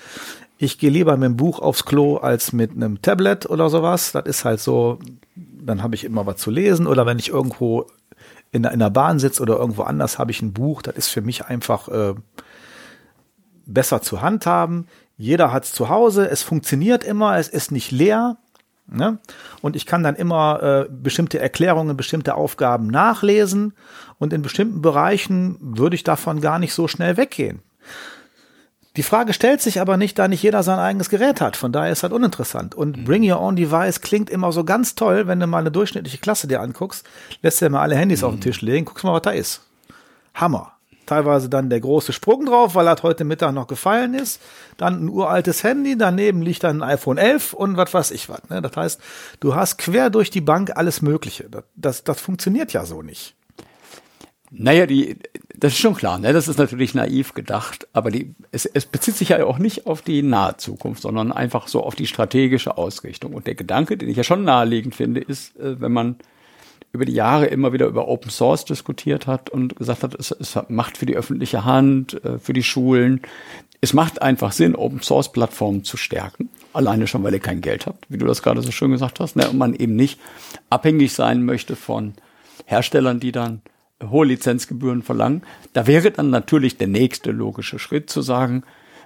Ich gehe lieber mit dem Buch aufs Klo als mit einem Tablet oder sowas. Das ist halt so, dann habe ich immer was zu lesen oder wenn ich irgendwo in, in der Bahn sitze oder irgendwo anders habe ich ein Buch, das ist für mich einfach äh, besser zu handhaben. Jeder hat es zu Hause, es funktioniert immer, es ist nicht leer. Ne? Und ich kann dann immer äh, bestimmte Erklärungen, bestimmte Aufgaben nachlesen und in bestimmten Bereichen würde ich davon gar nicht so schnell weggehen. Die Frage stellt sich aber nicht, da nicht jeder sein eigenes Gerät hat. Von daher ist das uninteressant. Und mhm. Bring Your Own Device klingt immer so ganz toll, wenn du mal eine durchschnittliche Klasse dir anguckst, lässt dir mal alle Handys mhm. auf den Tisch legen, guckst mal, was da ist. Hammer teilweise dann der große Sprung drauf, weil er heute Mittag noch gefallen ist. Dann ein uraltes Handy, daneben liegt dann ein iPhone 11 und was weiß ich was. Ne? Das heißt, du hast quer durch die Bank alles Mögliche. Das, das, das funktioniert ja so nicht. Naja, die, das ist schon klar, ne? das ist natürlich naiv gedacht, aber die, es, es bezieht sich ja auch nicht auf die nahe Zukunft, sondern einfach so auf die strategische Ausrichtung. Und der Gedanke, den ich ja schon naheliegend finde, ist, äh, wenn man über die Jahre immer wieder über Open Source diskutiert hat und gesagt hat, es, es macht für die öffentliche Hand, äh, für die Schulen, es macht einfach Sinn, Open Source Plattformen zu stärken. Alleine schon, weil ihr kein Geld habt, wie du das gerade so schön gesagt hast, ne? und man eben nicht abhängig sein möchte von Herstellern, die dann hohe Lizenzgebühren verlangen. Da wäre dann natürlich der nächste logische Schritt zu sagen,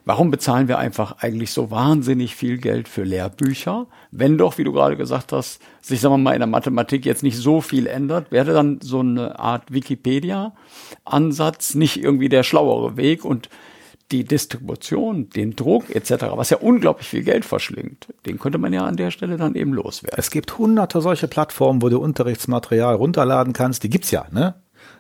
Warum bezahlen wir einfach eigentlich so wahnsinnig viel Geld für Lehrbücher? Wenn doch, wie du gerade gesagt hast, sich, sagen wir mal, in der Mathematik jetzt nicht so viel ändert, wäre dann so eine Art Wikipedia-Ansatz nicht irgendwie der schlauere Weg und die Distribution, den Druck etc., was ja unglaublich viel Geld verschlingt, den könnte man ja an der Stelle dann eben loswerden. Es gibt hunderte solche Plattformen, wo du Unterrichtsmaterial runterladen kannst. Die gibt's ja, ne?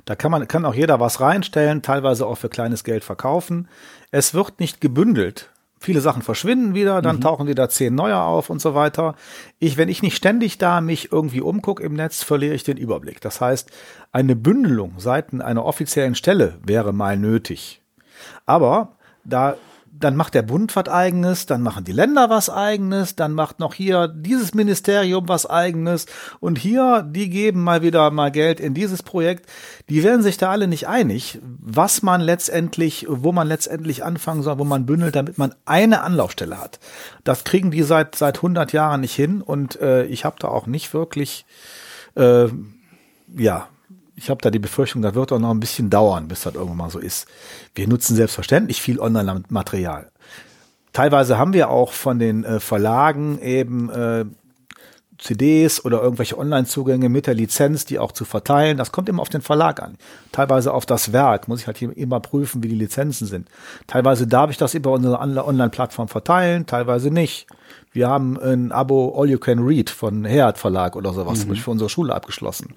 Da kann man, kann auch jeder was reinstellen, teilweise auch für kleines Geld verkaufen. Es wird nicht gebündelt viele Sachen verschwinden wieder, dann mhm. tauchen wieder zehn neue auf und so weiter. Ich, wenn ich nicht ständig da mich irgendwie umgucke im Netz, verliere ich den Überblick. Das heißt, eine Bündelung seitens einer offiziellen Stelle wäre mal nötig. Aber da dann macht der Bund was eigenes, dann machen die Länder was eigenes, dann macht noch hier dieses Ministerium was eigenes und hier, die geben mal wieder mal Geld in dieses Projekt. Die werden sich da alle nicht einig, was man letztendlich, wo man letztendlich anfangen soll, wo man bündelt, damit man eine Anlaufstelle hat. Das kriegen die seit seit 100 Jahren nicht hin und äh, ich habe da auch nicht wirklich äh, ja ich habe da die Befürchtung, das wird auch noch ein bisschen dauern, bis das irgendwann mal so ist. Wir nutzen selbstverständlich viel Online-Material. Teilweise haben wir auch von den äh, Verlagen eben äh, CDs oder irgendwelche Online-Zugänge mit der Lizenz, die auch zu verteilen. Das kommt immer auf den Verlag an. Teilweise auf das Werk. Muss ich halt hier immer prüfen, wie die Lizenzen sind. Teilweise darf ich das über unsere Online-Plattform verteilen, teilweise nicht. Wir haben ein Abo All You Can Read von Head Verlag oder sowas, mhm. für unsere Schule abgeschlossen.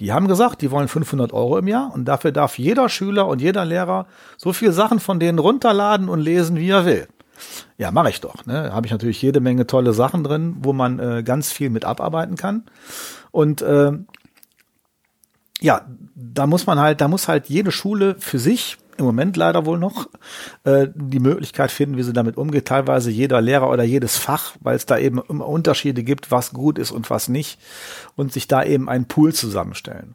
Die haben gesagt, die wollen 500 Euro im Jahr und dafür darf jeder Schüler und jeder Lehrer so viel Sachen von denen runterladen und lesen, wie er will. Ja, mache ich doch. Ne? Habe ich natürlich jede Menge tolle Sachen drin, wo man äh, ganz viel mit abarbeiten kann. Und äh, ja, da muss man halt, da muss halt jede Schule für sich im Moment leider wohl noch äh, die Möglichkeit finden, wie sie damit umgeht. Teilweise jeder Lehrer oder jedes Fach, weil es da eben immer Unterschiede gibt, was gut ist und was nicht, und sich da eben einen Pool zusammenstellen.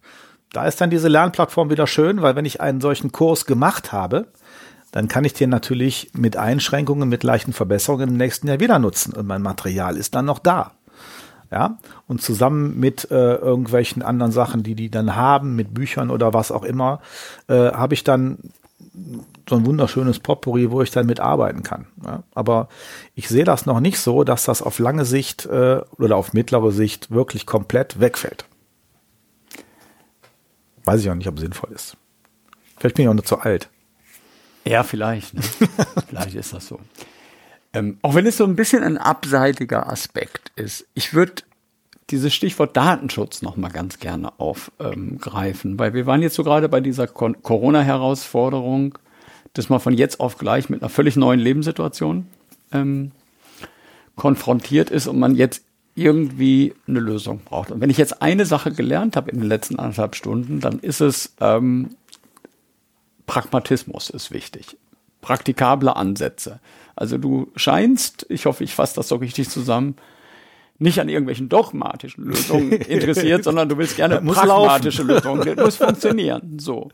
Da ist dann diese Lernplattform wieder schön, weil wenn ich einen solchen Kurs gemacht habe, dann kann ich den natürlich mit Einschränkungen, mit leichten Verbesserungen im nächsten Jahr wieder nutzen und mein Material ist dann noch da. Ja, und zusammen mit äh, irgendwelchen anderen Sachen, die die dann haben, mit Büchern oder was auch immer, äh, habe ich dann so ein wunderschönes Potpourri, wo ich dann mitarbeiten kann. Ja, aber ich sehe das noch nicht so, dass das auf lange Sicht äh, oder auf mittlere Sicht wirklich komplett wegfällt. Weiß ich auch nicht, ob es sinnvoll ist. Vielleicht bin ich auch nur zu alt. Ja, vielleicht. Ne? vielleicht ist das so. Ähm, auch wenn es so ein bisschen ein abseitiger Aspekt ist. Ich würde dieses Stichwort Datenschutz noch mal ganz gerne aufgreifen, weil wir waren jetzt so gerade bei dieser Corona-Herausforderung, dass man von jetzt auf gleich mit einer völlig neuen Lebenssituation ähm, konfrontiert ist und man jetzt irgendwie eine Lösung braucht. Und wenn ich jetzt eine Sache gelernt habe in den letzten anderthalb Stunden, dann ist es ähm, Pragmatismus ist wichtig. Praktikable Ansätze. Also du scheinst, ich hoffe, ich fasse das so richtig zusammen, nicht an irgendwelchen dogmatischen Lösungen interessiert, sondern du willst gerne pragmatische Lösungen. Das muss funktionieren. So.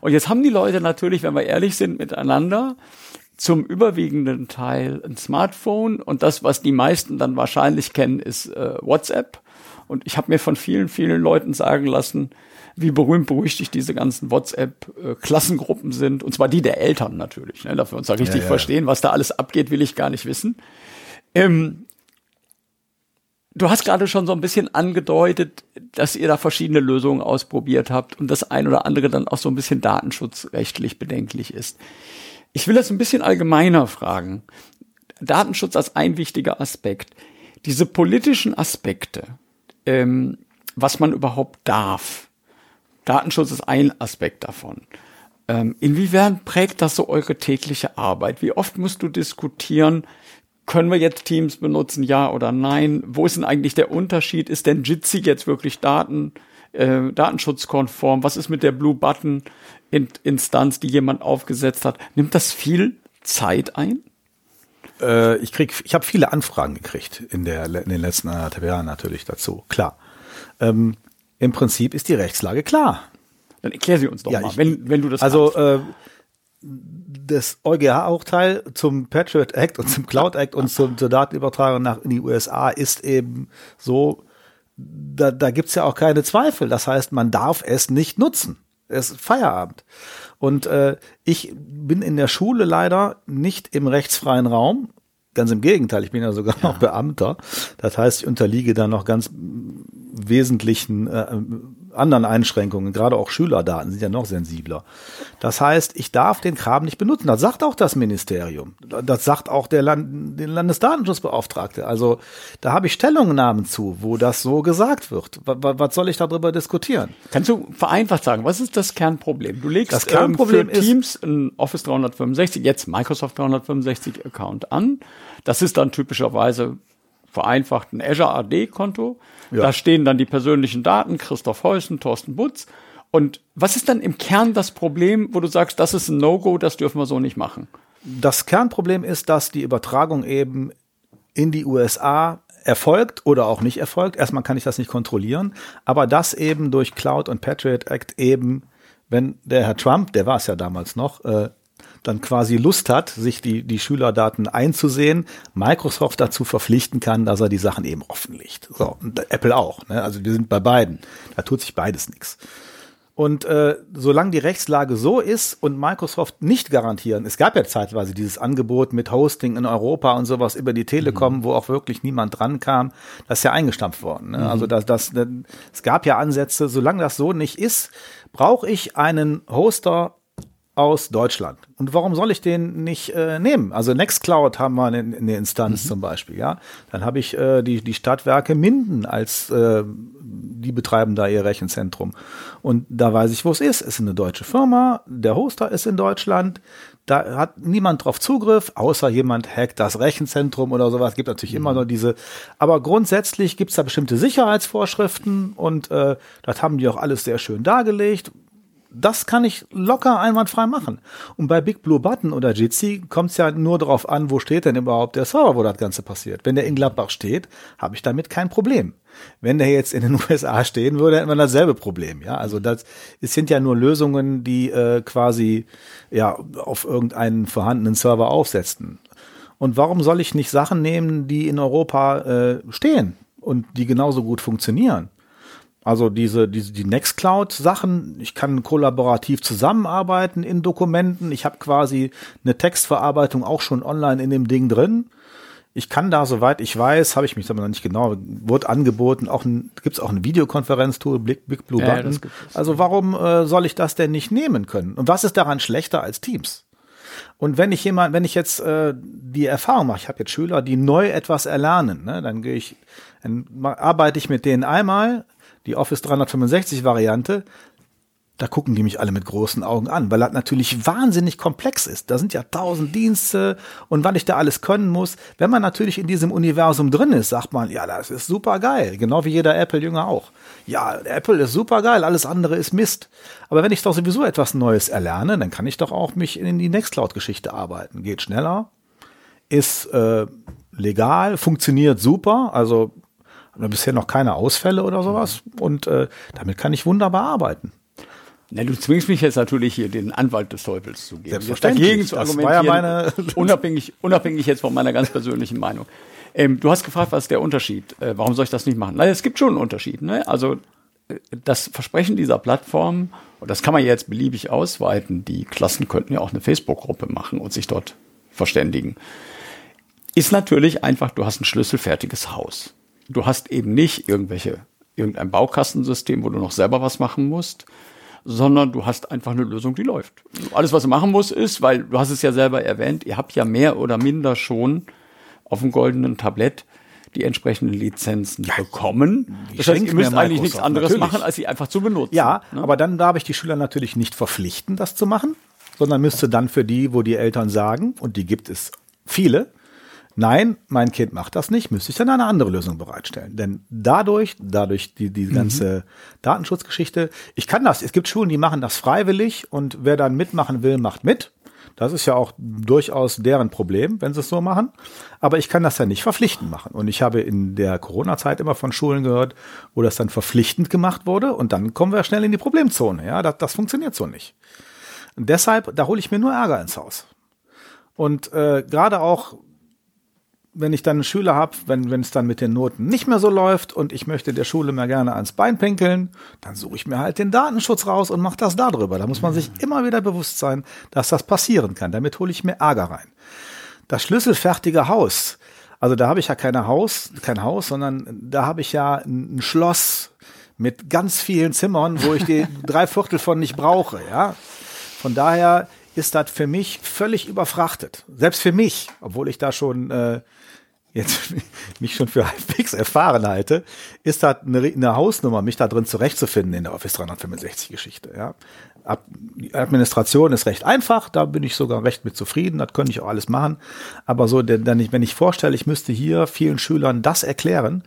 Und jetzt haben die Leute natürlich, wenn wir ehrlich sind, miteinander zum überwiegenden Teil ein Smartphone und das, was die meisten dann wahrscheinlich kennen, ist äh, WhatsApp. Und ich habe mir von vielen, vielen Leuten sagen lassen, wie berühmt berüchtigt diese ganzen WhatsApp-Klassengruppen äh, sind. Und zwar die der Eltern natürlich. Ne? Dafür uns da richtig ja, ja. verstehen, was da alles abgeht, will ich gar nicht wissen. Ähm, Du hast gerade schon so ein bisschen angedeutet, dass ihr da verschiedene Lösungen ausprobiert habt und das ein oder andere dann auch so ein bisschen datenschutzrechtlich bedenklich ist. Ich will das ein bisschen allgemeiner fragen. Datenschutz als ein wichtiger Aspekt. Diese politischen Aspekte, ähm, was man überhaupt darf. Datenschutz ist ein Aspekt davon. Ähm, inwiefern prägt das so eure tägliche Arbeit? Wie oft musst du diskutieren, können wir jetzt Teams benutzen, ja oder nein? Wo ist denn eigentlich der Unterschied? Ist denn Jitsi jetzt wirklich Daten, äh, datenschutzkonform? Was ist mit der Blue Button Instanz, die jemand aufgesetzt hat? Nimmt das viel Zeit ein? Äh, ich krieg, ich habe viele Anfragen gekriegt in, der, in den letzten anderthalb Jahren natürlich dazu. Klar. Ähm, Im Prinzip ist die Rechtslage klar. Dann erklär sie uns doch ja, mal, ich, wenn, wenn du das Also äh, das EuGH-Urteil zum Patriot Act und zum Cloud Act und zum, zur Datenübertragung nach in die USA ist eben so, da, da gibt's ja auch keine Zweifel. Das heißt, man darf es nicht nutzen. Es ist Feierabend. Und äh, ich bin in der Schule leider nicht im rechtsfreien Raum. Ganz im Gegenteil, ich bin ja sogar ja. noch Beamter. Das heißt, ich unterliege da noch ganz wesentlichen äh, anderen Einschränkungen, gerade auch Schülerdaten sind ja noch sensibler. Das heißt, ich darf den Kram nicht benutzen. Das sagt auch das Ministerium. Das sagt auch der Land, den Landesdatenschutzbeauftragte. Also da habe ich Stellungnahmen zu, wo das so gesagt wird. Was, was soll ich darüber diskutieren? Kannst du vereinfacht sagen, was ist das Kernproblem? Du legst das Kernproblem ähm, für Teams ein Office 365, jetzt Microsoft 365 Account an. Das ist dann typischerweise vereinfacht ein Azure AD-Konto. Ja. Da stehen dann die persönlichen Daten, Christoph Heusen, Thorsten Butz. Und was ist dann im Kern das Problem, wo du sagst, das ist ein No-Go, das dürfen wir so nicht machen? Das Kernproblem ist, dass die Übertragung eben in die USA erfolgt oder auch nicht erfolgt. Erstmal kann ich das nicht kontrollieren, aber das eben durch Cloud und Patriot Act eben, wenn der Herr Trump, der war es ja damals noch, äh, dann quasi Lust hat, sich die, die Schülerdaten einzusehen, Microsoft dazu verpflichten kann, dass er die Sachen eben offenlegt. So, und Apple auch. Ne? Also wir sind bei beiden. Da tut sich beides nichts. Und äh, solange die Rechtslage so ist und Microsoft nicht garantieren, es gab ja zeitweise dieses Angebot mit Hosting in Europa und sowas über die Telekom, mhm. wo auch wirklich niemand dran kam, das ist ja eingestampft worden. Ne? Mhm. Also das, das, das, es gab ja Ansätze, solange das so nicht ist, brauche ich einen Hoster aus Deutschland. Und warum soll ich den nicht äh, nehmen? Also Nextcloud haben wir in, in der Instanz mhm. zum Beispiel, ja. Dann habe ich äh, die, die Stadtwerke Minden als äh, die betreiben da ihr Rechenzentrum. Und da weiß ich, wo es ist. Es ist eine deutsche Firma, der Hoster ist in Deutschland. Da hat niemand drauf Zugriff, außer jemand hackt das Rechenzentrum oder sowas. Gibt natürlich mhm. immer nur diese. Aber grundsätzlich gibt es da bestimmte Sicherheitsvorschriften und äh, das haben die auch alles sehr schön dargelegt das kann ich locker einwandfrei machen. Und bei Big Blue Button oder Jitsi kommt es ja nur darauf an, wo steht denn überhaupt der Server, wo das Ganze passiert. Wenn der in Gladbach steht, habe ich damit kein Problem. Wenn der jetzt in den USA stehen würde, hätten wir dasselbe Problem. Ja, also das es sind ja nur Lösungen, die äh, quasi ja auf irgendeinen vorhandenen Server aufsetzen. Und warum soll ich nicht Sachen nehmen, die in Europa äh, stehen und die genauso gut funktionieren? Also diese, diese die Nextcloud-Sachen, ich kann kollaborativ zusammenarbeiten in Dokumenten. Ich habe quasi eine Textverarbeitung auch schon online in dem Ding drin. Ich kann da, soweit ich weiß, habe ich mich aber noch nicht genau, wurde angeboten, auch ein, gibt es auch ein Videokonferenztool, Big, Big Blue ja, Button. also warum äh, soll ich das denn nicht nehmen können? Und was ist daran schlechter als Teams? Und wenn ich jemand, wenn ich jetzt äh, die Erfahrung mache, ich habe jetzt Schüler, die neu etwas erlernen, ne, dann gehe ich, dann arbeite ich mit denen einmal, die Office 365 Variante, da gucken die mich alle mit großen Augen an, weil das natürlich wahnsinnig komplex ist. Da sind ja tausend Dienste und wann ich da alles können muss. Wenn man natürlich in diesem Universum drin ist, sagt man, ja, das ist super geil. Genau wie jeder Apple-Jünger auch. Ja, Apple ist super geil, alles andere ist Mist. Aber wenn ich doch sowieso etwas Neues erlerne, dann kann ich doch auch mich in die Nextcloud-Geschichte arbeiten. Geht schneller, ist äh, legal, funktioniert super. Also bisher noch keine Ausfälle oder sowas. Und äh, damit kann ich wunderbar arbeiten. Na, du zwingst mich jetzt natürlich hier den Anwalt des Teufels zu geben. Selbstverständlich. Dagegen zu argumentieren, ja meine unabhängig, unabhängig jetzt von meiner ganz persönlichen Meinung. Ähm, du hast gefragt, was ist der Unterschied? Äh, warum soll ich das nicht machen? Na, es gibt schon einen Unterschied. Ne? Also äh, das Versprechen dieser Plattform, und das kann man jetzt beliebig ausweiten, die Klassen könnten ja auch eine Facebook-Gruppe machen und sich dort verständigen, ist natürlich einfach, du hast ein schlüsselfertiges Haus du hast eben nicht irgendwelche, irgendein Baukastensystem, wo du noch selber was machen musst, sondern du hast einfach eine Lösung, die läuft. Alles, was du machen musst, ist, weil du hast es ja selber erwähnt, ihr habt ja mehr oder minder schon auf dem goldenen Tablett die entsprechenden Lizenzen ja, bekommen. Das heißt, ihr müsst eigentlich nichts anderes natürlich. machen, als sie einfach zu benutzen. Ja, ne? aber dann darf ich die Schüler natürlich nicht verpflichten, das zu machen, sondern müsste dann für die, wo die Eltern sagen, und die gibt es viele, Nein, mein Kind macht das nicht, müsste ich dann eine andere Lösung bereitstellen. Denn dadurch, dadurch die, die mhm. ganze Datenschutzgeschichte, ich kann das, es gibt Schulen, die machen das freiwillig und wer dann mitmachen will, macht mit. Das ist ja auch durchaus deren Problem, wenn sie es so machen. Aber ich kann das ja nicht verpflichtend machen. Und ich habe in der Corona-Zeit immer von Schulen gehört, wo das dann verpflichtend gemacht wurde. Und dann kommen wir schnell in die Problemzone. Ja, das, das funktioniert so nicht. Und deshalb, da hole ich mir nur Ärger ins Haus. Und äh, gerade auch wenn ich dann einen Schüler habe, wenn wenn es dann mit den Noten nicht mehr so läuft und ich möchte der Schule mehr gerne ans Bein pinkeln, dann suche ich mir halt den Datenschutz raus und mache das darüber. Da muss man sich immer wieder bewusst sein, dass das passieren kann. Damit hole ich mir Ärger rein. Das schlüsselfertige Haus, also da habe ich ja kein Haus, kein Haus, sondern da habe ich ja ein Schloss mit ganz vielen Zimmern, wo ich die drei Viertel von nicht brauche, ja. Von daher ist das für mich völlig überfrachtet. Selbst für mich, obwohl ich da schon äh, jetzt mich schon für halbwegs erfahren halte, ist das eine, eine Hausnummer, mich da drin zurechtzufinden in der Office 365 Geschichte. Ja. Ab, die Administration ist recht einfach, da bin ich sogar recht mit zufrieden, das könnte ich auch alles machen. Aber so, denn, denn ich, wenn ich vorstelle, ich müsste hier vielen Schülern das erklären,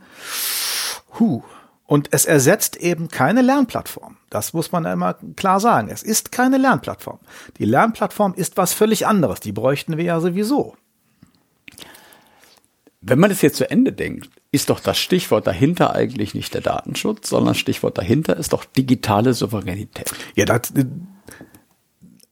hu, und es ersetzt eben keine Lernplattform. Das muss man immer klar sagen. Es ist keine Lernplattform. Die Lernplattform ist was völlig anderes. Die bräuchten wir ja sowieso. Wenn man das jetzt zu Ende denkt, ist doch das Stichwort dahinter eigentlich nicht der Datenschutz, sondern Stichwort dahinter ist doch digitale Souveränität. Ja, das,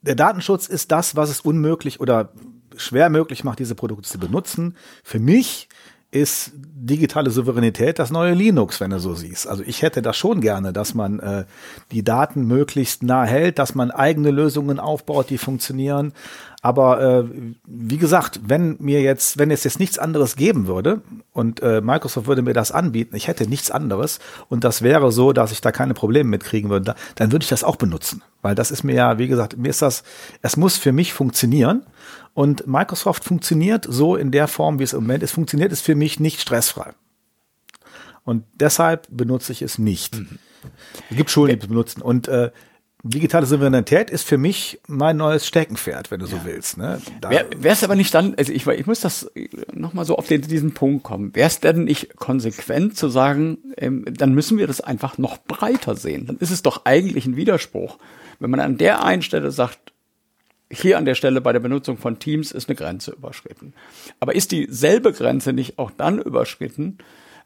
der Datenschutz ist das, was es unmöglich oder schwer möglich macht, diese Produkte zu benutzen. Für mich ist digitale Souveränität das neue Linux, wenn du so siehst. Also ich hätte das schon gerne, dass man äh, die Daten möglichst nah hält, dass man eigene Lösungen aufbaut, die funktionieren. Aber äh, wie gesagt, wenn mir jetzt, wenn es jetzt nichts anderes geben würde und äh, Microsoft würde mir das anbieten, ich hätte nichts anderes und das wäre so, dass ich da keine Probleme mitkriegen würde, dann würde ich das auch benutzen, weil das ist mir ja, wie gesagt, mir ist das, es muss für mich funktionieren und Microsoft funktioniert so in der Form, wie es im Moment ist, funktioniert es für mich nicht stressfrei. Und deshalb benutze ich es nicht. Mhm. Es gibt Schulen, die es benutzen. Und äh, digitale Souveränität ist für mich mein neues Steckenpferd, wenn du so willst. Ne? Wäre es aber nicht dann, also ich, ich muss das nochmal so auf den, diesen Punkt kommen, wäre es denn nicht konsequent zu sagen, ähm, dann müssen wir das einfach noch breiter sehen. Dann ist es doch eigentlich ein Widerspruch, wenn man an der einen Stelle sagt, hier an der Stelle bei der Benutzung von Teams ist eine Grenze überschritten. Aber ist dieselbe Grenze nicht auch dann überschritten,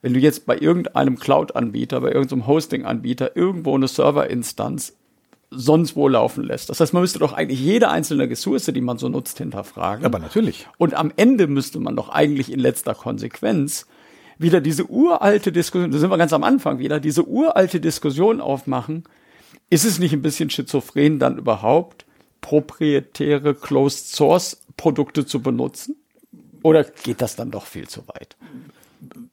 wenn du jetzt bei irgendeinem Cloud-Anbieter, bei irgendeinem Hosting-Anbieter irgendwo eine Serverinstanz sonst wo laufen lässt. Das heißt, man müsste doch eigentlich jede einzelne Ressource, die man so nutzt, hinterfragen. Aber natürlich. Und am Ende müsste man doch eigentlich in letzter Konsequenz wieder diese uralte Diskussion, da sind wir ganz am Anfang wieder, diese uralte Diskussion aufmachen. Ist es nicht ein bisschen schizophren, dann überhaupt proprietäre Closed Source Produkte zu benutzen? Oder geht das dann doch viel zu weit?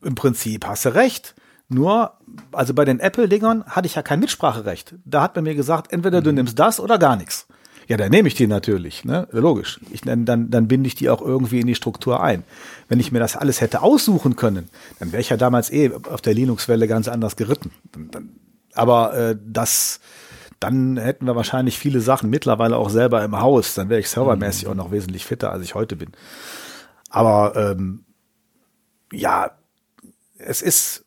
Im Prinzip hast du recht. Nur, also bei den Apple-Dingern hatte ich ja kein Mitspracherecht. Da hat man mir gesagt, entweder du nimmst das oder gar nichts. Ja, dann nehme ich die natürlich, ne? Logisch. Ich, dann, dann, dann binde ich die auch irgendwie in die Struktur ein. Wenn ich mir das alles hätte aussuchen können, dann wäre ich ja damals eh auf der Linux-Welle ganz anders geritten. Aber äh, das, dann hätten wir wahrscheinlich viele Sachen mittlerweile auch selber im Haus. Dann wäre ich servermäßig mhm. auch noch wesentlich fitter, als ich heute bin. Aber ähm, ja, es ist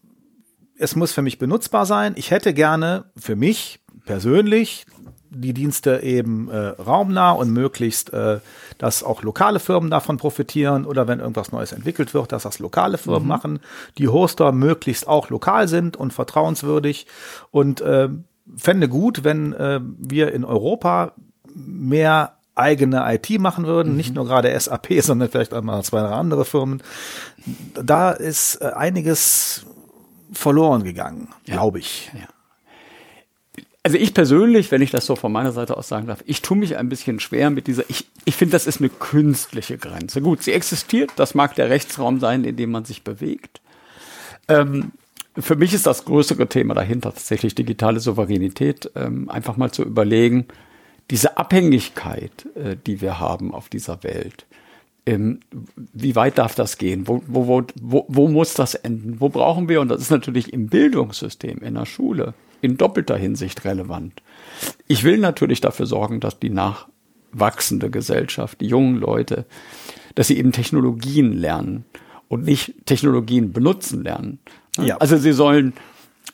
es muss für mich benutzbar sein. Ich hätte gerne für mich persönlich die Dienste eben äh, raumnah und möglichst, äh, dass auch lokale Firmen davon profitieren oder wenn irgendwas Neues entwickelt wird, dass das lokale Firmen mhm. machen, die Hoster möglichst auch lokal sind und vertrauenswürdig und äh, fände gut, wenn äh, wir in Europa mehr eigene IT machen würden, mhm. nicht nur gerade SAP, sondern vielleicht auch mal zwei, drei andere Firmen. Da ist äh, einiges verloren gegangen, ja. glaube ich. Ja. Also ich persönlich, wenn ich das so von meiner Seite aus sagen darf, ich tue mich ein bisschen schwer mit dieser, ich, ich finde, das ist eine künstliche Grenze. Gut, sie existiert, das mag der Rechtsraum sein, in dem man sich bewegt. Ähm, für mich ist das größere Thema dahinter tatsächlich digitale Souveränität, ähm, einfach mal zu überlegen, diese Abhängigkeit, äh, die wir haben auf dieser Welt, ähm, wie weit darf das gehen? Wo, wo, wo, wo muss das enden? Wo brauchen wir, und das ist natürlich im Bildungssystem, in der Schule, in doppelter Hinsicht relevant. Ich will natürlich dafür sorgen, dass die nachwachsende Gesellschaft, die jungen Leute, dass sie eben Technologien lernen und nicht Technologien benutzen lernen. Ja. Also sie sollen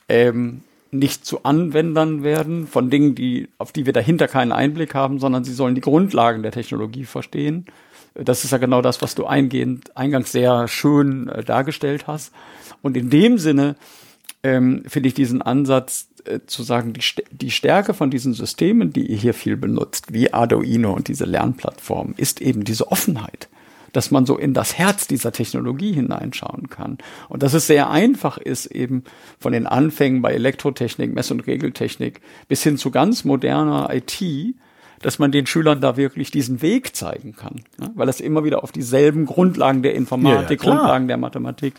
ähm, nicht zu Anwendern werden von Dingen, die, auf die wir dahinter keinen Einblick haben, sondern sie sollen die Grundlagen der Technologie verstehen das ist ja genau das, was du eingehend, eingangs sehr schön äh, dargestellt hast. Und in dem Sinne ähm, finde ich diesen Ansatz äh, zu sagen, die, die Stärke von diesen Systemen, die ihr hier viel benutzt, wie Arduino und diese Lernplattform, ist eben diese Offenheit dass man so in das Herz dieser Technologie hineinschauen kann. Und dass es sehr einfach ist, eben von den Anfängen bei Elektrotechnik, Mess- und Regeltechnik bis hin zu ganz moderner IT, dass man den Schülern da wirklich diesen Weg zeigen kann, ne? weil das immer wieder auf dieselben Grundlagen der Informatik, ja, ja, Grundlagen der Mathematik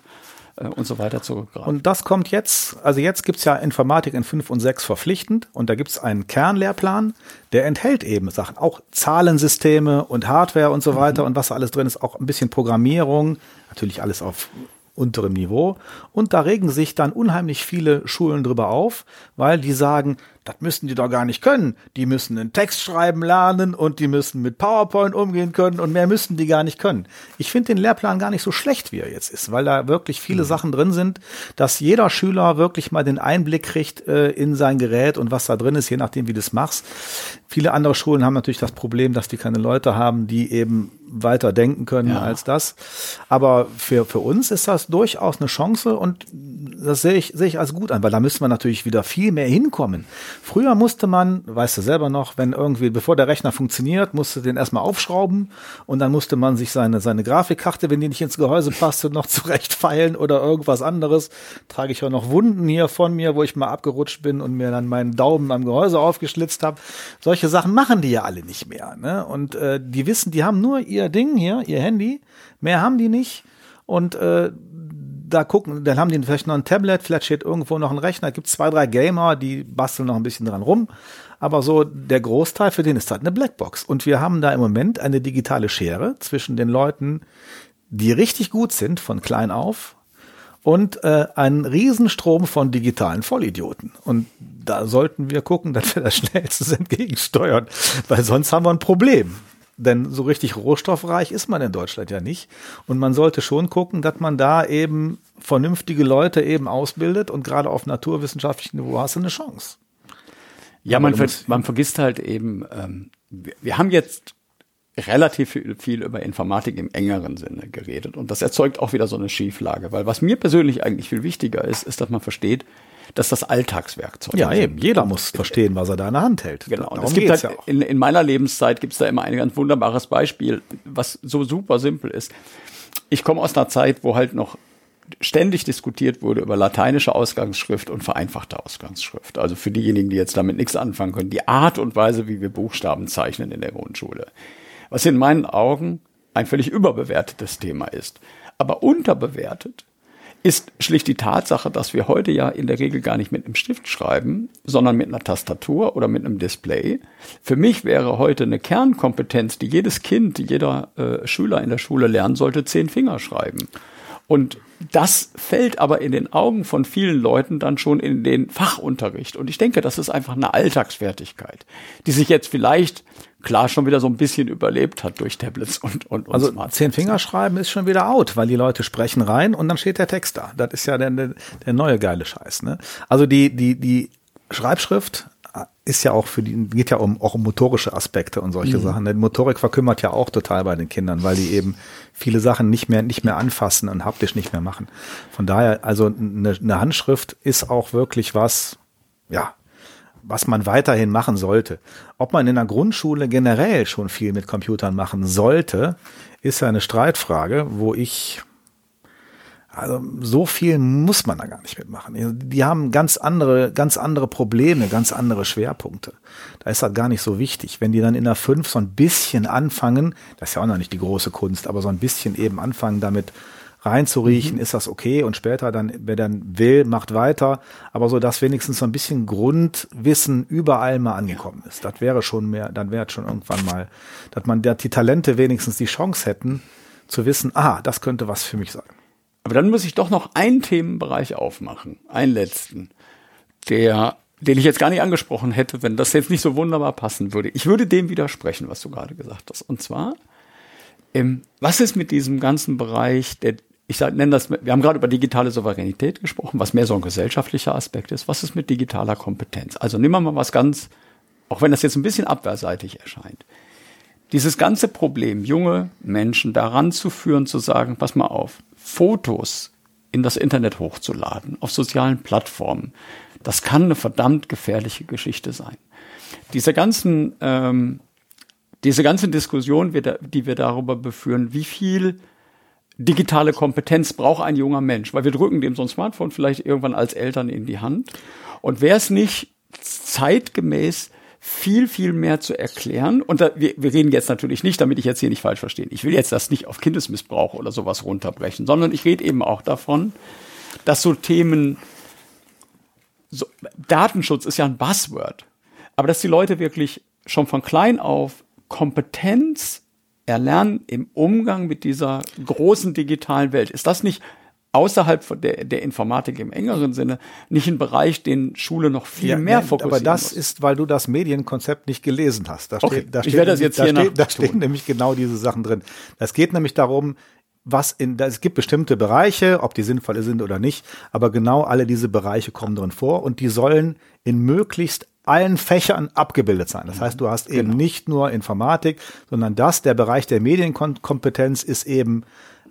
äh, und so weiter zurückgreifen. Und das kommt jetzt, also jetzt gibt's ja Informatik in 5 und 6 verpflichtend und da gibt's einen Kernlehrplan, der enthält eben Sachen, auch Zahlensysteme und Hardware und so weiter mhm. und was alles drin ist, auch ein bisschen Programmierung, natürlich alles auf unterem Niveau. Und da regen sich dann unheimlich viele Schulen drüber auf, weil die sagen, das müssen die doch gar nicht können. Die müssen einen Text schreiben lernen und die müssen mit PowerPoint umgehen können und mehr müssen die gar nicht können. Ich finde den Lehrplan gar nicht so schlecht, wie er jetzt ist, weil da wirklich viele mhm. Sachen drin sind, dass jeder Schüler wirklich mal den Einblick kriegt äh, in sein Gerät und was da drin ist, je nachdem, wie du es machst. Viele andere Schulen haben natürlich das Problem, dass die keine Leute haben, die eben weiter denken können ja. als das. Aber für, für uns ist das durchaus eine Chance und das sehe ich, sehe ich als gut an, weil da müssen wir natürlich wieder viel mehr hinkommen. Früher musste man, weißt du selber noch, wenn irgendwie, bevor der Rechner funktioniert, musste den erstmal aufschrauben und dann musste man sich seine, seine Grafikkarte, wenn die nicht ins Gehäuse passte, noch zurechtfeilen oder irgendwas anderes. Trage ich auch noch Wunden hier von mir, wo ich mal abgerutscht bin und mir dann meinen Daumen am Gehäuse aufgeschlitzt habe. Solche Sachen machen die ja alle nicht mehr. Ne? Und äh, die wissen, die haben nur ihr Ding hier, ihr Handy, mehr haben die nicht. Und äh, da gucken, dann haben die vielleicht noch ein Tablet, vielleicht steht irgendwo noch ein Rechner, gibt zwei, drei Gamer, die basteln noch ein bisschen dran rum. Aber so der Großteil für den ist halt eine Blackbox. Und wir haben da im Moment eine digitale Schere zwischen den Leuten, die richtig gut sind, von klein auf, und äh, einen Riesenstrom von digitalen Vollidioten. Und da sollten wir gucken, dass wir das schnellstens entgegensteuern, weil sonst haben wir ein Problem. Denn so richtig rohstoffreich ist man in Deutschland ja nicht. Und man sollte schon gucken, dass man da eben vernünftige Leute eben ausbildet und gerade auf naturwissenschaftlichem Niveau hast du eine Chance. Ja, man, ver man vergisst halt eben, ähm, wir, wir haben jetzt relativ viel, viel über Informatik im engeren Sinne geredet. Und das erzeugt auch wieder so eine Schieflage. Weil was mir persönlich eigentlich viel wichtiger ist, ist, dass man versteht, dass das Alltagswerkzeug Ja, eben. Jeder muss verstehen, was er da in der Hand hält. Genau. Und es gibt halt, ja in, in meiner Lebenszeit gibt es da immer ein ganz wunderbares Beispiel, was so super simpel ist. Ich komme aus einer Zeit, wo halt noch ständig diskutiert wurde über lateinische Ausgangsschrift und vereinfachte Ausgangsschrift. Also für diejenigen, die jetzt damit nichts anfangen können, die Art und Weise, wie wir Buchstaben zeichnen in der Grundschule. Was in meinen Augen ein völlig überbewertetes Thema ist. Aber unterbewertet ist schlicht die Tatsache, dass wir heute ja in der Regel gar nicht mit einem Stift schreiben, sondern mit einer Tastatur oder mit einem Display. Für mich wäre heute eine Kernkompetenz, die jedes Kind, jeder äh, Schüler in der Schule lernen sollte, zehn Finger schreiben. Und das fällt aber in den Augen von vielen Leuten dann schon in den Fachunterricht. Und ich denke, das ist einfach eine Alltagsfertigkeit, die sich jetzt vielleicht klar schon wieder so ein bisschen überlebt hat durch Tablets und, und, und Also zehn Finger schreiben ist schon wieder out, weil die Leute sprechen rein und dann steht der Text da. Das ist ja der, der, neue geile Scheiß. Ne? Also die, die, die Schreibschrift ist ja auch für die, geht ja um, auch um motorische Aspekte und solche mhm. Sachen. Die Motorik verkümmert ja auch total bei den Kindern, weil die eben viele Sachen nicht mehr, nicht mehr anfassen und haptisch nicht mehr machen. Von daher, also eine, eine Handschrift ist auch wirklich was, ja, was man weiterhin machen sollte. Ob man in der Grundschule generell schon viel mit Computern machen sollte, ist ja eine Streitfrage, wo ich also so viel muss man da gar nicht mitmachen. Die haben ganz andere, ganz andere Probleme, ganz andere Schwerpunkte. Da ist das gar nicht so wichtig. Wenn die dann in der 5 so ein bisschen anfangen, das ist ja auch noch nicht die große Kunst, aber so ein bisschen eben anfangen damit reinzuriechen, mhm. ist das okay und später dann, wer dann will, macht weiter. Aber so, dass wenigstens so ein bisschen Grundwissen überall mal angekommen ist. Das wäre schon mehr, dann wäre es schon irgendwann mal, dass man, der, die Talente wenigstens die Chance hätten, zu wissen, ah, das könnte was für mich sein. Aber dann muss ich doch noch einen Themenbereich aufmachen, einen letzten, der, den ich jetzt gar nicht angesprochen hätte, wenn das jetzt nicht so wunderbar passen würde. Ich würde dem widersprechen, was du gerade gesagt hast. Und zwar, ähm, was ist mit diesem ganzen Bereich der ich nenne das, wir haben gerade über digitale Souveränität gesprochen, was mehr so ein gesellschaftlicher Aspekt ist. Was ist mit digitaler Kompetenz? Also nehmen wir mal was ganz, auch wenn das jetzt ein bisschen abwehrseitig erscheint. Dieses ganze Problem, junge Menschen daran zu führen, zu sagen, pass mal auf, Fotos in das Internet hochzuladen, auf sozialen Plattformen, das kann eine verdammt gefährliche Geschichte sein. Diese ganzen, ähm, diese ganze Diskussion, die wir darüber beführen, wie viel digitale Kompetenz braucht ein junger Mensch, weil wir drücken dem so ein Smartphone vielleicht irgendwann als Eltern in die Hand. Und wäre es nicht zeitgemäß, viel, viel mehr zu erklären. Und da, wir, wir reden jetzt natürlich nicht, damit ich jetzt hier nicht falsch verstehe. Ich will jetzt das nicht auf Kindesmissbrauch oder sowas runterbrechen, sondern ich rede eben auch davon, dass so Themen, so, Datenschutz ist ja ein Buzzword, aber dass die Leute wirklich schon von klein auf Kompetenz erlernen im Umgang mit dieser großen digitalen Welt. Ist das nicht außerhalb von der, der Informatik im engeren Sinne nicht ein Bereich, den Schule noch viel ja, mehr fokussiert. Aber das muss. ist, weil du das Medienkonzept nicht gelesen hast. Da okay. steht, da steht, ich werde das jetzt da hier steht, Da stehen nämlich genau diese Sachen drin. Das geht nämlich darum, was in, es gibt bestimmte Bereiche, ob die sinnvoll sind oder nicht, aber genau alle diese Bereiche kommen drin vor und die sollen in möglichst allen Fächern abgebildet sein. Das heißt, du hast eben genau. nicht nur Informatik, sondern das, der Bereich der Medienkompetenz ist eben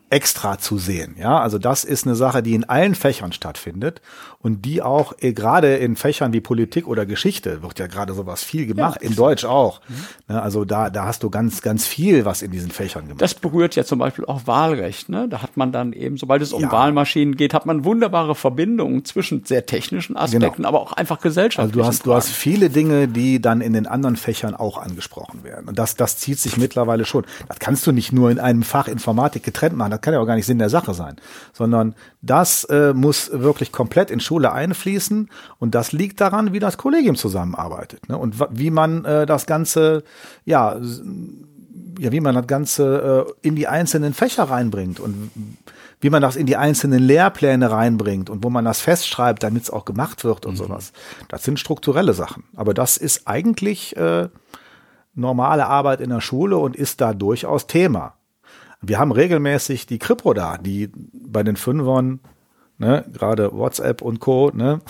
extra zu sehen. Ja, also das ist eine Sache, die in allen Fächern stattfindet und die auch eh, gerade in Fächern wie Politik oder Geschichte wird ja gerade sowas viel gemacht, ja, in Deutsch auch. Mhm. Also da, da hast du ganz, ganz viel, was in diesen Fächern gemacht Das berührt ja zum Beispiel auch Wahlrecht. Ne? Da hat man dann eben, sobald es um ja. Wahlmaschinen geht, hat man wunderbare Verbindungen zwischen sehr technischen Aspekten, genau. aber auch einfach gesellschaftlichen. Also du hast, Fragen. du hast viele Dinge, die dann in den anderen Fächern auch angesprochen werden. Und das, das zieht sich mittlerweile schon. Das kannst du nicht nur in einem Fach Informatik getrennt machen. Das kann ja auch gar nicht Sinn der Sache sein, sondern das äh, muss wirklich komplett in Schule einfließen und das liegt daran, wie das Kollegium zusammenarbeitet ne? und wie man äh, das Ganze, ja, ja, wie man das Ganze äh, in die einzelnen Fächer reinbringt und wie man das in die einzelnen Lehrpläne reinbringt und wo man das festschreibt, damit es auch gemacht wird und mhm. sowas. Das sind strukturelle Sachen. Aber das ist eigentlich äh, normale Arbeit in der Schule und ist da durchaus Thema. Wir haben regelmäßig die Kripo da, die bei den Fünfern, ne, gerade WhatsApp und Co., ne,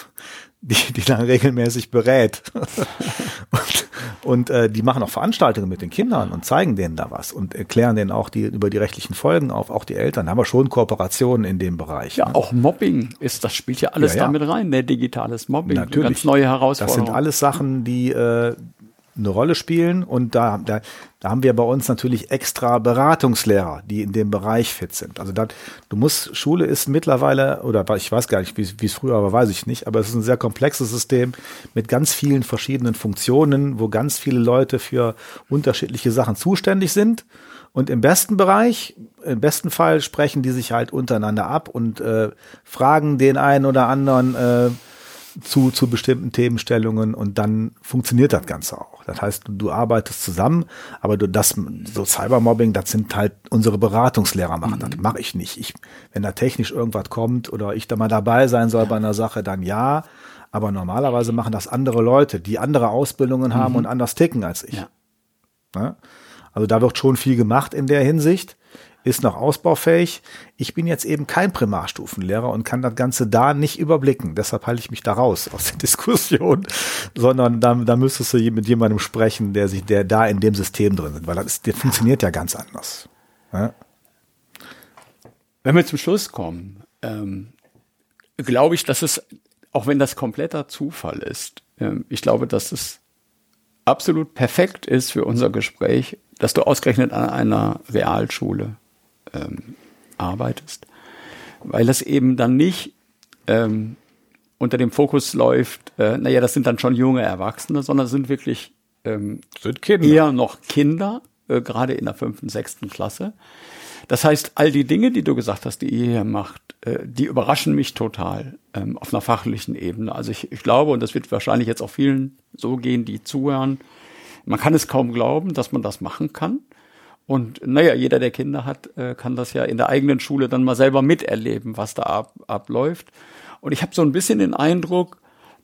die, die dann regelmäßig berät. und und äh, die machen auch Veranstaltungen mit den Kindern und zeigen denen da was und erklären denen auch die über die rechtlichen Folgen auf, auch die Eltern. Da haben wir schon Kooperationen in dem Bereich. Ja, ne? auch Mobbing ist, das spielt ja alles ja, ja. damit rein, der digitales Mobbing. Natürlich. Ganz neue Herausforderungen. Das sind alles Sachen, die äh, eine Rolle spielen. Und da, da, da haben wir bei uns natürlich extra Beratungslehrer, die in dem Bereich fit sind. Also da, du musst, Schule ist mittlerweile, oder ich weiß gar nicht, wie es früher war, weiß ich nicht, aber es ist ein sehr komplexes System mit ganz vielen verschiedenen Funktionen, wo ganz viele Leute für unterschiedliche Sachen zuständig sind. Und im besten Bereich, im besten Fall sprechen die sich halt untereinander ab und äh, fragen den einen oder anderen, äh, zu, zu bestimmten Themenstellungen und dann funktioniert das Ganze auch. Das heißt, du, arbeitest zusammen, aber du das, so Cybermobbing, das sind halt unsere Beratungslehrer machen. Mhm. Das mache ich nicht. Ich, wenn da technisch irgendwas kommt oder ich da mal dabei sein soll bei einer Sache, dann ja. Aber normalerweise machen das andere Leute, die andere Ausbildungen haben mhm. und anders ticken als ich. Ja. Ja? Also da wird schon viel gemacht in der Hinsicht ist noch ausbaufähig. Ich bin jetzt eben kein Primarstufenlehrer und kann das Ganze da nicht überblicken. Deshalb halte ich mich da raus aus der Diskussion, sondern da, da müsstest du mit jemandem sprechen, der sich, der da in dem System drin ist, weil das, ist, der funktioniert ja ganz anders. Ja? Wenn wir zum Schluss kommen, ähm, glaube ich, dass es, auch wenn das kompletter Zufall ist, ähm, ich glaube, dass es absolut perfekt ist für unser Gespräch, dass du ausgerechnet an einer Realschule ähm, arbeitest, weil das eben dann nicht ähm, unter dem Fokus läuft, äh, naja, das sind dann schon junge Erwachsene, sondern sind wirklich ähm, sind eher noch Kinder, äh, gerade in der fünften, sechsten Klasse. Das heißt, all die Dinge, die du gesagt hast, die ihr hier macht, äh, die überraschen mich total ähm, auf einer fachlichen Ebene. Also ich, ich glaube, und das wird wahrscheinlich jetzt auch vielen so gehen, die zuhören, man kann es kaum glauben, dass man das machen kann. Und naja, jeder, der Kinder hat, äh, kann das ja in der eigenen Schule dann mal selber miterleben, was da ab, abläuft. Und ich habe so ein bisschen den Eindruck,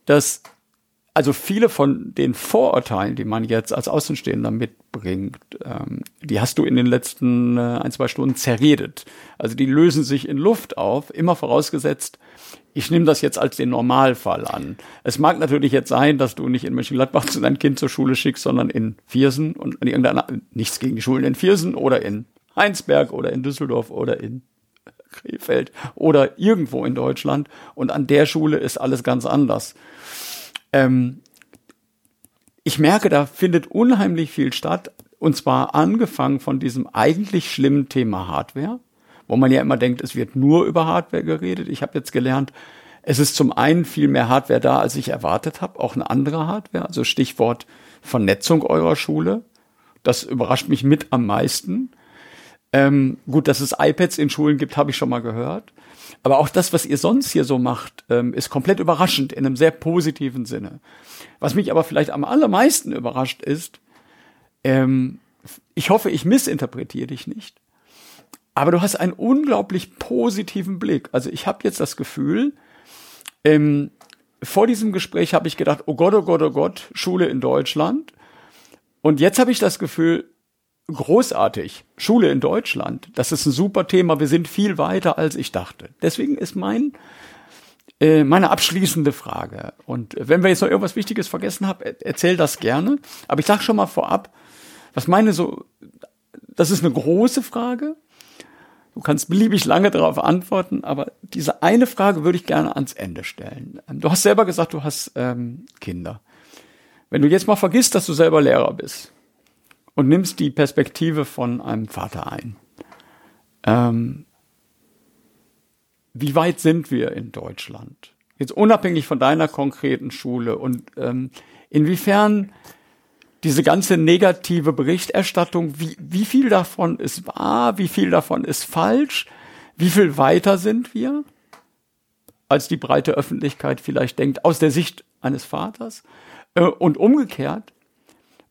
dass also viele von den Vorurteilen, die man jetzt als Außenstehender mitbringt, ähm, die hast du in den letzten äh, ein, zwei Stunden zerredet. Also die lösen sich in Luft auf, immer vorausgesetzt, ich nehme das jetzt als den Normalfall an. Es mag natürlich jetzt sein, dass du nicht in Mönchengladbach zu dein Kind zur Schule schickst, sondern in Viersen und in irgendeiner, nichts gegen die Schulen in Viersen oder in Heinsberg oder in Düsseldorf oder in Krefeld oder irgendwo in Deutschland. Und an der Schule ist alles ganz anders. Ähm, ich merke, da findet unheimlich viel statt. Und zwar angefangen von diesem eigentlich schlimmen Thema Hardware wo man ja immer denkt, es wird nur über Hardware geredet. Ich habe jetzt gelernt, Es ist zum einen viel mehr Hardware da, als ich erwartet habe, auch eine andere Hardware, also Stichwort Vernetzung eurer Schule. Das überrascht mich mit am meisten. Ähm, gut, dass es iPads in Schulen gibt, habe ich schon mal gehört. Aber auch das, was ihr sonst hier so macht, ähm, ist komplett überraschend in einem sehr positiven Sinne. Was mich aber vielleicht am allermeisten überrascht ist, ähm, ich hoffe, ich missinterpretiere dich nicht, aber du hast einen unglaublich positiven Blick. Also ich habe jetzt das Gefühl, ähm, vor diesem Gespräch habe ich gedacht, oh Gott, oh Gott, oh Gott, Schule in Deutschland. Und jetzt habe ich das Gefühl, großartig, Schule in Deutschland, das ist ein super Thema, wir sind viel weiter, als ich dachte. Deswegen ist mein, äh, meine abschließende Frage. Und wenn wir jetzt noch irgendwas Wichtiges vergessen haben, erzähl das gerne. Aber ich sage schon mal vorab, was meine so, das ist eine große Frage. Du kannst beliebig lange darauf antworten, aber diese eine Frage würde ich gerne ans Ende stellen. Ähm, du hast selber gesagt, du hast ähm, Kinder. Wenn du jetzt mal vergisst, dass du selber Lehrer bist und nimmst die Perspektive von einem Vater ein, ähm, wie weit sind wir in Deutschland? Jetzt unabhängig von deiner konkreten Schule und ähm, inwiefern diese ganze negative Berichterstattung, wie, wie viel davon ist wahr, wie viel davon ist falsch, wie viel weiter sind wir, als die breite Öffentlichkeit vielleicht denkt, aus der Sicht eines Vaters. Äh, und umgekehrt,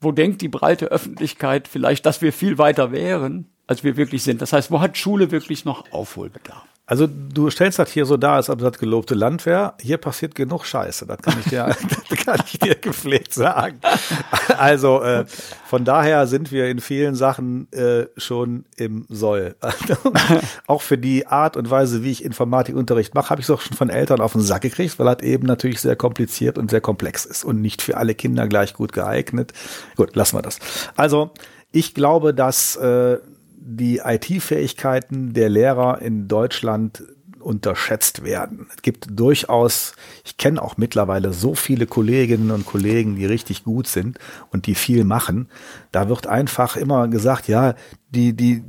wo denkt die breite Öffentlichkeit vielleicht, dass wir viel weiter wären, als wir wirklich sind. Das heißt, wo hat Schule wirklich noch Aufholbedarf? Also du stellst das hier so dar, als ob das gelobte Land wäre. Hier passiert genug Scheiße, das kann ich dir, das kann ich dir gepflegt sagen. Also äh, von daher sind wir in vielen Sachen äh, schon im Soll. auch für die Art und Weise, wie ich Informatikunterricht mache, habe ich es auch schon von Eltern auf den Sack gekriegt, weil das eben natürlich sehr kompliziert und sehr komplex ist und nicht für alle Kinder gleich gut geeignet. Gut, lassen wir das. Also ich glaube, dass äh, die IT-Fähigkeiten der Lehrer in Deutschland unterschätzt werden. Es gibt durchaus, ich kenne auch mittlerweile so viele Kolleginnen und Kollegen, die richtig gut sind und die viel machen. Da wird einfach immer gesagt, ja, die, die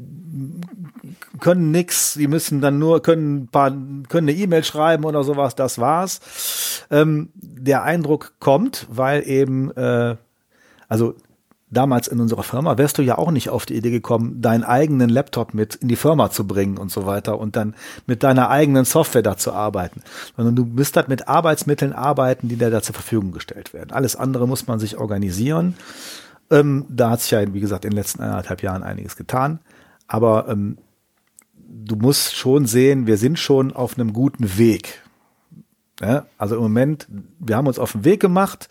können nix, die müssen dann nur, können ein paar, können eine E-Mail schreiben oder sowas, das war's. Ähm, der Eindruck kommt, weil eben, äh, also damals in unserer Firma wärst du ja auch nicht auf die Idee gekommen, deinen eigenen Laptop mit in die Firma zu bringen und so weiter und dann mit deiner eigenen Software da zu arbeiten. Sondern du müsst halt mit Arbeitsmitteln arbeiten, die dir da zur Verfügung gestellt werden. Alles andere muss man sich organisieren. Ähm, da hat sich ja, wie gesagt, in den letzten eineinhalb Jahren einiges getan. Aber ähm, du musst schon sehen, wir sind schon auf einem guten Weg. Ja, also im Moment, wir haben uns auf den Weg gemacht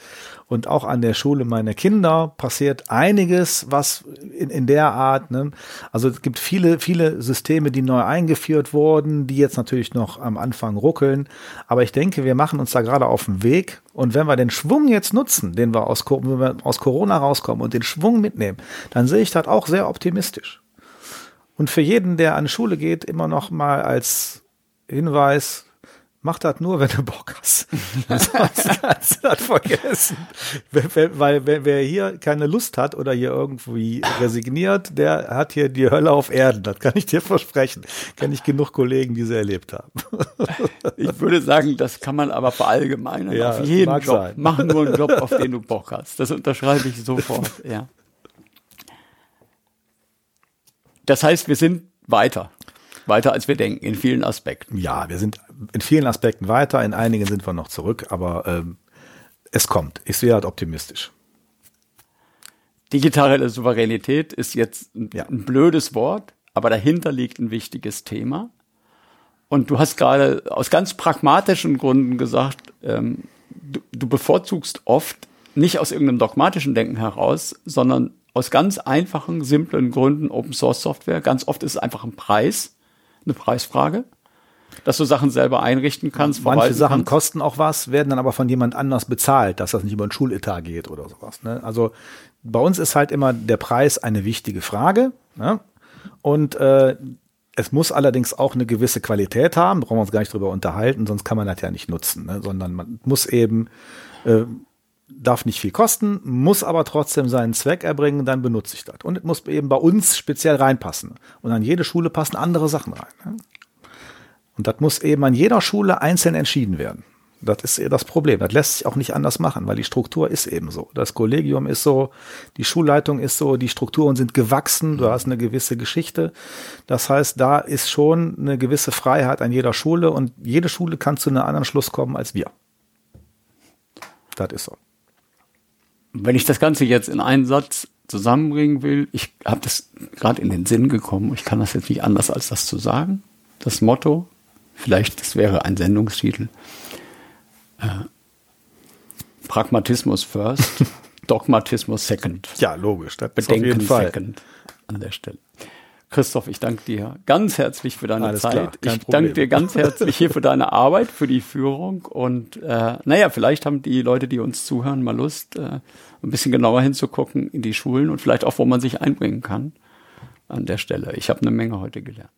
und auch an der Schule meiner Kinder passiert einiges, was in, in der Art, ne? also es gibt viele, viele Systeme, die neu eingeführt wurden, die jetzt natürlich noch am Anfang ruckeln, aber ich denke, wir machen uns da gerade auf den Weg und wenn wir den Schwung jetzt nutzen, den wir aus, wir aus Corona rauskommen und den Schwung mitnehmen, dann sehe ich das auch sehr optimistisch. Und für jeden, der an Schule geht, immer noch mal als Hinweis, Mach das nur, wenn du Bock hast. Sonst kannst du das vergessen. Weil wer, wer hier keine Lust hat oder hier irgendwie resigniert, der hat hier die Hölle auf Erden. Das kann ich dir versprechen. Kenne ich genug Kollegen, die sie erlebt haben. Ich würde sagen, das kann man aber verallgemeinern. Ja, auf jeden Job. Sein. Mach nur einen Job, auf den du Bock hast. Das unterschreibe ich sofort. Ja. Das heißt, wir sind weiter weiter, als wir denken, in vielen Aspekten. Ja, wir sind in vielen Aspekten weiter, in einigen sind wir noch zurück, aber ähm, es kommt. Ich sehe halt optimistisch. Digitale Souveränität ist jetzt ein, ja. ein blödes Wort, aber dahinter liegt ein wichtiges Thema. Und du hast gerade aus ganz pragmatischen Gründen gesagt, ähm, du, du bevorzugst oft nicht aus irgendeinem dogmatischen Denken heraus, sondern aus ganz einfachen, simplen Gründen Open Source Software. Ganz oft ist es einfach ein Preis eine Preisfrage, dass du Sachen selber einrichten kannst. Manche Sachen kannst. kosten auch was, werden dann aber von jemand anders bezahlt, dass das nicht über ein Schuletat geht oder sowas. Ne? Also bei uns ist halt immer der Preis eine wichtige Frage. Ne? Und äh, es muss allerdings auch eine gewisse Qualität haben, brauchen wir uns gar nicht drüber unterhalten, sonst kann man das ja nicht nutzen, ne? sondern man muss eben, äh, darf nicht viel kosten, muss aber trotzdem seinen Zweck erbringen, dann benutze ich das. Und es muss eben bei uns speziell reinpassen. Und an jede Schule passen andere Sachen rein. Ne? Und das muss eben an jeder Schule einzeln entschieden werden. Das ist das Problem. Das lässt sich auch nicht anders machen, weil die Struktur ist eben so. Das Kollegium ist so, die Schulleitung ist so, die Strukturen sind gewachsen, du hast eine gewisse Geschichte. Das heißt, da ist schon eine gewisse Freiheit an jeder Schule und jede Schule kann zu einem anderen Schluss kommen als wir. Das ist so. Wenn ich das Ganze jetzt in einen Satz zusammenbringen will, ich habe das gerade in den Sinn gekommen, ich kann das jetzt nicht anders als das zu sagen. Das Motto, vielleicht das wäre ein Sendungstitel, äh, Pragmatismus first, Dogmatismus second. Ja, logisch. Das Bedenken second an der Stelle. Christoph, ich danke dir ganz herzlich für deine Alles Zeit. Klar, ich Problem. danke dir ganz herzlich hier für deine Arbeit, für die Führung. Und äh, naja, vielleicht haben die Leute, die uns zuhören, mal Lust, äh, ein bisschen genauer hinzugucken in die Schulen und vielleicht auch, wo man sich einbringen kann an der Stelle. Ich habe eine Menge heute gelernt.